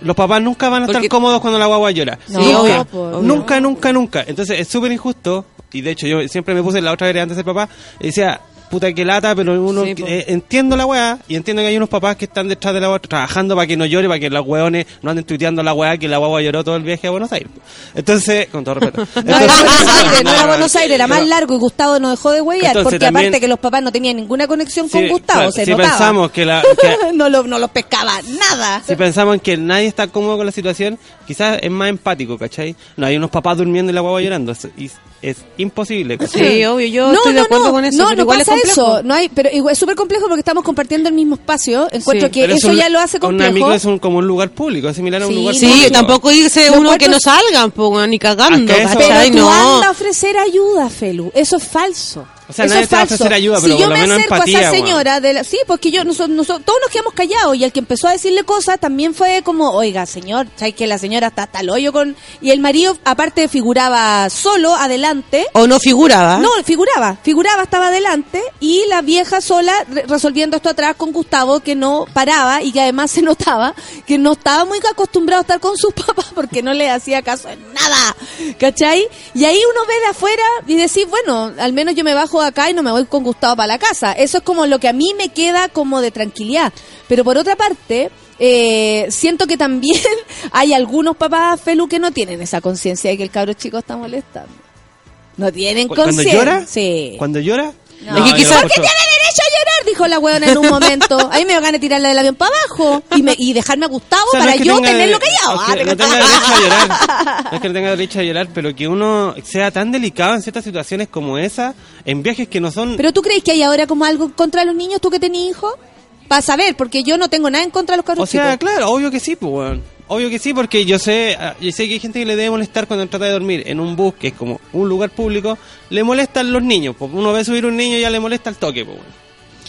los papás nunca van a estar cómodos cuando la guagua llora. No, nunca, obvio, nunca, nunca, nunca. Entonces es súper injusto. Y de hecho yo siempre me puse en la otra vereda antes de ser papá y decía, puta que lata, pero uno Sí, eh, entiendo la weá y entiendo que hay unos papás que están detrás de la weá trabajando para que no llore, para que los weones no anden tuiteando la weá que la guagua lloró todo el viaje a Buenos Aires. Entonces, con todo respeto. No era Buenos Aires, no era no, Buenos Aires, era más largo y Gustavo no dejó de Entonces, porque también- aparte que los papás no tenían ninguna conexión con Sí, Gustavo, claro, se si notaba. pensamos que la- que- no, lo, no los pescaba nada. Si pensamos en que nadie está cómodo con la situación, quizás es más empático, ¿cachai? No hay unos papás durmiendo y la guagua llorando. Es, es- es imposible, ¿cachai? Sí, obvio, yo no, estoy de acuerdo no, con eso. No, pero no igual pasa es. Eso. No hay, pero igual es súper complejo porque estamos compartiendo el mismo espacio. Encuentro Sí, que eso un- ya lo hace complejo. Un amigo es un, como un lugar público, es similar a un Sí, lugar público. Sí, tampoco dice Lo uno que no salgan, ni cagando, Pero tú No. anda a ofrecer ayuda, Felu. Eso es falso. O sea, Eso nadie es te va a falso. ofrecer ayuda, si pero yo por lo me menos acerco a esa señora, de la- sí, porque yo, nosotros, nosotros- todos nos quedamos callados y el que empezó a decirle cosas también fue como, oiga, señor, ¿sabes que la señora está hasta el hoyo con... Y el marido, aparte, figuraba solo, adelante. O no figuraba. No, figuraba, figuraba, estaba adelante y la vieja sola re- resolviendo esto atrás con Gustavo que no paraba y que además se notaba que no estaba muy acostumbrado a estar con sus papás porque no le hacía caso en nada, ¿cachai? Y ahí uno ve de afuera y decir, bueno, al menos yo me bajo trabajo acá y no me voy con Gustavo para la casa. Eso es como lo que a mí me queda como de tranquilidad. Pero por otra parte, eh, siento que también hay algunos papás Felu que no tienen esa conciencia de que el cabro chico está molestando. No tienen ¿Cu- ¿Cuando conciencia. llora? Sí. ¿Cuando llora? No, es que quizás porque tiene derecho dijo la weona en un momento. Ahí me van a tirarla del avión para abajo y, me, y dejarme a Gustavo O sea, no para es que yo tenga- tenerlo callado. o Ah, que no tenga derecho a llorar. No es que no tenga derecho a llorar, pero que uno sea tan delicado en ciertas situaciones como esa, en viajes que no son... Pero tú crees que hay ahora como algo contra los niños, tú que tenés hijos? Para saber, porque yo no tengo nada en contra de los cabros O sea, chicos. claro, obvio que sí, pues, weón. Obvio que sí, porque yo sé, ah, yo sé que hay gente que le debe molestar cuando trata de dormir en un bus que es como un lugar público, le molestan los niños, pues uno ve subir un niño y ya le molesta el toque, pues, weón.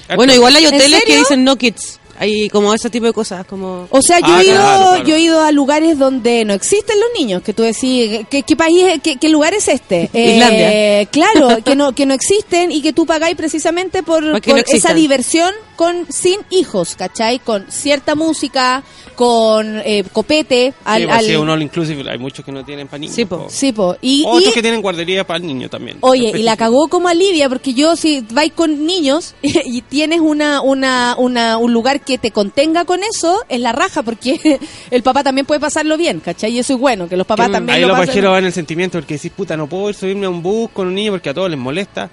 Al Bueno, igual hay ¿En hoteles que dicen no kids. Hay como ese tipo de cosas, como... O sea, yo, Ah, he ido, claro, claro. yo he ido a lugares donde no existen los niños, que tú decís, ¿qué, qué país, qué, qué lugar es este? Islandia. claro, que no, que no existen y que tú pagáis precisamente por, no esa diversión con sin hijos, ¿cachai? Con cierta música, con eh, copete. Al, Sí, pues, al- sí, uno all inclusive, hay muchos que no tienen para niños. Sí, po. po. Sí, po. Y, Otros y- que tienen guardería para el niño también. Oye, y la cagó como alivia, porque yo si vais con niños y tienes una, una, una, un lugar que te contenga con eso, es la raja, porque el papá también puede pasarlo bien, ¿cachai? Y eso es bueno, que los papás también Ahí lo los pasen pajeros van en el sentimiento porque decís, puta, no puedo ir subirme a un bus con un niño porque a todos les molesta.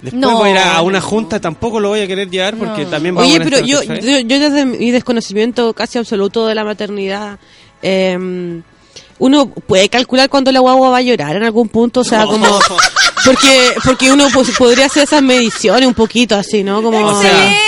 Después No, voy a ir a, una junta, tampoco lo voy a querer llevar porque también va a Oye, pero yo, yo, yo desde mi desconocimiento casi absoluto de la maternidad, eh, uno puede calcular cuándo la guagua va a llorar en algún punto, o sea, como... Porque, porque uno pues, podría hacer esas mediciones un poquito así, ¿no? Como... O sea,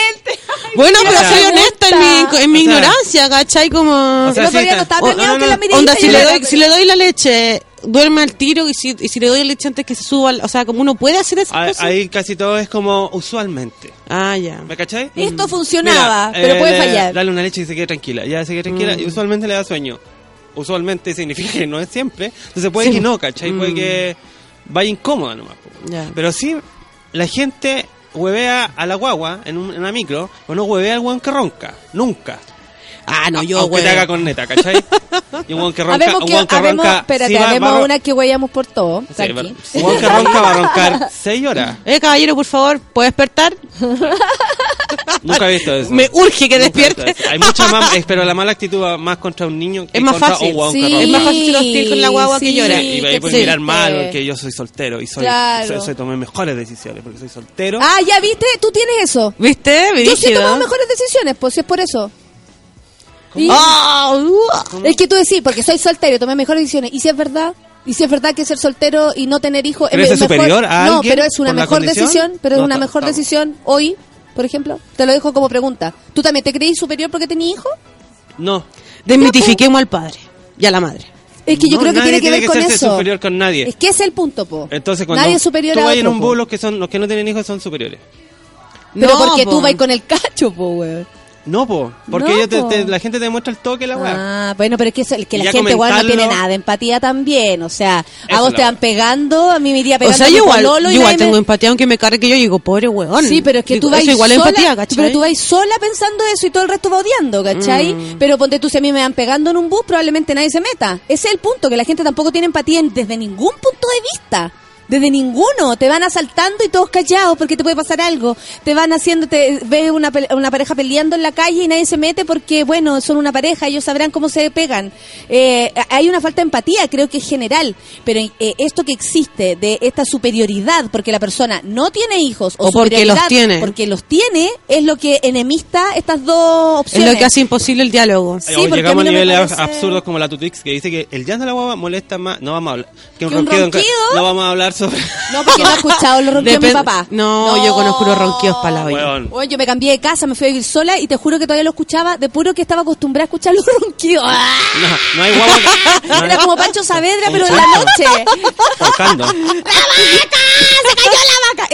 Bueno, pero soy honesta en mi, en mi o sea, ignorancia, ¿cachai? Como... o sea, sí, no estaba no, que la Onda, si le, doy, si le doy la leche, duerme al tiro y si, y si le doy leche antes que se suba, al- o sea, como uno puede hacer esas Ahí, cosas. ahí casi todo es como usualmente. Ah, ya. ¿Me cachai? Esto funcionaba, Mira, pero eh, puede le- fallar. Dale una leche y se quede tranquila. Ya se quede tranquila Mm. y usualmente le da sueño. Usualmente significa que no es siempre. Entonces puede Sí. que no, ¿cachai? Puede Mm. que vaya incómoda nomás. Ya. Pero sí, la gente huevea a la guagua en, un- en una micro, o no huevea al weón que ronca. Nunca. Ah, no, yo, Aunque güey. te haga con neta, ¿cachai? Y un weón que ronca, Habemos un que, weón que habemos, ronca. espérate, sí va- haremos va a una que huellamos por todo. Sí, tranqui. va- un weón que ronca va a roncar 6 horas. Eh, caballero, por favor, ¿puede despertar? Nunca he visto eso. Me urge que Nunca he visto despierte. eso. Hay mucha más, eh, pero la mala actitud va más contra un niño que Es más contra fácil, un weón sí. que ronca. Es más fácil ser hostil con la guagua que Sí, llora. Y que ahí puedes te- mirar mal porque yo soy soltero y soy, Claro. soy, soy- tomé mejores decisiones porque soy soltero. Ah, ya viste, tú tienes eso. ¿Viste? Yo sí he Brígido. tomado mejores decisiones, pues si es por eso. Y- Ah. Es que tú decís, porque soy soltero, tomé mejores decisiones. ¿Y si es verdad? ¿Y si es verdad que ser soltero y no tener hijos ¿Pero eso es mejor? superior a No, pero es una mejor decisión, pero es No, una mejor decisión hoy, por ejemplo. Te lo dejo como pregunta. ¿Tú también te creís superior porque tenías hijos? No. Desmitifiquemos al padre y a la madre. Es que yo No, creo que tiene que ver con serse eso. superior con nadie. Es que ese es el punto, po. Entonces cuando Nadie es superior tú a vas otro, en un po. bus, los que, son, los que no tienen hijos son superiores. Pero No, porque po. tú vas con el cacho, po, weón. No, po, porque No, ellos te- po. te- la gente te demuestra el toque la weá. Ah, bueno, pero es que, eso- que la gente igual no tiene nada de empatía también. O sea, a vos te van pegando, a mí me iría O pegando sea, mi yo igual, yo y igual nadie me- tengo empatía, aunque me cargue que yo digo, pobre weón. Sí, pero es que Digo, tú vas igual sola, empatía, ¿cachai? pero tú vas sola pensando eso y todo el resto va odiando, ¿cachai? Mm. Pero ponte tú, si a mí me van pegando en un bus, probablemente nadie se meta. Ese es el punto, que la gente tampoco tiene empatía en- desde ningún punto de vista. Desde ninguno, te van asaltando y todos callados porque te puede pasar algo. Te van haciendo, te ves una, una pareja peleando en la calle y nadie se mete porque, bueno, son una pareja, ellos sabrán cómo se pegan. Eh, hay una falta de empatía, creo que es general. Pero eh, esto que existe de esta superioridad porque la persona no tiene hijos o, O porque los tiene. porque los tiene, es lo que enemista estas dos Es opciones. lo que hace imposible el diálogo. Sí, O porque llegamos a no niveles parece- absurdos como la Tutix que dice que el llanto de la guagua molesta más. No vamos a hablar. Que un ¿Que un ronquido, ronquido? No vamos a hablar sobre. No, porque no he escuchado los ronquidos de mi papá. No, yo conozco unos ronquidos para la olla. Weón. Oye, yo me cambié de casa, me fui a vivir sola y te juro que todavía lo escuchaba de puro que estaba acostumbrada a escuchar los ronquidos. No, no hay guagua. no hay- Era como Pancho Saavedra, pero en la noche.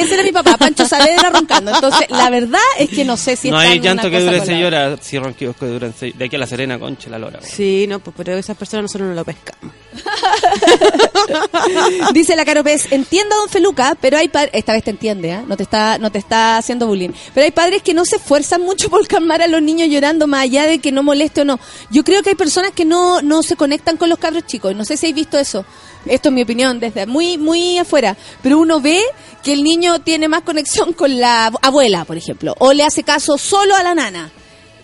Ese era mi papá, Pancho Saavedra roncando. Entonces, la verdad es que no sé si No hay llanto que dure con la 6 otra. horas. Si ronquidos que duran 6. De aquí a la Serena, concha la lora. Sí, no, pues, pero esas personas nosotros no lo pescamos. Dice la Caro entiendo a don Feluca, pero hay padres, esta vez te entiende, ¿ah? no te está no te está haciendo bullying, pero hay padres que no se esfuerzan mucho por calmar a los niños llorando más allá de que no moleste o no. Yo creo que hay personas que no no se conectan con los cabros chicos, no sé si habéis visto eso. Esto es mi opinión desde muy muy afuera, pero uno ve que el niño tiene más conexión con la abuela, por ejemplo, o le hace caso solo a la nana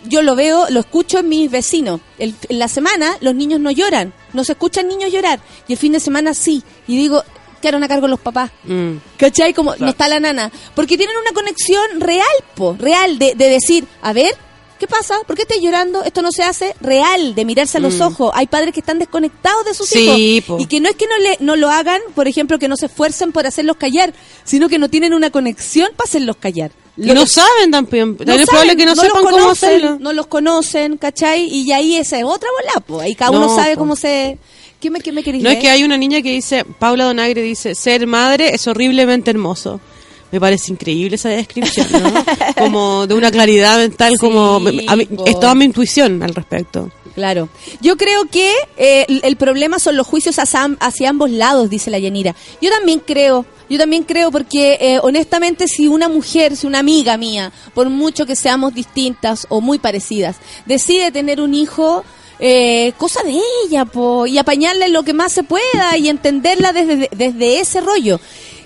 yo lo veo, lo escucho en mis vecinos. El- en la semana los niños no lloran, no se escuchan niños llorar. Y el fin de semana sí. Y digo, quedaron a cargo los papás. Mm. ¿Cachai? Como no está la nana. Porque tienen una conexión real, po, real, de, de decir, a ver, ¿qué pasa? ¿Por qué estás llorando? Esto no se hace real, de mirarse a los Mm. ojos. Hay padres que están desconectados de sus Sí, hijos. po. Y que no es que no, le, no lo hagan, por ejemplo, que no se esfuercen por hacerlos callar, sino que no tienen una conexión para hacerlos callar. Y no saben también. También es probable que no, sepan cómo hacerlo. No los conocen, ¿cachai? Y ahí esa es otra bola, pues. Ahí cada No, uno sabe po. cómo se... ¿Qué me, qué me No es que hay una niña que dice, Paula Donagre dice, ser madre es horriblemente hermoso. Me parece increíble esa descripción, ¿no? como de una claridad mental, como a mí- es toda mi intuición al respecto. Claro. Yo creo que eh, el, problema son los juicios hacia, hacia ambos lados, dice la Yanira. Yo también creo, yo también creo porque eh, honestamente si una mujer, si una amiga mía, por mucho que seamos distintas o muy parecidas, decide tener un hijo, eh, cosa de ella, po, y apañarla en lo que más se pueda y entenderla desde, desde ese rollo.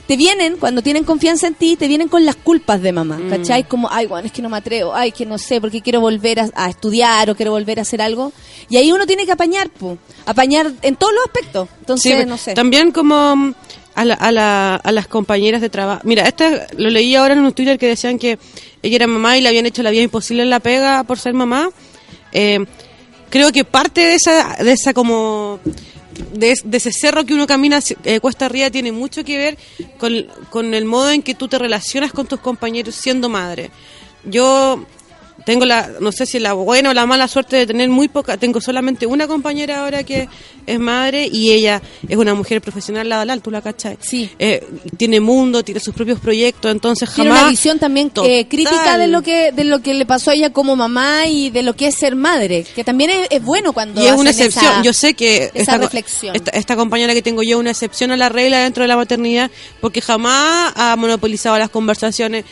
Te vienen, cuando tienen confianza en ti, te vienen con las culpas de mamá, Mm. ¿cachai? Como, ay, bueno, es que no me atrevo, ay, que no sé, porque quiero volver a, a estudiar o quiero volver a hacer algo. Y ahí uno tiene que apañar, po, apañar en todos los aspectos. Entonces, Sí, no sé. También como mm, a, la- a, la- a las compañeras de trabajo. Mira, esta lo leí ahora en un Twitter que decían que ella era mamá y le habían hecho la vida imposible en la pega por ser mamá. Eh, creo que parte de esa, de esa como de, es- de ese cerro que uno camina eh, cuesta arriba tiene mucho que ver con, con el modo en que tú te relacionas con tus compañeros siendo madre. Yo tengo la, no sé si la buena o la mala suerte de tener muy poca, tengo solamente una compañera ahora que es madre y ella es una mujer profesional, la Dalal, tú la cachai. Sí. Eh, tiene mundo, tiene sus propios proyectos, entonces Tiene jamás... una visión también eh, crítica de lo que de lo que le pasó a ella como mamá y de lo que es ser madre, que también es, es bueno cuando Y es una excepción. esa- yo sé que esa esta, reflexión. Esta, esta compañera que tengo yo es una excepción a la regla dentro de la maternidad porque jamás ha monopolizado las conversaciones.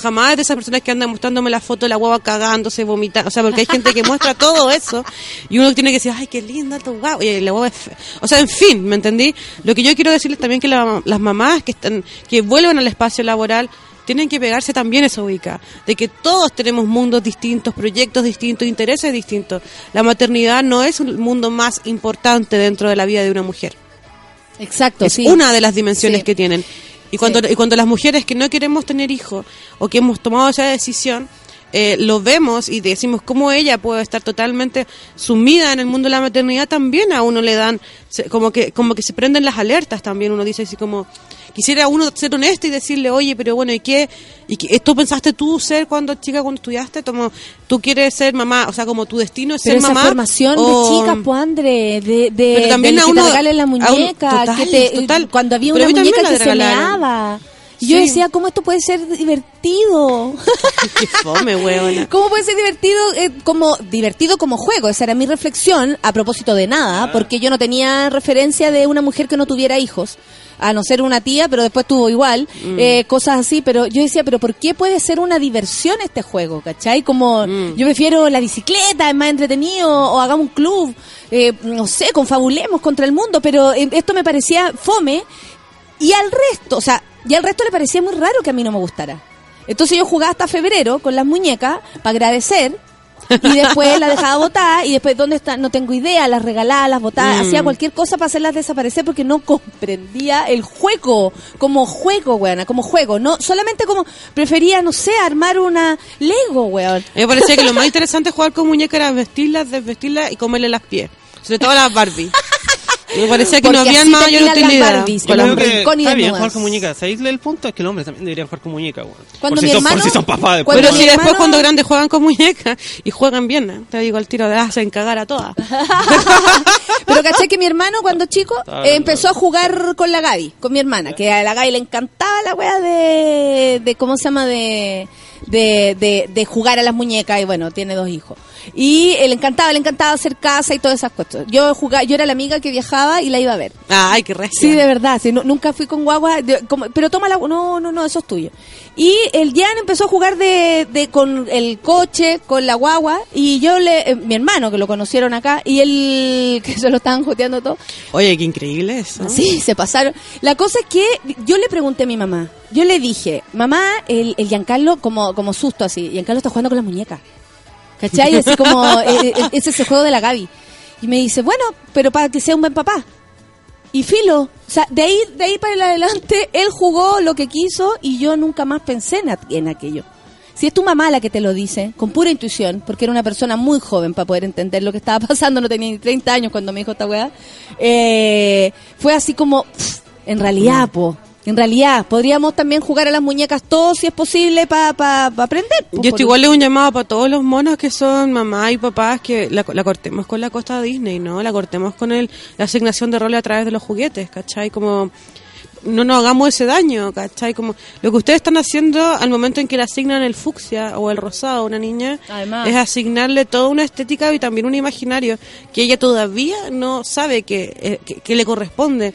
jamás es de esas personas que andan mostrándome la foto de la guagua cagándose, vomitando. O sea, porque hay gente que muestra todo eso y uno tiene que decir, ay, qué linda tu guagua. Y la guagua es fea. O sea, en fin, ¿me entendí? Lo que yo quiero decirles también que la- las mamás que están que vuelven al espacio laboral tienen que pegarse también esa ubica, de que todos tenemos mundos distintos, proyectos distintos, intereses distintos. La maternidad no es el mundo más importante dentro de la vida de una mujer. Exacto, es sí. una de las dimensiones Sí. que tienen. Y cuando, y cuando las mujeres que no queremos tener hijos o que hemos tomado esa decisión, eh, lo vemos y decimos cómo ella puede estar totalmente sumida en el mundo de la maternidad, también a uno le dan, como que, como que se prenden las alertas también, uno dice así como, quisiera uno ser honesto y decirle, oye, pero bueno, ¿y qué? ¿Y qué, esto pensaste tú ser cuando chica, cuando estudiaste? Como, ¿Tú quieres ser mamá? O sea, como tu destino es Pero ser esa mamá. formación o- de chicas, pues André, de, de, Pero también del a que uno- te regalen la un- muñeca, total, que te, total. cuando había Pero una muñeca que se meaba. Y Yo decía, ¿cómo esto puede ser divertido? Qué fome, huevona. ¿Cómo puede ser divertido eh, como divertido como juego? Esa era mi reflexión a propósito de nada, porque yo no tenía referencia de una mujer que no tuviera hijos. A no ser una tía, pero después tuvo igual, Mm. eh, cosas así, pero yo decía, pero ¿por qué puede ser una diversión este juego? ¿Cachai? Como Mm. yo prefiero la bicicleta, es más entretenido, o hagamos un club, eh, no sé, confabulemos contra el mundo, pero eh, esto me parecía fome y al resto, o sea, y al resto le parecía muy raro que a mí no me gustara. Entonces yo jugaba hasta febrero con las muñecas para agradecer y después las dejaba botar y después dónde están no tengo idea, las regalaba, las botaba, Mm. hacía cualquier cosa para hacerlas desaparecer porque no comprendía el juego como juego, weona, como juego, no solamente como prefería, no sé, armar una Lego, weón. A mí me parecía que lo más interesante de jugar con muñecas era vestirlas, desvestirlas y comerle las pies. Sobre todo las Barbie. Me parecía que no habían así mayor utilidad. Yo creo que está bien jugar con muñecas. ¿Sabéis el punto? Es que los hombres también deberían jugar con muñecas. Cuando por, si mi son, por hermano- si son papás después. Pero si después cuando grandes juegan con muñecas y juegan bien, ¿eh? te digo al tiro de hacen cagar a todas. Pero caché que mi hermano cuando chico eh, empezó a jugar con la Gaby, con mi hermana, que a la Gaby le encantaba la wea de, de ¿cómo se llama? De, de, de, de jugar a las muñecas y bueno, tiene dos hijos. Y eh, le encantaba, le encantaba hacer casa y todas esas cosas. Yo jugaba, yo era la amiga que viajaba y la iba a ver. Ay, qué recia. Sí, de verdad, sí, nu- nunca fui con guagua, de- como- pero toma la, no, no, no, eso es tuyo. Y el Jan empezó a jugar de, de con el coche, con la guagua, y yo le, eh, mi hermano que lo conocieron acá, y él, que se lo estaban joteando todo, Oye, qué increíble eso. Sí, se pasaron. La cosa es que yo le pregunté a mi mamá. Yo le dije, mamá, el, el Giancarlo, como, como susto así, Giancarlo está jugando con las muñecas. ¿Cachai? Así como, eh, eh, ese es el juego de la Gaby. Y me dice, bueno, pero para que sea un buen papá. Y filo, o sea, de ahí, de ahí para el adelante, él jugó lo que quiso y yo nunca más pensé en aquello. Si es tu mamá la que te lo dice, con pura intuición, porque era una persona muy joven para poder entender lo que estaba pasando, no tenía ni 30 años cuando me dijo esta weá, eh, fue así como, pff, en realidad, po, en realidad, podríamos también jugar a las muñecas todos si es posible para pa, pa aprender. po, Yo esto por- igual le un llamado para todos los monos que son mamá y papás que la, la cortemos con la costa Disney, ¿no? La cortemos con el, la asignación de roles a través de los juguetes, ¿cachai? Como no nos hagamos ese daño, ¿cachai? Como lo que ustedes están haciendo al momento en que le asignan el fucsia o el rosado a una niña Además. es asignarle toda una estética y también un imaginario que ella todavía no sabe que, eh, que, que le corresponde.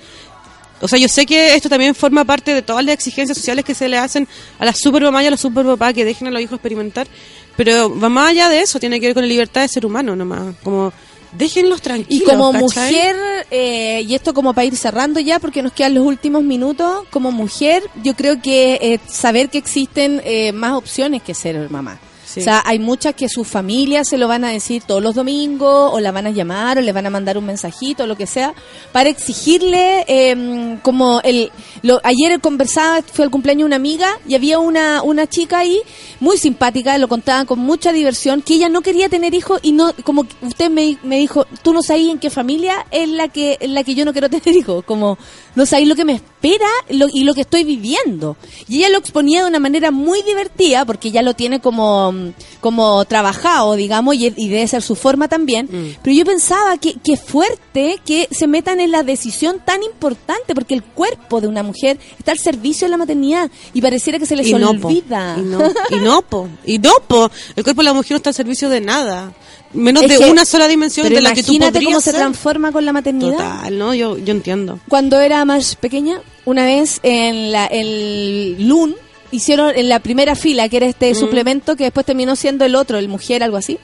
O sea, yo sé que esto también forma parte de todas las exigencias sociales que se le hacen a la super mamá y a los super papás que dejen a los hijos experimentar. Pero va más allá de eso, tiene que ver con la libertad de ser humano nomás. Como, déjenlos Y tranquilos. como ¿cachai? mujer, eh, y esto como para ir cerrando ya, porque nos quedan los últimos minutos, como mujer, yo creo que eh, saber que existen eh, más opciones que ser mamá. Sí. O sea, hay muchas que sus familias se lo van a decir todos los domingos, o la van a llamar, o le van a mandar un mensajito, o lo que sea, para exigirle, eh, como el... Lo, ayer conversaba, fue el cumpleaños de una amiga, y había una, una chica ahí, muy simpática, lo contaba con mucha diversión, que ella no quería tener hijos, y no, como usted me, me dijo, tú no sabes en qué familia es la que, la que yo no quiero tener hijos, como no sabéis lo que me espera lo- y lo que estoy viviendo. Y ella lo exponía de una manera muy divertida, porque ella lo tiene como, mm, como trabajado, digamos, y, y debe ser su forma también. Pero yo pensaba que, que fuerte que se metan en la decisión tan importante, porque el cuerpo de una mujer está al servicio de la maternidad y pareciera que se les Y no, po. olvida. Y no, y no, po. Y no, po. El cuerpo de la mujer no está al servicio de nada. Menos Es de que- una sola dimensión de la que tú imagínate cómo se transforma con la maternidad. Total, ¿no? Yo, yo entiendo. Cuando era más pequeña, una vez en la, el LUN hicieron en la primera fila, que era este Mm. suplemento que después terminó siendo el otro, el mujer, algo así.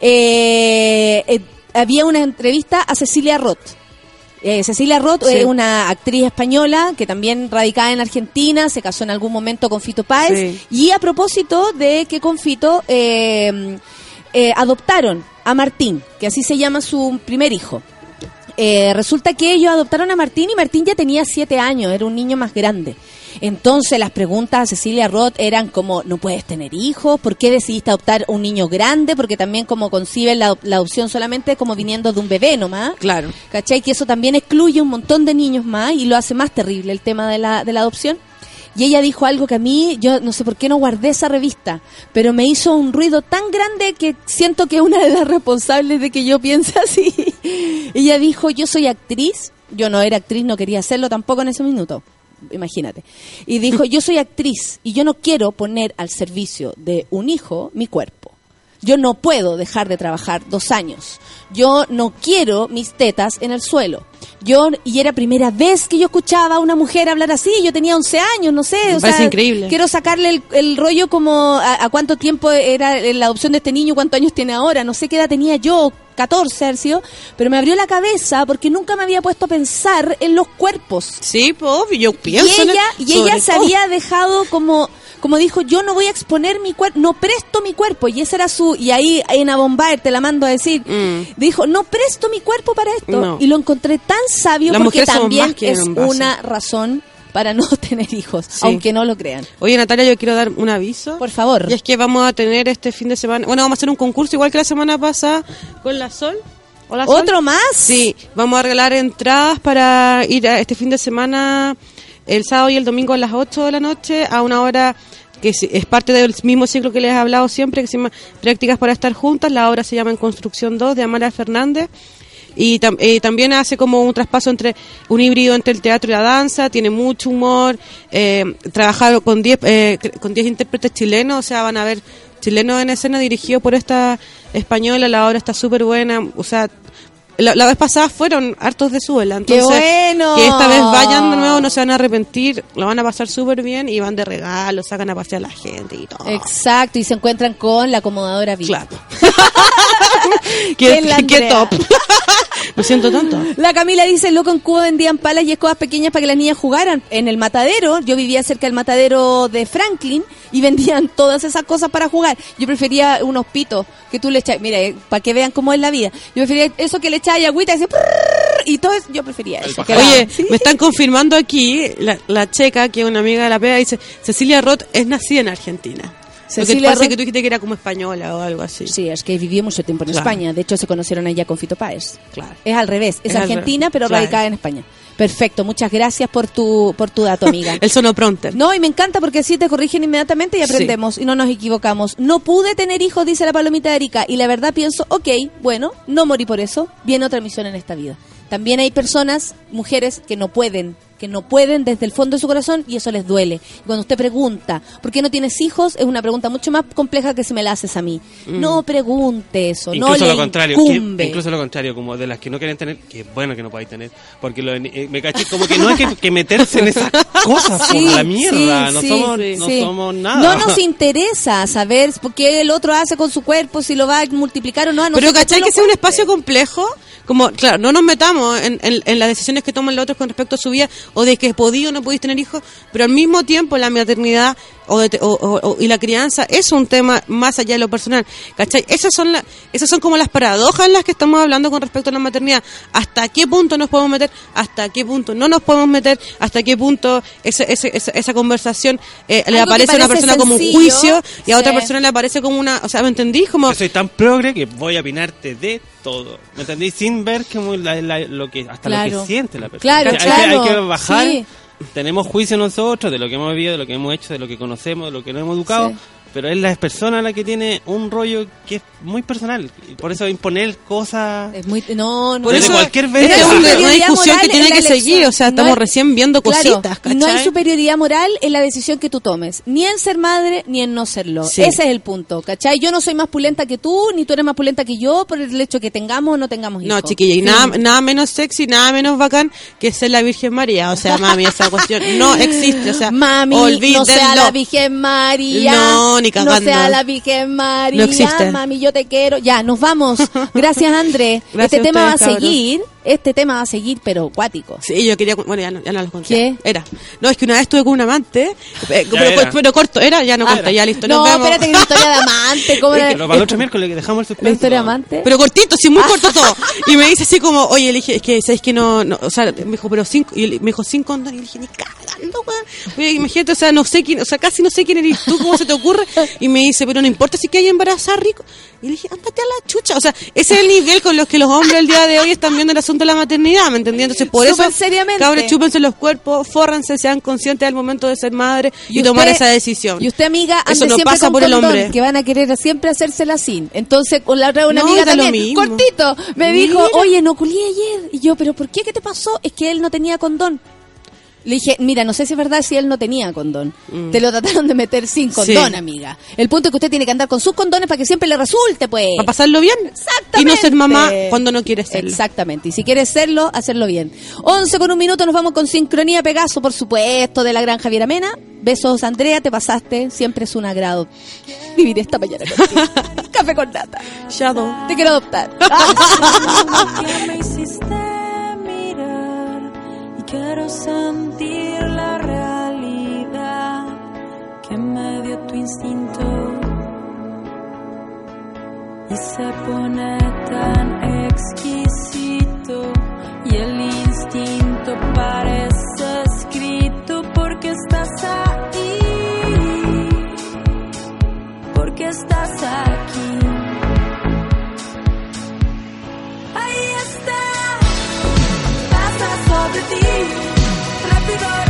eh, eh, había una entrevista a Cecilia Roth. Eh, Cecilia Roth Sí. es una actriz española que también radicada en Argentina, se casó en algún momento con Fito Páez. Sí. Y a propósito de que con Fito eh, adoptaron a Martín, que así se llama su primer hijo. Eh, resulta que ellos adoptaron a Martín y Martín ya tenía siete años, era un niño más grande. Entonces las preguntas a Cecilia Roth eran como, ¿no puedes tener hijos? ¿Por qué decidiste adoptar un niño grande? Porque también como conciben la, la adopción solamente como viniendo de un bebé nomás. Claro. ¿Cachai? Que eso también excluye un montón de niños más y lo hace más terrible el tema de la, de la adopción. Y ella dijo algo que a mí, yo no sé por qué no guardé esa revista, pero me hizo un ruido tan grande que siento que una de las responsables de que yo piense así. ella dijo, yo soy actriz, yo no era actriz, no quería hacerlo tampoco en ese minuto, imagínate. Y dijo, yo soy actriz y yo no quiero poner al servicio de un hijo mi cuerpo. Yo no puedo dejar de trabajar dos años. Yo no quiero mis tetas en el suelo. Yo, y era primera vez que yo escuchaba a una mujer hablar así, yo tenía 11 años, no sé. O sea, increíble. Quiero sacarle el, el rollo como a, a cuánto tiempo era la adopción de este niño, cuántos años tiene ahora, no sé qué edad tenía yo, 14 haber sido, pero me abrió la cabeza porque nunca me había puesto a pensar en los cuerpos. Sí, pues yo pienso Y en ella, el- y ella sobre se había dejado como, como dijo, yo no voy a exponer mi cuerpo, no presto mi cuerpo. Y esa era su, y ahí en Abombaer te la mando a decir, dijo, no presto mi cuerpo para esto. Mm. No. Y lo encontré tan sabio Las porque también es una razón para no tener hijos, Sí. aunque no lo crean. Oye, Natalia, yo quiero dar un aviso. Por favor. Y es que vamos a tener este fin de semana, bueno, vamos a hacer un concurso igual que la semana pasada con la Sol. Hola, Sol. ¿Otro más? Sí, vamos a regalar entradas para ir a este fin de semana, el sábado y el domingo a las 8 de la noche, a una hora que es- parte del mismo ciclo que les he hablado siempre, que se llama Prácticas para estar juntas. La obra se llama En Construcción 2 de Amara Fernández. y, eh, también hace como un traspaso entre un híbrido entre el teatro y la danza, tiene mucho humor, eh, trabajar con 10 eh, con 10 intérpretes chilenos, o sea, van a ver chilenos en escena dirigidos por esta española, la obra está súper buena, o sea, la, la vez pasada fueron hartos de suela, ¡Qué entonces bueno! que esta vez vayan de nuevo, no se van a arrepentir, lo van a pasar súper bien y van de regalo, sacan a pasear a la gente y todo. Exacto, y se encuentran con la acomodadora VIP. Claro. ¿Quién qué, top. Lo siento tanto. La Camila dice, loco, en Cuba vendían palas y escobas pequeñas para que las niñas jugaran. En el matadero, yo vivía cerca del matadero de Franklin y vendían todas esas cosas para jugar. Yo prefería unos pitos que tú le echas, mira, para que vean cómo es la vida. Yo prefería eso que le echabas agüita y decía, y todo eso, yo prefería eso. que Oye, me están confirmando aquí, la, la checa, que es una amiga de la pega, dice, Cecilia Roth es nacida en Argentina. Cecilia parece Roth- que tú dijiste que era como española o algo así. Sí, es que vivió mucho tiempo en Claro. España. De hecho, se conocieron allá con Fito Páez. Claro. Es al revés. Es, Es argentina, revés. pero Claro. radicada en España. Perfecto. Muchas gracias por tu, por tu dato, amiga. El sonopronter. No, y me encanta porque así te corrigen inmediatamente y Sí. aprendemos y no nos equivocamos. No pude tener hijos, dice la palomita de Erika, y la verdad pienso, ok, bueno, no morí por eso, viene otra misión en esta vida. También hay personas, mujeres, que no pueden, que no pueden desde el fondo de su corazón y eso les duele. Y cuando usted pregunta, ¿por qué no tienes hijos? Es una pregunta mucho más compleja que si me la haces a mí. Mm. No pregunte eso, no Incluso le lo contrario, que- incluso lo contrario, como de las que no quieren tener, que es bueno que no podáis tener, porque lo, eh, me caché como que no hay que, que meterse en esas cosas, Sí, por la mierda, sí, no, sí, somos, sí, no somos nada. No nos interesa saber por qué el otro hace con su cuerpo, si lo va a multiplicar o no. a Pero ¿cachai no que sea un espacio complejo? Como, claro, no nos metamos en, en- en las decisiones que toman los otros con respecto a su vida o de que podí o no podéis tener hijos, pero al mismo tiempo la maternidad o, de te- o- o- o- y la crianza es un tema más allá de lo personal. ¿Cachai? Esas son, la- esas son como las paradojas en las que estamos hablando con respecto a la maternidad. ¿Hasta qué punto nos podemos meter? ¿Hasta qué punto no nos podemos meter? ¿Hasta qué punto ese- ese- esa, esa conversación eh, le aparece a una persona como un juicio y a otra persona le aparece como una... O sea, ¿me entendís? Como... Yo soy tan progre que voy a opinarte de todo. ¿Me entendí? Sin ver como la- la- lo que, hasta lo Claro. que siente la persona. Claro, hay, que- claro, hay que bajar. sí. Tenemos juicio nosotros de lo que hemos vivido, de lo que hemos hecho, de lo que conocemos, de lo que nos hemos educado. Sí. Pero es la persona la que tiene un rollo que es muy personal. Y por eso imponer cosas. Es muy, no, no. Por eso- cualquier vez- es una- discusión que tiene que seguir, o sea, estamos recién viendo cositas, y No hay ¿cachai? superioridad moral en la decisión que tú tomes, ni en ser madre, ni en no serlo. Sí. Ese es el punto, ¿cachai? Yo no soy más pulenta que tú, ni tú eres más pulenta que yo por el hecho que tengamos o no tengamos hijos. No, chiquilla, y nada, nada menos sexy, nada menos bacán que ser la Virgen María. O sea, mami, esa cuestión no existe. O sea, Mami, olvídenlo. no sea la Virgen María. No, ni cagando. No sea la Virgen María. No existe. Mami, yo te quiero. Ya, nos vamos. Gracias, André. Este tema va a cabros. Este tema va a seguir, pero cuático. Sí, yo quería, bueno, ya no, ya no los conté. ¿Qué? Era. No, es que una vez estuve con un amante, eh, pero, pero corto, era, ya no Ah, conté, ya listo, no, nos vemos. espérate que la historia de amante. ¿cómo era? Pero para el otro miércoles que dejamos el suspenso. La historia de amante. Pero cortito, sí, muy corto todo. Y me dice así como, oye, le dije, es que, ¿sabes que no, no? O sea, me dijo, pero cinco, y me dijo cinco condones. Y le dije, ni cagando, weón. Oye, imagínate, o sea, no sé quién, o sea, casi no sé quién eres tú, cómo se te ocurre. Y me dice, pero no importa si que hay embarazada rico. Y le dije, ándate a la chucha. O sea, ese es el nivel con los que los hombres el día de hoy están viendo el asunto de la maternidad, ¿me entendí? Entonces, por Súper eso, seriamente. cabros, chúpense los cuerpos, fórranse, sean conscientes del momento de ser madre y, Y tomar esa decisión. Y usted, amiga, Eso no siempre pasa con por el hombre. que van a querer siempre hacérsela sin. Entonces, con la otra una No, amiga también, cortito, me dijo, oye, no culié ayer. Y yo, ¿pero por qué? ¿Qué te pasó? Es que él no tenía condón. Le dije, mira, no sé si es verdad si él no tenía condón. Mm. Te lo trataron de meter sin condón, Sí. amiga. El punto es que usted tiene que andar con sus condones para que siempre le resulte, pues. Para pasarlo bien. Exactamente. Y no ser mamá cuando no quieres serlo. Exactamente. Y si quieres serlo, hacerlo bien. 11 con un minuto, nos vamos con Sincronía Pegaso, por supuesto, de la gran Javiera Mena. Besos, Andrea, te pasaste. Siempre es un agrado vivir esta mañana contigo. Café con nata. Shadow. Te quiero adoptar. quiero sentir la realidad que me dio tu instinto y se pone tan exquisito y el instinto parece escrito porque estás ahí porque estás Ahí sobre ti, rápido,